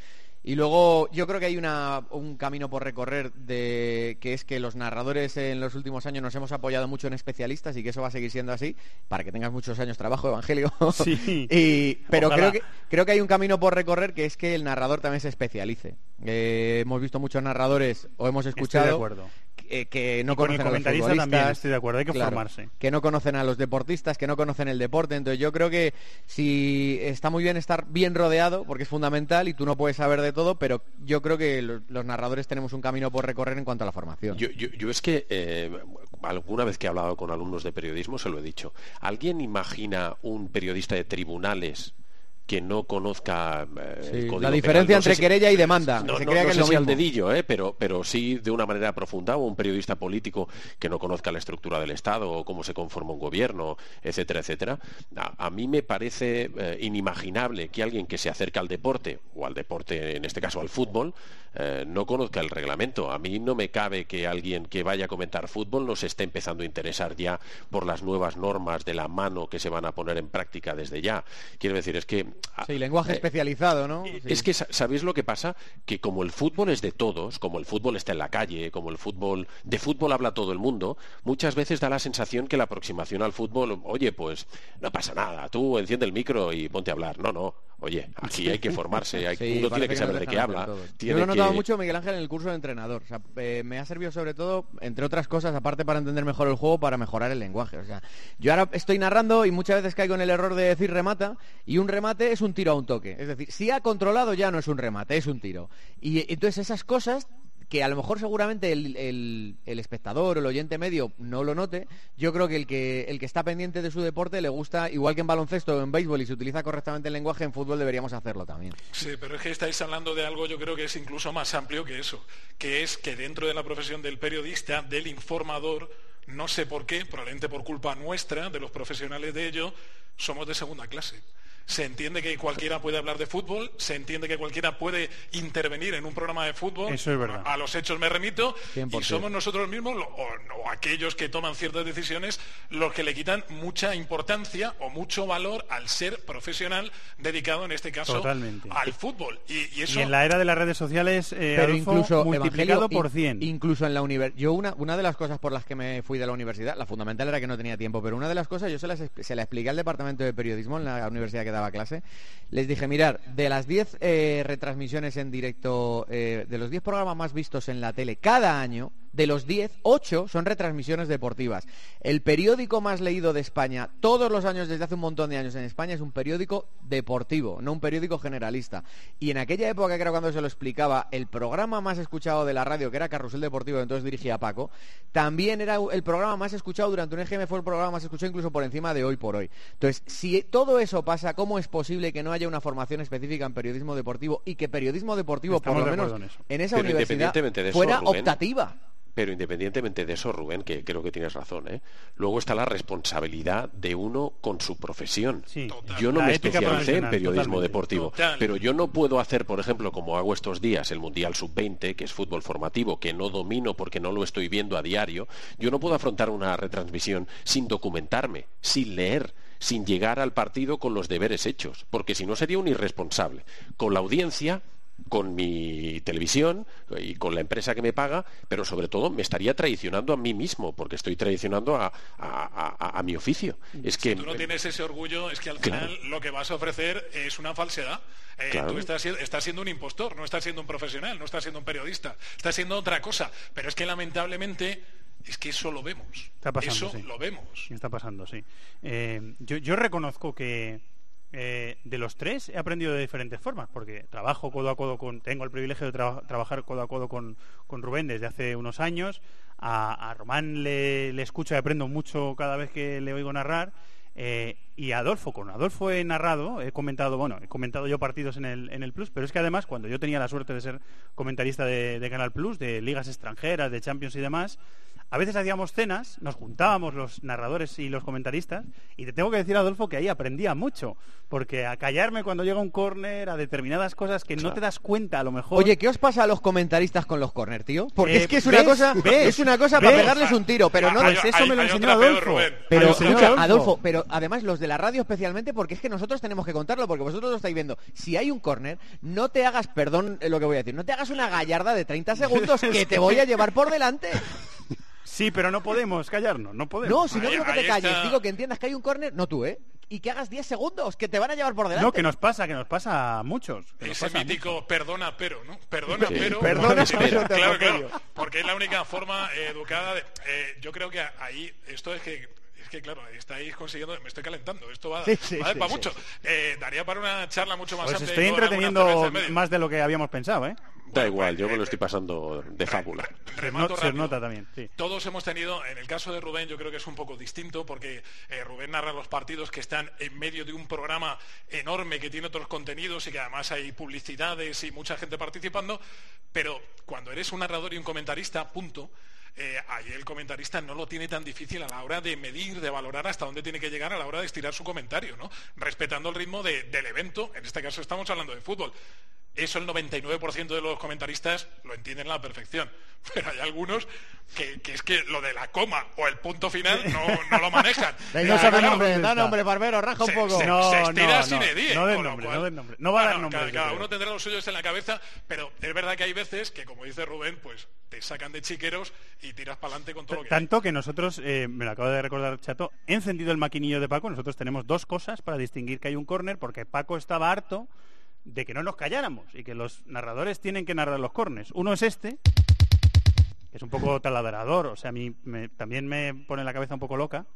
Y luego yo creo que hay una- un camino por recorrer de que es que los narradores en los últimos años nos hemos apoyado mucho en especialistas y que eso va a seguir siendo así para que tengas muchos años trabajo, Evangelio. Sí. y, pero Ojalá. creo que, creo que hay un camino por recorrer que es que el narrador también se especialice. Eh, hemos visto muchos narradores o hemos escuchado Acuerdo. que, no Y con el conocen a los futbolistas, también estoy de acuerdo, hay que claro, formarse. que no conocen a los deportistas, que no conocen el deporte. Entonces yo creo que si está muy bien estar bien rodeado, porque es fundamental y tú no puedes saber de todo, pero yo creo que los, los narradores tenemos un camino por recorrer en cuanto a la formación. Yo, yo- yo es que eh, alguna vez que he hablado con alumnos de periodismo se lo he dicho. ¿Alguien imagina un periodista de tribunales que no conozca eh, Sí, el código la penal? diferencia No entre si- querella y demanda. No, Se no- crea que es lo si al dedillo, eh, pero, pero sí de una manera profunda, o un periodista político que no conozca la estructura del Estado o cómo se conforma un gobierno, etcétera, etcétera. A, a mí me parece eh, inimaginable que alguien que se acerca al deporte, o al deporte, en este caso al fútbol, eh, no conozca el reglamento. A mí no me cabe que alguien que vaya a comentar fútbol no se esté empezando a interesar ya por las nuevas normas de la mano que se van a poner en práctica desde ya. Quiero decir, es que... Sí, lenguaje eh, especializado, ¿no? Sí. es que sa- sabéis lo que pasa, que como el fútbol es de todos, como el fútbol está en la calle, como el fútbol de fútbol habla todo el mundo, muchas veces da la sensación que la aproximación al fútbol, oye, pues no pasa nada, tú enciende el micro y ponte a hablar. No, no, oye, aquí hay que formarse, hay, Sí, uno tiene que nos saber de qué habla, tiene Yo lo he notado que- mucho, Miguel Ángel, en el curso de entrenador. O sea, eh, me ha servido sobre todo, entre otras cosas, aparte para entender mejor el juego, para mejorar el lenguaje. O sea, yo ahora estoy narrando y muchas veces caigo en el error de decir remata y un remate es un tiro a un toque. Es decir, si ha controlado ya no es un remate, es un tiro. Y entonces esas cosas que a lo mejor seguramente el, el- espectador o el oyente medio no lo note, yo creo que el, que el que está pendiente de su deporte le gusta, igual que en baloncesto o en béisbol y se utiliza correctamente el lenguaje, en fútbol deberíamos hacerlo también. Sí, pero es que estáis hablando de algo yo creo que es incluso más amplio que eso, que es que dentro de la profesión del periodista, del informador, no sé por qué, probablemente por culpa nuestra, de los profesionales de ello, somos de segunda clase. Se entiende que cualquiera puede hablar de fútbol, se entiende que cualquiera puede intervenir en un programa de fútbol. Eso es verdad. A los hechos me remito. 100%. Y somos nosotros mismos, lo- o, o aquellos que toman ciertas decisiones, los que le quitan mucha importancia o mucho valor al ser profesional dedicado, en este caso, Totalmente. al fútbol. Y, y eso... Y en la era de las redes sociales, eh, pero Adolfo, incluso multiplicado por in- 100. incluso en la universidad yo una, una de las cosas por las que me fui de la universidad la fundamental era que no tenía tiempo pero una de las cosas yo se, las, se la expliqué al departamento de periodismo en la universidad que daba clase les dije mirar de las 10 eh, retransmisiones en directo eh, de los 10 programas más vistos en la tele cada año de los 10, 8 son retransmisiones deportivas. El periódico más leído de España todos los años, desde hace un montón de años en España, es un periódico deportivo, no un periódico generalista. Y en aquella época, que era cuando se lo explicaba, el programa más escuchado de la radio, que era Carrusel Deportivo, que entonces dirigía Paco, también era el programa más escuchado durante un EGM, fue el programa más escuchado incluso por encima de hoy por hoy. Entonces, si todo eso pasa, ¿cómo es posible que no haya una formación específica en periodismo deportivo y que periodismo deportivo, Estamos por lo menos en esa Pero universidad, independientemente de eso, fuera Rubén, optativa? Pero independientemente de eso, Rubén, que creo que tienes razón, ¿eh? luego está la responsabilidad de uno con su profesión. Yo no La me especialicé en periodismo totalmente. deportivo, Total. pero yo no puedo hacer, por ejemplo, como hago estos días, el Mundial Sub-20, que es fútbol formativo, que no domino porque no lo estoy viendo a diario, yo no puedo afrontar una retransmisión sin documentarme, sin leer sin llegar al partido con los deberes hechos, porque si no sería un irresponsable. Con la audiencia con mi televisión y con la empresa que me paga, pero sobre todo me estaría traicionando a mí mismo, porque estoy traicionando a, a- a- a mi oficio. Es que tú no tienes ese orgullo, es que al Claro. final lo que vas a ofrecer es una falsedad. Eh, Claro. Tú estás, estás siendo un impostor, no estás siendo un profesional, no estás siendo un periodista, estás siendo otra cosa. Pero es que lamentablemente es que eso lo vemos. Está pasando, eso sí. lo vemos. Está pasando, sí. Eh, yo, yo reconozco que eh, de los tres he aprendido de diferentes formas, porque trabajo codo a codo con, tengo el privilegio de traba- trabajar codo a codo con, con Rubén desde hace unos años. A, a Román le, le escucho y aprendo mucho cada vez que le oigo narrar. Eh, y Adolfo, con Adolfo he narrado, he comentado, bueno, he comentado yo partidos en el, en el Plus, pero es que además cuando yo tenía la suerte de ser comentarista de, de Canal Plus, de ligas extranjeras, de Champions y demás, a veces hacíamos cenas, nos juntábamos los narradores y los comentaristas, y te tengo que decir, Adolfo, que ahí aprendía mucho, porque a callarme cuando llega un córner, a determinadas cosas que no te das cuenta a lo mejor. Oye, ¿qué os pasa a los comentaristas con los corner, tío? Porque Eh, es que es una ¿ves? cosa, ¿ves? es una cosa para pegarles un tiro, pero no Pues de eso me lo enseñó peor, Adolfo. Pero, Hay Adolfo, pero además los de la radio especialmente, porque es que nosotros tenemos que contarlo, porque vosotros lo estáis viendo. Si hay un córner, no te hagas, perdón eh, lo que voy a decir, no te hagas una gallarda de 30 segundos que te voy a llevar por delante. Sí, pero no podemos callarnos, no podemos. No, si no digo que te calles, está. digo que entiendas que hay un córner, no tú, ¿eh? Y que hagas 10 segundos, que te van a llevar por delante. No, que nos pasa, que nos pasa a muchos. que nos Ese a mítico perdona pero, ¿no? Perdona Sí. pero. Perdona, pero te claro, claro. Porque es la única forma eh, educada de. eh, yo creo que ahí esto es que. Es que claro, estáis consiguiendo, me estoy calentando, esto va, Sí, sí, va sí, para sí. mucho. Eh, daría para una charla mucho más Os amplia. estoy entreteniendo en más de lo que habíamos pensado, ¿eh? da igual, yo me lo estoy pasando de fábula. Se, Remato no- se rápido. nota también, sí. Todos hemos tenido, en el caso de Rubén yo creo que es un poco distinto porque eh, Rubén narra los partidos que están en medio de un programa enorme que tiene otros contenidos y que además hay publicidades y mucha gente participando, pero cuando eres un narrador y un comentarista, punto, eh, ahí el comentarista no lo tiene tan difícil a la hora de medir, de valorar hasta dónde tiene que llegar a la hora de estirar su comentario, ¿no? Respetando el ritmo de- del evento, en este caso estamos hablando de fútbol. Eso el 99% de los comentaristas lo entienden a la perfección. Pero hay algunos que, que es que lo de la coma o el punto final no, no lo manejan. Eh, claro, nombre, da nombre, Barbero, raja un poco. se- No, se estira no, sin no, edie, no den nombre, cual- no den nombre. No va a dar Bueno, nombres, Cada, uno tendrá los suyos en la cabeza, pero es verdad que hay veces que, como dice Rubén, pues te sacan de chiqueros y tiras para adelante con todo lo que hay. Tanto que nosotros, eh, me lo acabo de recordar Chato, he encendido el maquinillo de Paco, nosotros tenemos dos cosas para distinguir que hay un córner, porque Paco estaba harto de que no nos calláramos y que los narradores tienen que narrar los córners. Uno es este, que es un poco taladrador, o sea, a mí me- también me pone la cabeza un poco loca.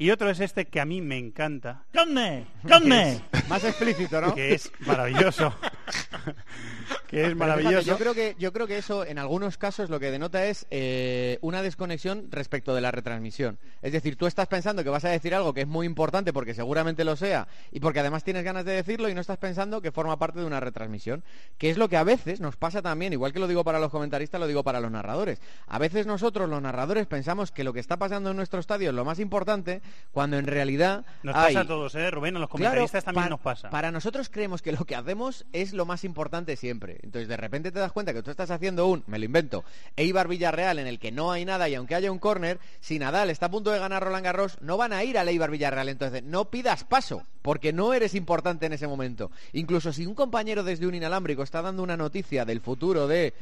Y otro es este que a mí me encanta. ¡Córner! ¡Córner! Más explícito, ¿no? Que es maravilloso. que es maravilloso. fíjate, yo creo que yo creo que eso en algunos casos lo que denota es eh, una desconexión respecto de la retransmisión. Es decir, tú estás pensando que vas a decir algo que es muy importante porque seguramente lo sea y porque además tienes ganas de decirlo y no estás pensando que forma parte de una retransmisión, que es lo que a veces nos pasa también, igual que lo digo para los comentaristas, lo digo para los narradores. A veces nosotros los narradores pensamos que lo que está pasando en nuestro estadio es lo más importante cuando en realidad Nos hay- pasa a todos, ¿eh, Rubén? A los Claro, comentaristas también nos pasa. Para nosotros creemos que lo que hacemos es lo más importante siempre. Entonces, de repente te das cuenta que tú estás haciendo un, me lo invento, Eibar Villarreal en el que no hay nada y aunque haya un córner, si Nadal está a punto de ganar Roland Garros, no van a ir al Eibar Villarreal. Entonces, no pidas paso, porque no eres importante en ese momento. Incluso si un compañero desde un inalámbrico está dando una noticia del futuro de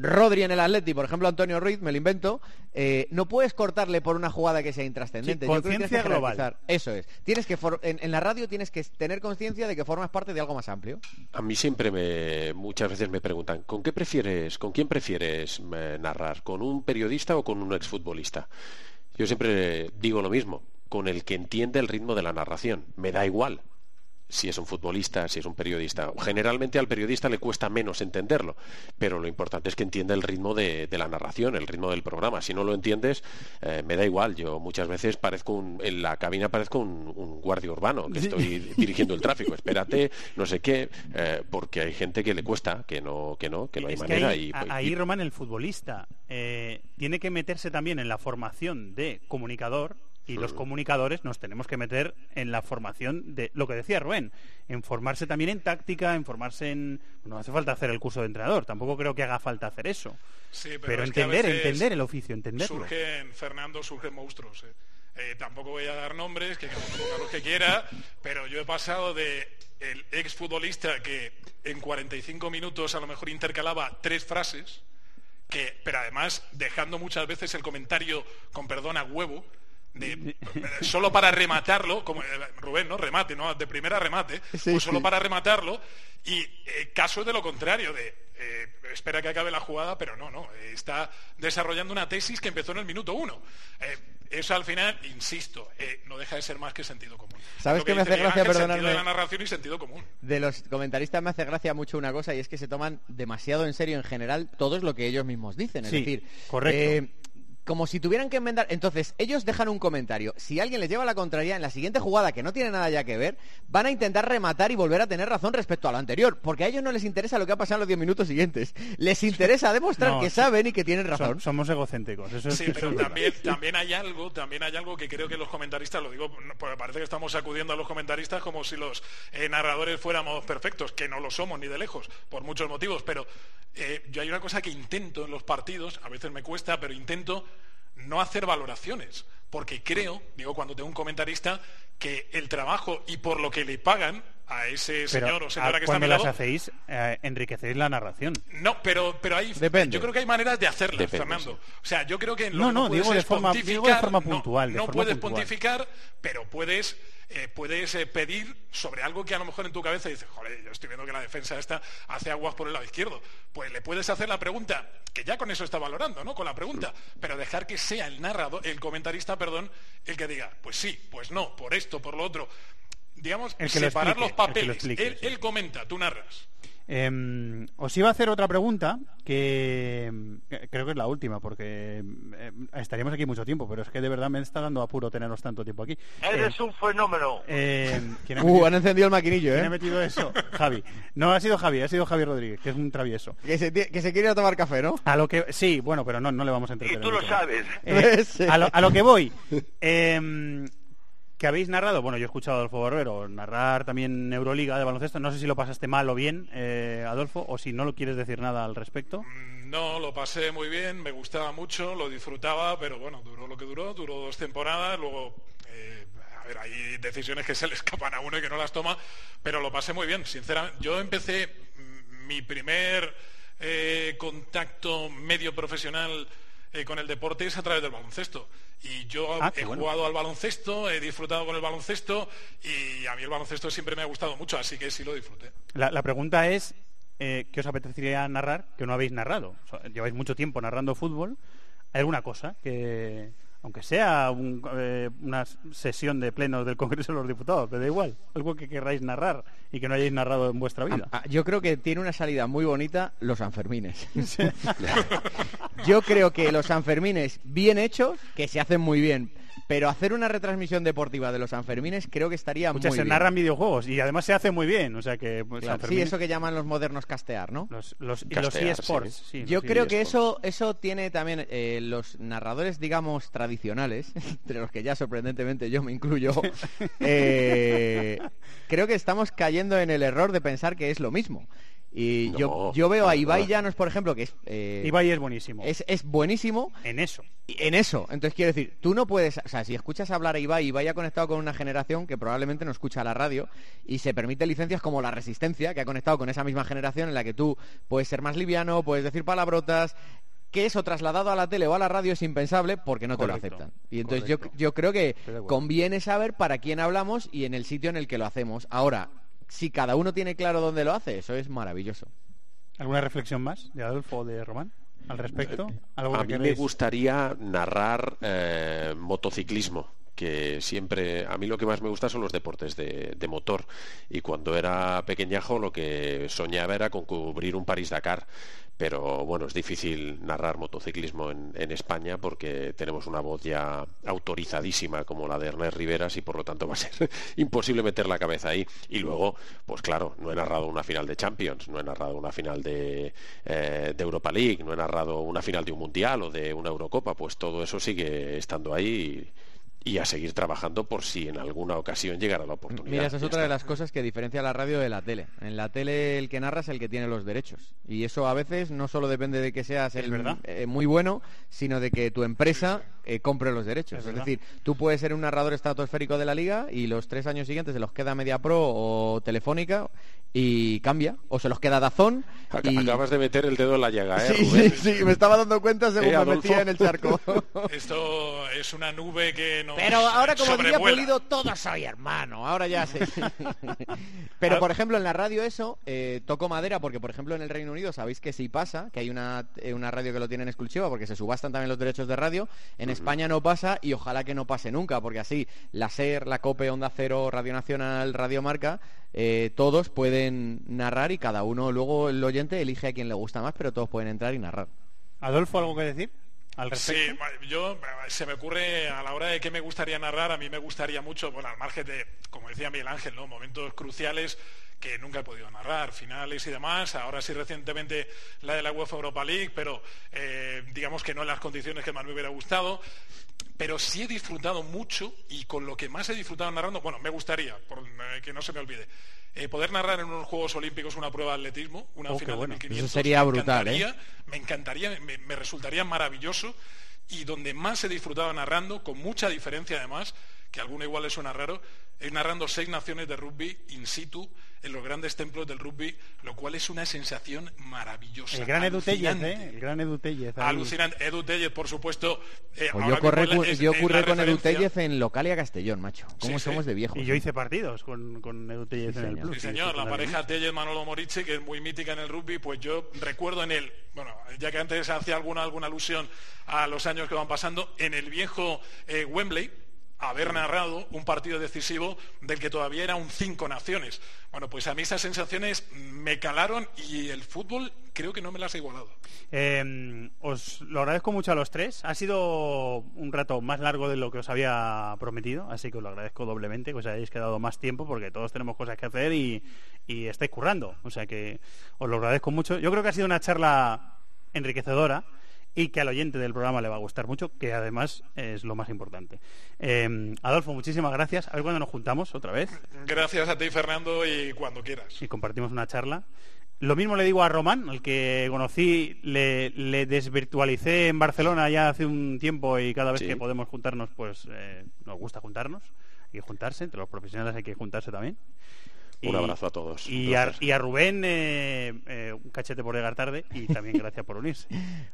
Rodri en el Atleti, por ejemplo Antonio Ruiz, me lo invento, eh, no puedes cortarle por una jugada que sea intrascendente. Sí, Yo creo que tienes que conciencia global. Eso es. Tienes que for- en, en la radio tienes que tener conciencia de que formas parte de algo más amplio. A mí siempre me, muchas veces me preguntan, ¿con qué prefieres, con quién prefieres eh, narrar? ¿Con un periodista o con un exfutbolista? Yo siempre digo lo mismo, con el que entiende el ritmo de la narración. Me da igual si es un futbolista, si es un periodista. Generalmente al periodista le cuesta menos entenderlo, pero lo importante es que entienda el ritmo de, de la narración, el ritmo del programa. Si no lo entiendes, eh, me da igual. Yo muchas veces parezco un- en la cabina parezco un, un guardia urbano que estoy dirigiendo el tráfico. Espérate, no sé qué, eh, porque hay gente que le cuesta, que no, que no, que no hay Es manera. ahí, y- y- ahí, Román, el futbolista eh, tiene que meterse también en la formación de comunicador y los Mm. comunicadores nos tenemos que meter en la formación de lo que decía Rubén, en formarse también en táctica, en formarse en... No hace falta hacer el curso de entrenador, tampoco creo que haga falta hacer eso. Sí, pero, pero entender, entender el oficio, entenderlo. Surgen, Fernando, surgen monstruos. eh. Eh, tampoco voy a dar nombres, que cada los que quiera, pero yo he pasado de el exfutbolista que en 45 minutos a lo mejor intercalaba tres frases, que, pero además dejando muchas veces el comentario con perdón a huevo, de, eh, solo para rematarlo, como eh, Rubén, ¿no? Remate, ¿no? De primera remate, Sí, pues solo sí. para rematarlo, y eh, caso de lo contrario, de eh, espera que acabe la jugada, pero no, no, eh, está desarrollando una tesis que empezó en el minuto uno. Eh, eso al final, insisto, eh, no deja de ser más que sentido común. ¿Sabes Lo qué me hace gracia? Ángel, Sentido de la narración y sentido común. De los comentaristas me hace gracia mucho una cosa y es que se toman demasiado en serio en general todo es lo que ellos mismos dicen. Es Sí, decir, correcto. eh, como si tuvieran que enmendar. Entonces, ellos dejan un comentario. Si alguien les lleva la contraria, en la siguiente jugada, que no tiene nada ya que ver, van a intentar rematar y volver a tener razón respecto a lo anterior. Porque a ellos no les interesa lo que ha pasado en los 10 minutos siguientes. Les interesa demostrar No, que sí. saben y que tienen Som- razón. somos egocéntricos. Eso es, Sí, pero también, también hay algo, también hay algo que creo que los comentaristas, lo digo, porque parece que estamos sacudiendo a los comentaristas como si los eh, narradores fuéramos perfectos, que no lo somos ni de lejos, por muchos motivos, pero eh, yo hay una cosa que intento en los partidos, a veces me cuesta, pero intento no hacer valoraciones, porque creo, digo, cuando tengo un comentarista, que el trabajo y por lo que le pagan a ese Pero, señor o señora ¿a- que está cuando las hacéis, eh, enriquecéis la narración. no, pero, pero hay, Depende. yo creo que hay maneras de hacerlas, Depende, Fernando. O sea, yo creo que en lo No, que no, puedes digo de es forma- digo de no- puntual, de No, forma puedes puntual. pontificar, pero puedes, eh, puedes eh, pedir sobre algo que a lo mejor en tu cabeza dices, joder, yo estoy viendo que la defensa esta hace aguas por el lado izquierdo. Pues le puedes hacer la pregunta, que ya con eso está valorando, ¿no? Con la pregunta, pero dejar que sea el narrador, el comentarista, perdón, el que diga, pues sí, pues no, por esto, por lo otro. Digamos, El que lo separar explique, los lo papeles. explique, él, él comenta, tú narras. Eh, os iba a hacer otra pregunta que creo que es la última porque eh, estaríamos aquí mucho tiempo, pero es que de verdad me está dando apuro teneros tanto tiempo aquí. Eres Eh, un fenómeno. eh, ¿quién ha Uh, han encendido el maquinillo, ¿Quién ¿eh? ha metido eso? Javi. No ha sido Javi, ha sido Javi Rodríguez, que es un travieso. Que se, ti- que se quiere ir a tomar café, ¿no? A lo que sí, bueno, pero no, no le vamos a entretener. Y tú lo mucho. sabes. Eh, Sí. a, lo, a lo que voy. que habéis narrado, bueno, yo he escuchado a Adolfo Barbero narrar también Euroliga de baloncesto. No sé si lo pasaste mal o bien, eh, Adolfo, o si no lo quieres decir nada al respecto. No, lo pasé muy bien, me gustaba mucho, lo disfrutaba, pero bueno, duró lo que duró, duró dos temporadas, luego, eh, a ver, hay decisiones que se le escapan a uno y que no las toma, pero lo pasé muy bien, sinceramente. Yo empecé mm, mi primer eh, contacto medio profesional eh, con el deporte es a través del baloncesto. Y yo Ah, he bueno. jugado al baloncesto, he disfrutado con el baloncesto y a mí el baloncesto siempre me ha gustado mucho, así que sí lo disfruté. La, la pregunta es, eh, ¿qué os apetecería narrar que no habéis narrado? O sea, lleváis mucho tiempo narrando fútbol. ¿Hay alguna cosa que, aunque sea un- eh, una sesión de plenos del Congreso de los Diputados, me da igual, algo que querráis narrar y que no hayáis narrado en vuestra vida? Ah, Yo creo que tiene una salida muy bonita los Sanfermines. Yo creo que los Sanfermines bien hechos, que se hacen muy bien, pero hacer una retransmisión deportiva de los Sanfermines creo que estaría Escucha, muy se bien. narran videojuegos y además se hace muy bien. O sea que pues, Claro, sí, eso que llaman los modernos castear, ¿no? Los, los, y los eSports. sí. sí, Yo los creo que eSports. eso, eso tiene también eh, los narradores, digamos, tradicionales, entre los que ya sorprendentemente yo me incluyo, eh, creo que estamos cayendo en el error de pensar que es lo mismo. Y yo, No, yo veo a Ibai. Llanos, por ejemplo, que es... eh, Ibai es buenísimo. Es, es buenísimo. En eso. En eso. Entonces quiero decir, tú no puedes, o sea, si escuchas hablar a Ibai, Ibai ha conectado con una generación que probablemente no escucha la radio y se permite licencias como la Resistencia, que ha conectado con esa misma generación en la que tú puedes ser más liviano, puedes decir palabrotas, que eso trasladado a la tele o a la radio es impensable porque no te lo aceptan. Y entonces yo, creo que conviene saber para quién hablamos y en el sitio en el que lo hacemos. Ahora, si cada uno tiene claro dónde lo hace, eso es maravilloso. ¿Alguna reflexión más de Adolfo o de Román al respecto? ¿Algo A mí me gustaría narrar eh, motociclismo que siempre a mí lo que más me gusta son los deportes de, de motor y cuando era pequeñajo lo que soñaba era con cubrir un París Dakar pero bueno es difícil narrar motociclismo en, España porque tenemos una voz ya autorizadísima como la de Ernest Riveras y por lo tanto va a ser imposible meter la cabeza ahí. Y luego pues claro no he narrado una final de Champions no he narrado una final de, eh, de Europa League no he narrado una final de un mundial o de una Eurocopa pues todo eso sigue estando ahí y, y a seguir trabajando por si en alguna ocasión llegara la oportunidad Mira, esa es otra está. de las cosas que diferencia la radio de la tele. En la tele el que narra es el que tiene los derechos. Y eso a veces no solo depende de que seas el, verdad. eh, muy bueno, sino de que tu empresa eh, compre los derechos. Es Es, decir, tú puedes ser un narrador estratosférico de la liga y los tres años siguientes se los queda Media Pro o Telefónica y cambia. O se los queda Dazón. Ac- y- Acabas de meter el dedo en la llaga, ¿eh, Sí, Rubén? sí, sí, me estaba dando cuenta según Eh, me metía en el charco. Esto es una nube que nos Pero ahora, como diría sobrevuela. Pulido, todos soy hermano. Ahora ya sé. Pero, por ejemplo, en la radio eso, eh, toco madera, porque, por ejemplo, en el Reino Unido sabéis que sí pasa, que hay una, eh, una radio que lo tiene en exclusiva, porque se subastan también los derechos de radio. En España no pasa y ojalá que no pase nunca, porque así la SER, la COPE, Onda Cero, Radio Nacional, Radio Marca, eh, todos pueden narrar y cada uno, luego el oyente elige a quien le gusta más, pero todos pueden entrar y narrar. Adolfo, ¿algo que decir al Sí, respecto? ma- yo se me ocurre a la hora de que me gustaría narrar, a mí me gustaría mucho, bueno, al margen de, como decía Miguel Ángel, ¿no? momentos cruciales que nunca he podido narrar, finales y demás, ahora sí recientemente la de la UEFA Europa League, pero eh, digamos que no en las condiciones que más me hubiera gustado, pero sí he disfrutado mucho y con lo que más he disfrutado narrando, bueno, me gustaría, por eh, que no se me olvide, eh, poder narrar en unos Juegos Olímpicos una prueba de atletismo, una Oh, final bueno. de Eso 1500. sería me brutal, ¿eh? encantaría, Me encantaría, me, me resultaría maravilloso y donde más he disfrutado narrando, con mucha diferencia además, que a alguno igual le suena raro, es narrando seis naciones de rugby in situ en los grandes templos del rugby, lo cual es una sensación maravillosa. El gran Edu Tellez. ¿eh? El gran Edu Tellez. Alucinante. Edu Tellez, por supuesto. eh, Pues yo, corré, es- yo con Edu. Tellez en Localia Castellón, macho. ¿Cómo Sí, somos sí. de viejos? Y yo hice partidos con, con Edu Tellez en el. Plus. Sí, señor, la pareja Tellez Manolo Morici, que es muy mítica en el rugby, pues yo recuerdo en el, bueno, ya que antes hacía alguna, alguna alusión a los años que van pasando, en el viejo eh, Wembley, haber narrado un partido decisivo del que todavía era un cinco naciones. Bueno, pues a mí esas sensaciones me calaron y el fútbol creo que no me las ha igualado. Eh, os lo agradezco mucho a los tres. Ha sido un rato más largo de lo que os había prometido, así que os lo agradezco doblemente que os hayáis quedado más tiempo porque todos tenemos cosas que hacer y estáis currando. O sea que os lo agradezco mucho. Yo creo que ha sido una charla enriquecedora y que al oyente del programa le va a gustar mucho, que además es lo más importante. Eh, Adolfo, muchísimas gracias. A ver cuándo nos juntamos otra vez Gracias a ti, Fernando, y cuando quieras. y compartimos una charla. Lo mismo le digo a Román, al que conocí, le, le desvirtualicé en Barcelona ya hace un tiempo y cada vez Sí. que podemos juntarnos, pues eh, nos gusta juntarnos. Hay que juntarse, entre los profesionales hay que juntarse también. Un abrazo a todos. Y a, Gracias. y a Rubén, eh, eh, un cachete por llegar tarde y también gracias por unirse.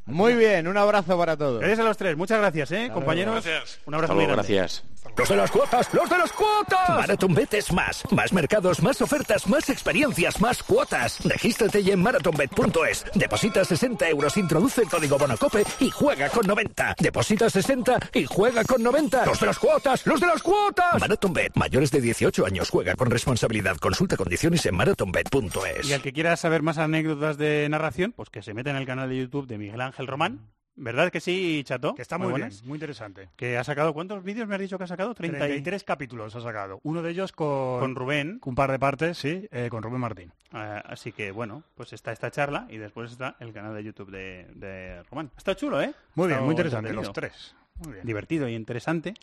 Muy bien, un abrazo para todos. Gracias a los tres, muchas gracias, ¿eh, compañeros. Gracias. Un abrazo muy grande. gracias. ¡Los de las cuotas! ¡Los de las cuotas! Marathon Bet es más. Más mercados, más ofertas, más experiencias, más cuotas. Regístrate ya en marathonbet.es. Deposita 60 euros, introduce el código Bonocope y juega con 90. Deposita 60 y juega con 90. ¡Los de las cuotas! ¡Los de las cuotas! Marathonbet. Mayores de 18 años. Juega con responsabilidad. Consulta condiciones en marathonbet.es. Y al que quiera saber más anécdotas de narración, pues que se meta en el canal de YouTube de Miguel Ángel Román ¿Verdad que sí, Chato? Que está muy, bien, muy interesante. Que ha sacado, ¿cuántos vídeos me has dicho que ha sacado? 30 y- 33 capítulos ha sacado. Uno de ellos con, Con Rubén. con un par de partes, sí, eh, con Rubén Martín. Ah, así que, bueno, pues está esta charla y después está el canal de YouTube de, de Román. Está chulo, ¿eh? Muy bien, muy interesante, los tres. Muy bien. Divertido y interesante.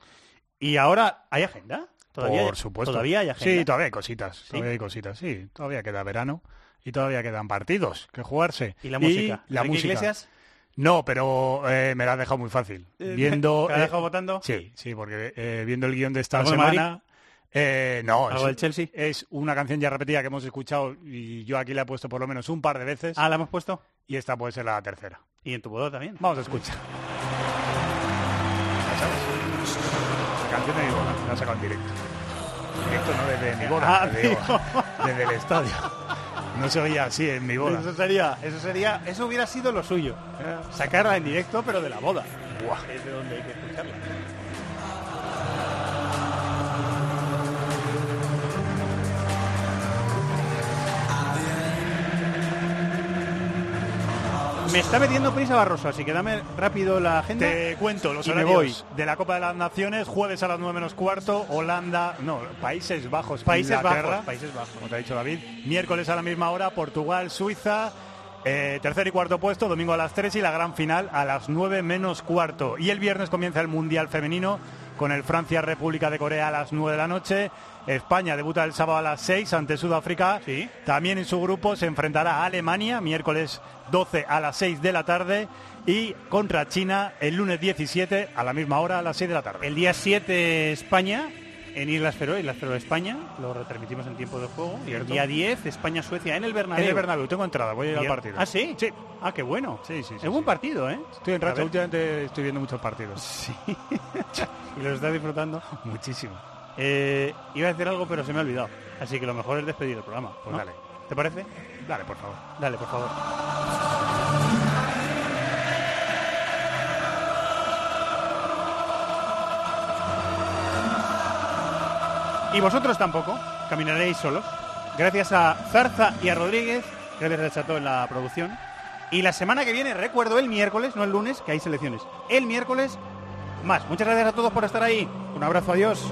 Y ahora, ¿hay agenda? ¿Todavía, Por supuesto. ¿Todavía hay agenda? Sí, todavía hay cositas. ¿Sí? Todavía hay cositas, sí. Todavía queda verano y todavía quedan partidos que jugarse. ¿Y la música? la ¿Enrique música. Iglesias? No, pero eh, me la has dejado muy fácil. Viendo, ¿te la has eh, dejado votando? Sí, sí, porque eh, viendo el guion de esta ¿Algo de semana... eh, no, ¿Algo es, del Chelsea? es una canción ya repetida que hemos escuchado y yo aquí la he puesto por lo menos un par de veces. Ah, ¿la hemos puesto? Y esta puede ser la tercera. ¿Y en tu boda también? Vamos a escuchar. ¿La sabes? La canción de mi boda, la he sacado en directo. Directo no desde mi boda, Ah, desde, desde el estadio. No se oía así en mi boda. Eso sería, eso sería, eso hubiera sido lo suyo. Sacarla en directo, pero de la boda. Buah. Es de donde hay que escucharla. Me está metiendo prisa Barroso, así que dame rápido la agenda. Te cuento los y me horarios voy. de la Copa de las Naciones, jueves a las 9 menos cuarto, Holanda, no, Países Bajos, Países Inglaterra, Bajos, Países Bajos. como te ha dicho David, miércoles a la misma hora, Portugal, Suiza, eh, tercer y cuarto puesto, domingo a las 3 y la gran final a las 9 menos cuarto. Y el viernes comienza el Mundial Femenino con el Francia-República de Corea a las 9 de la noche. España debuta el sábado a las 6 ante Sudáfrica. También en su grupo se enfrentará a Alemania, miércoles 12 a las 6 de la tarde. Y contra China el lunes 17 a la misma hora a las 6 de la tarde. El día 7 España en Islas Feroe, Islas Feroe España, lo retransmitimos en tiempo de juego. Y el día 10 España-Suecia en el Bernabéu. En el Bernabéu, tengo entrada, voy a ir al partido. ¿Ah, sí? Sí. Ah, qué bueno. Sí, sí, sí, Es buen sí. partido, ¿eh? Estoy en racha, últimamente estoy viendo muchos partidos. Sí. y los estás disfrutando. Muchísimo. Eh, iba a decir algo, pero se me ha olvidado. Así que lo mejor es despedir el programa. Pues ¿no? dale. ¿Te parece? Dale, por favor. Dale, por favor. Y vosotros tampoco, caminaréis solos. Gracias a Zarza y a Rodríguez, gracias al Chato en la producción. Y la semana que viene, recuerdo, el miércoles, no el lunes, que hay selecciones. El miércoles, más. Muchas gracias a todos por estar ahí. Un abrazo, adiós.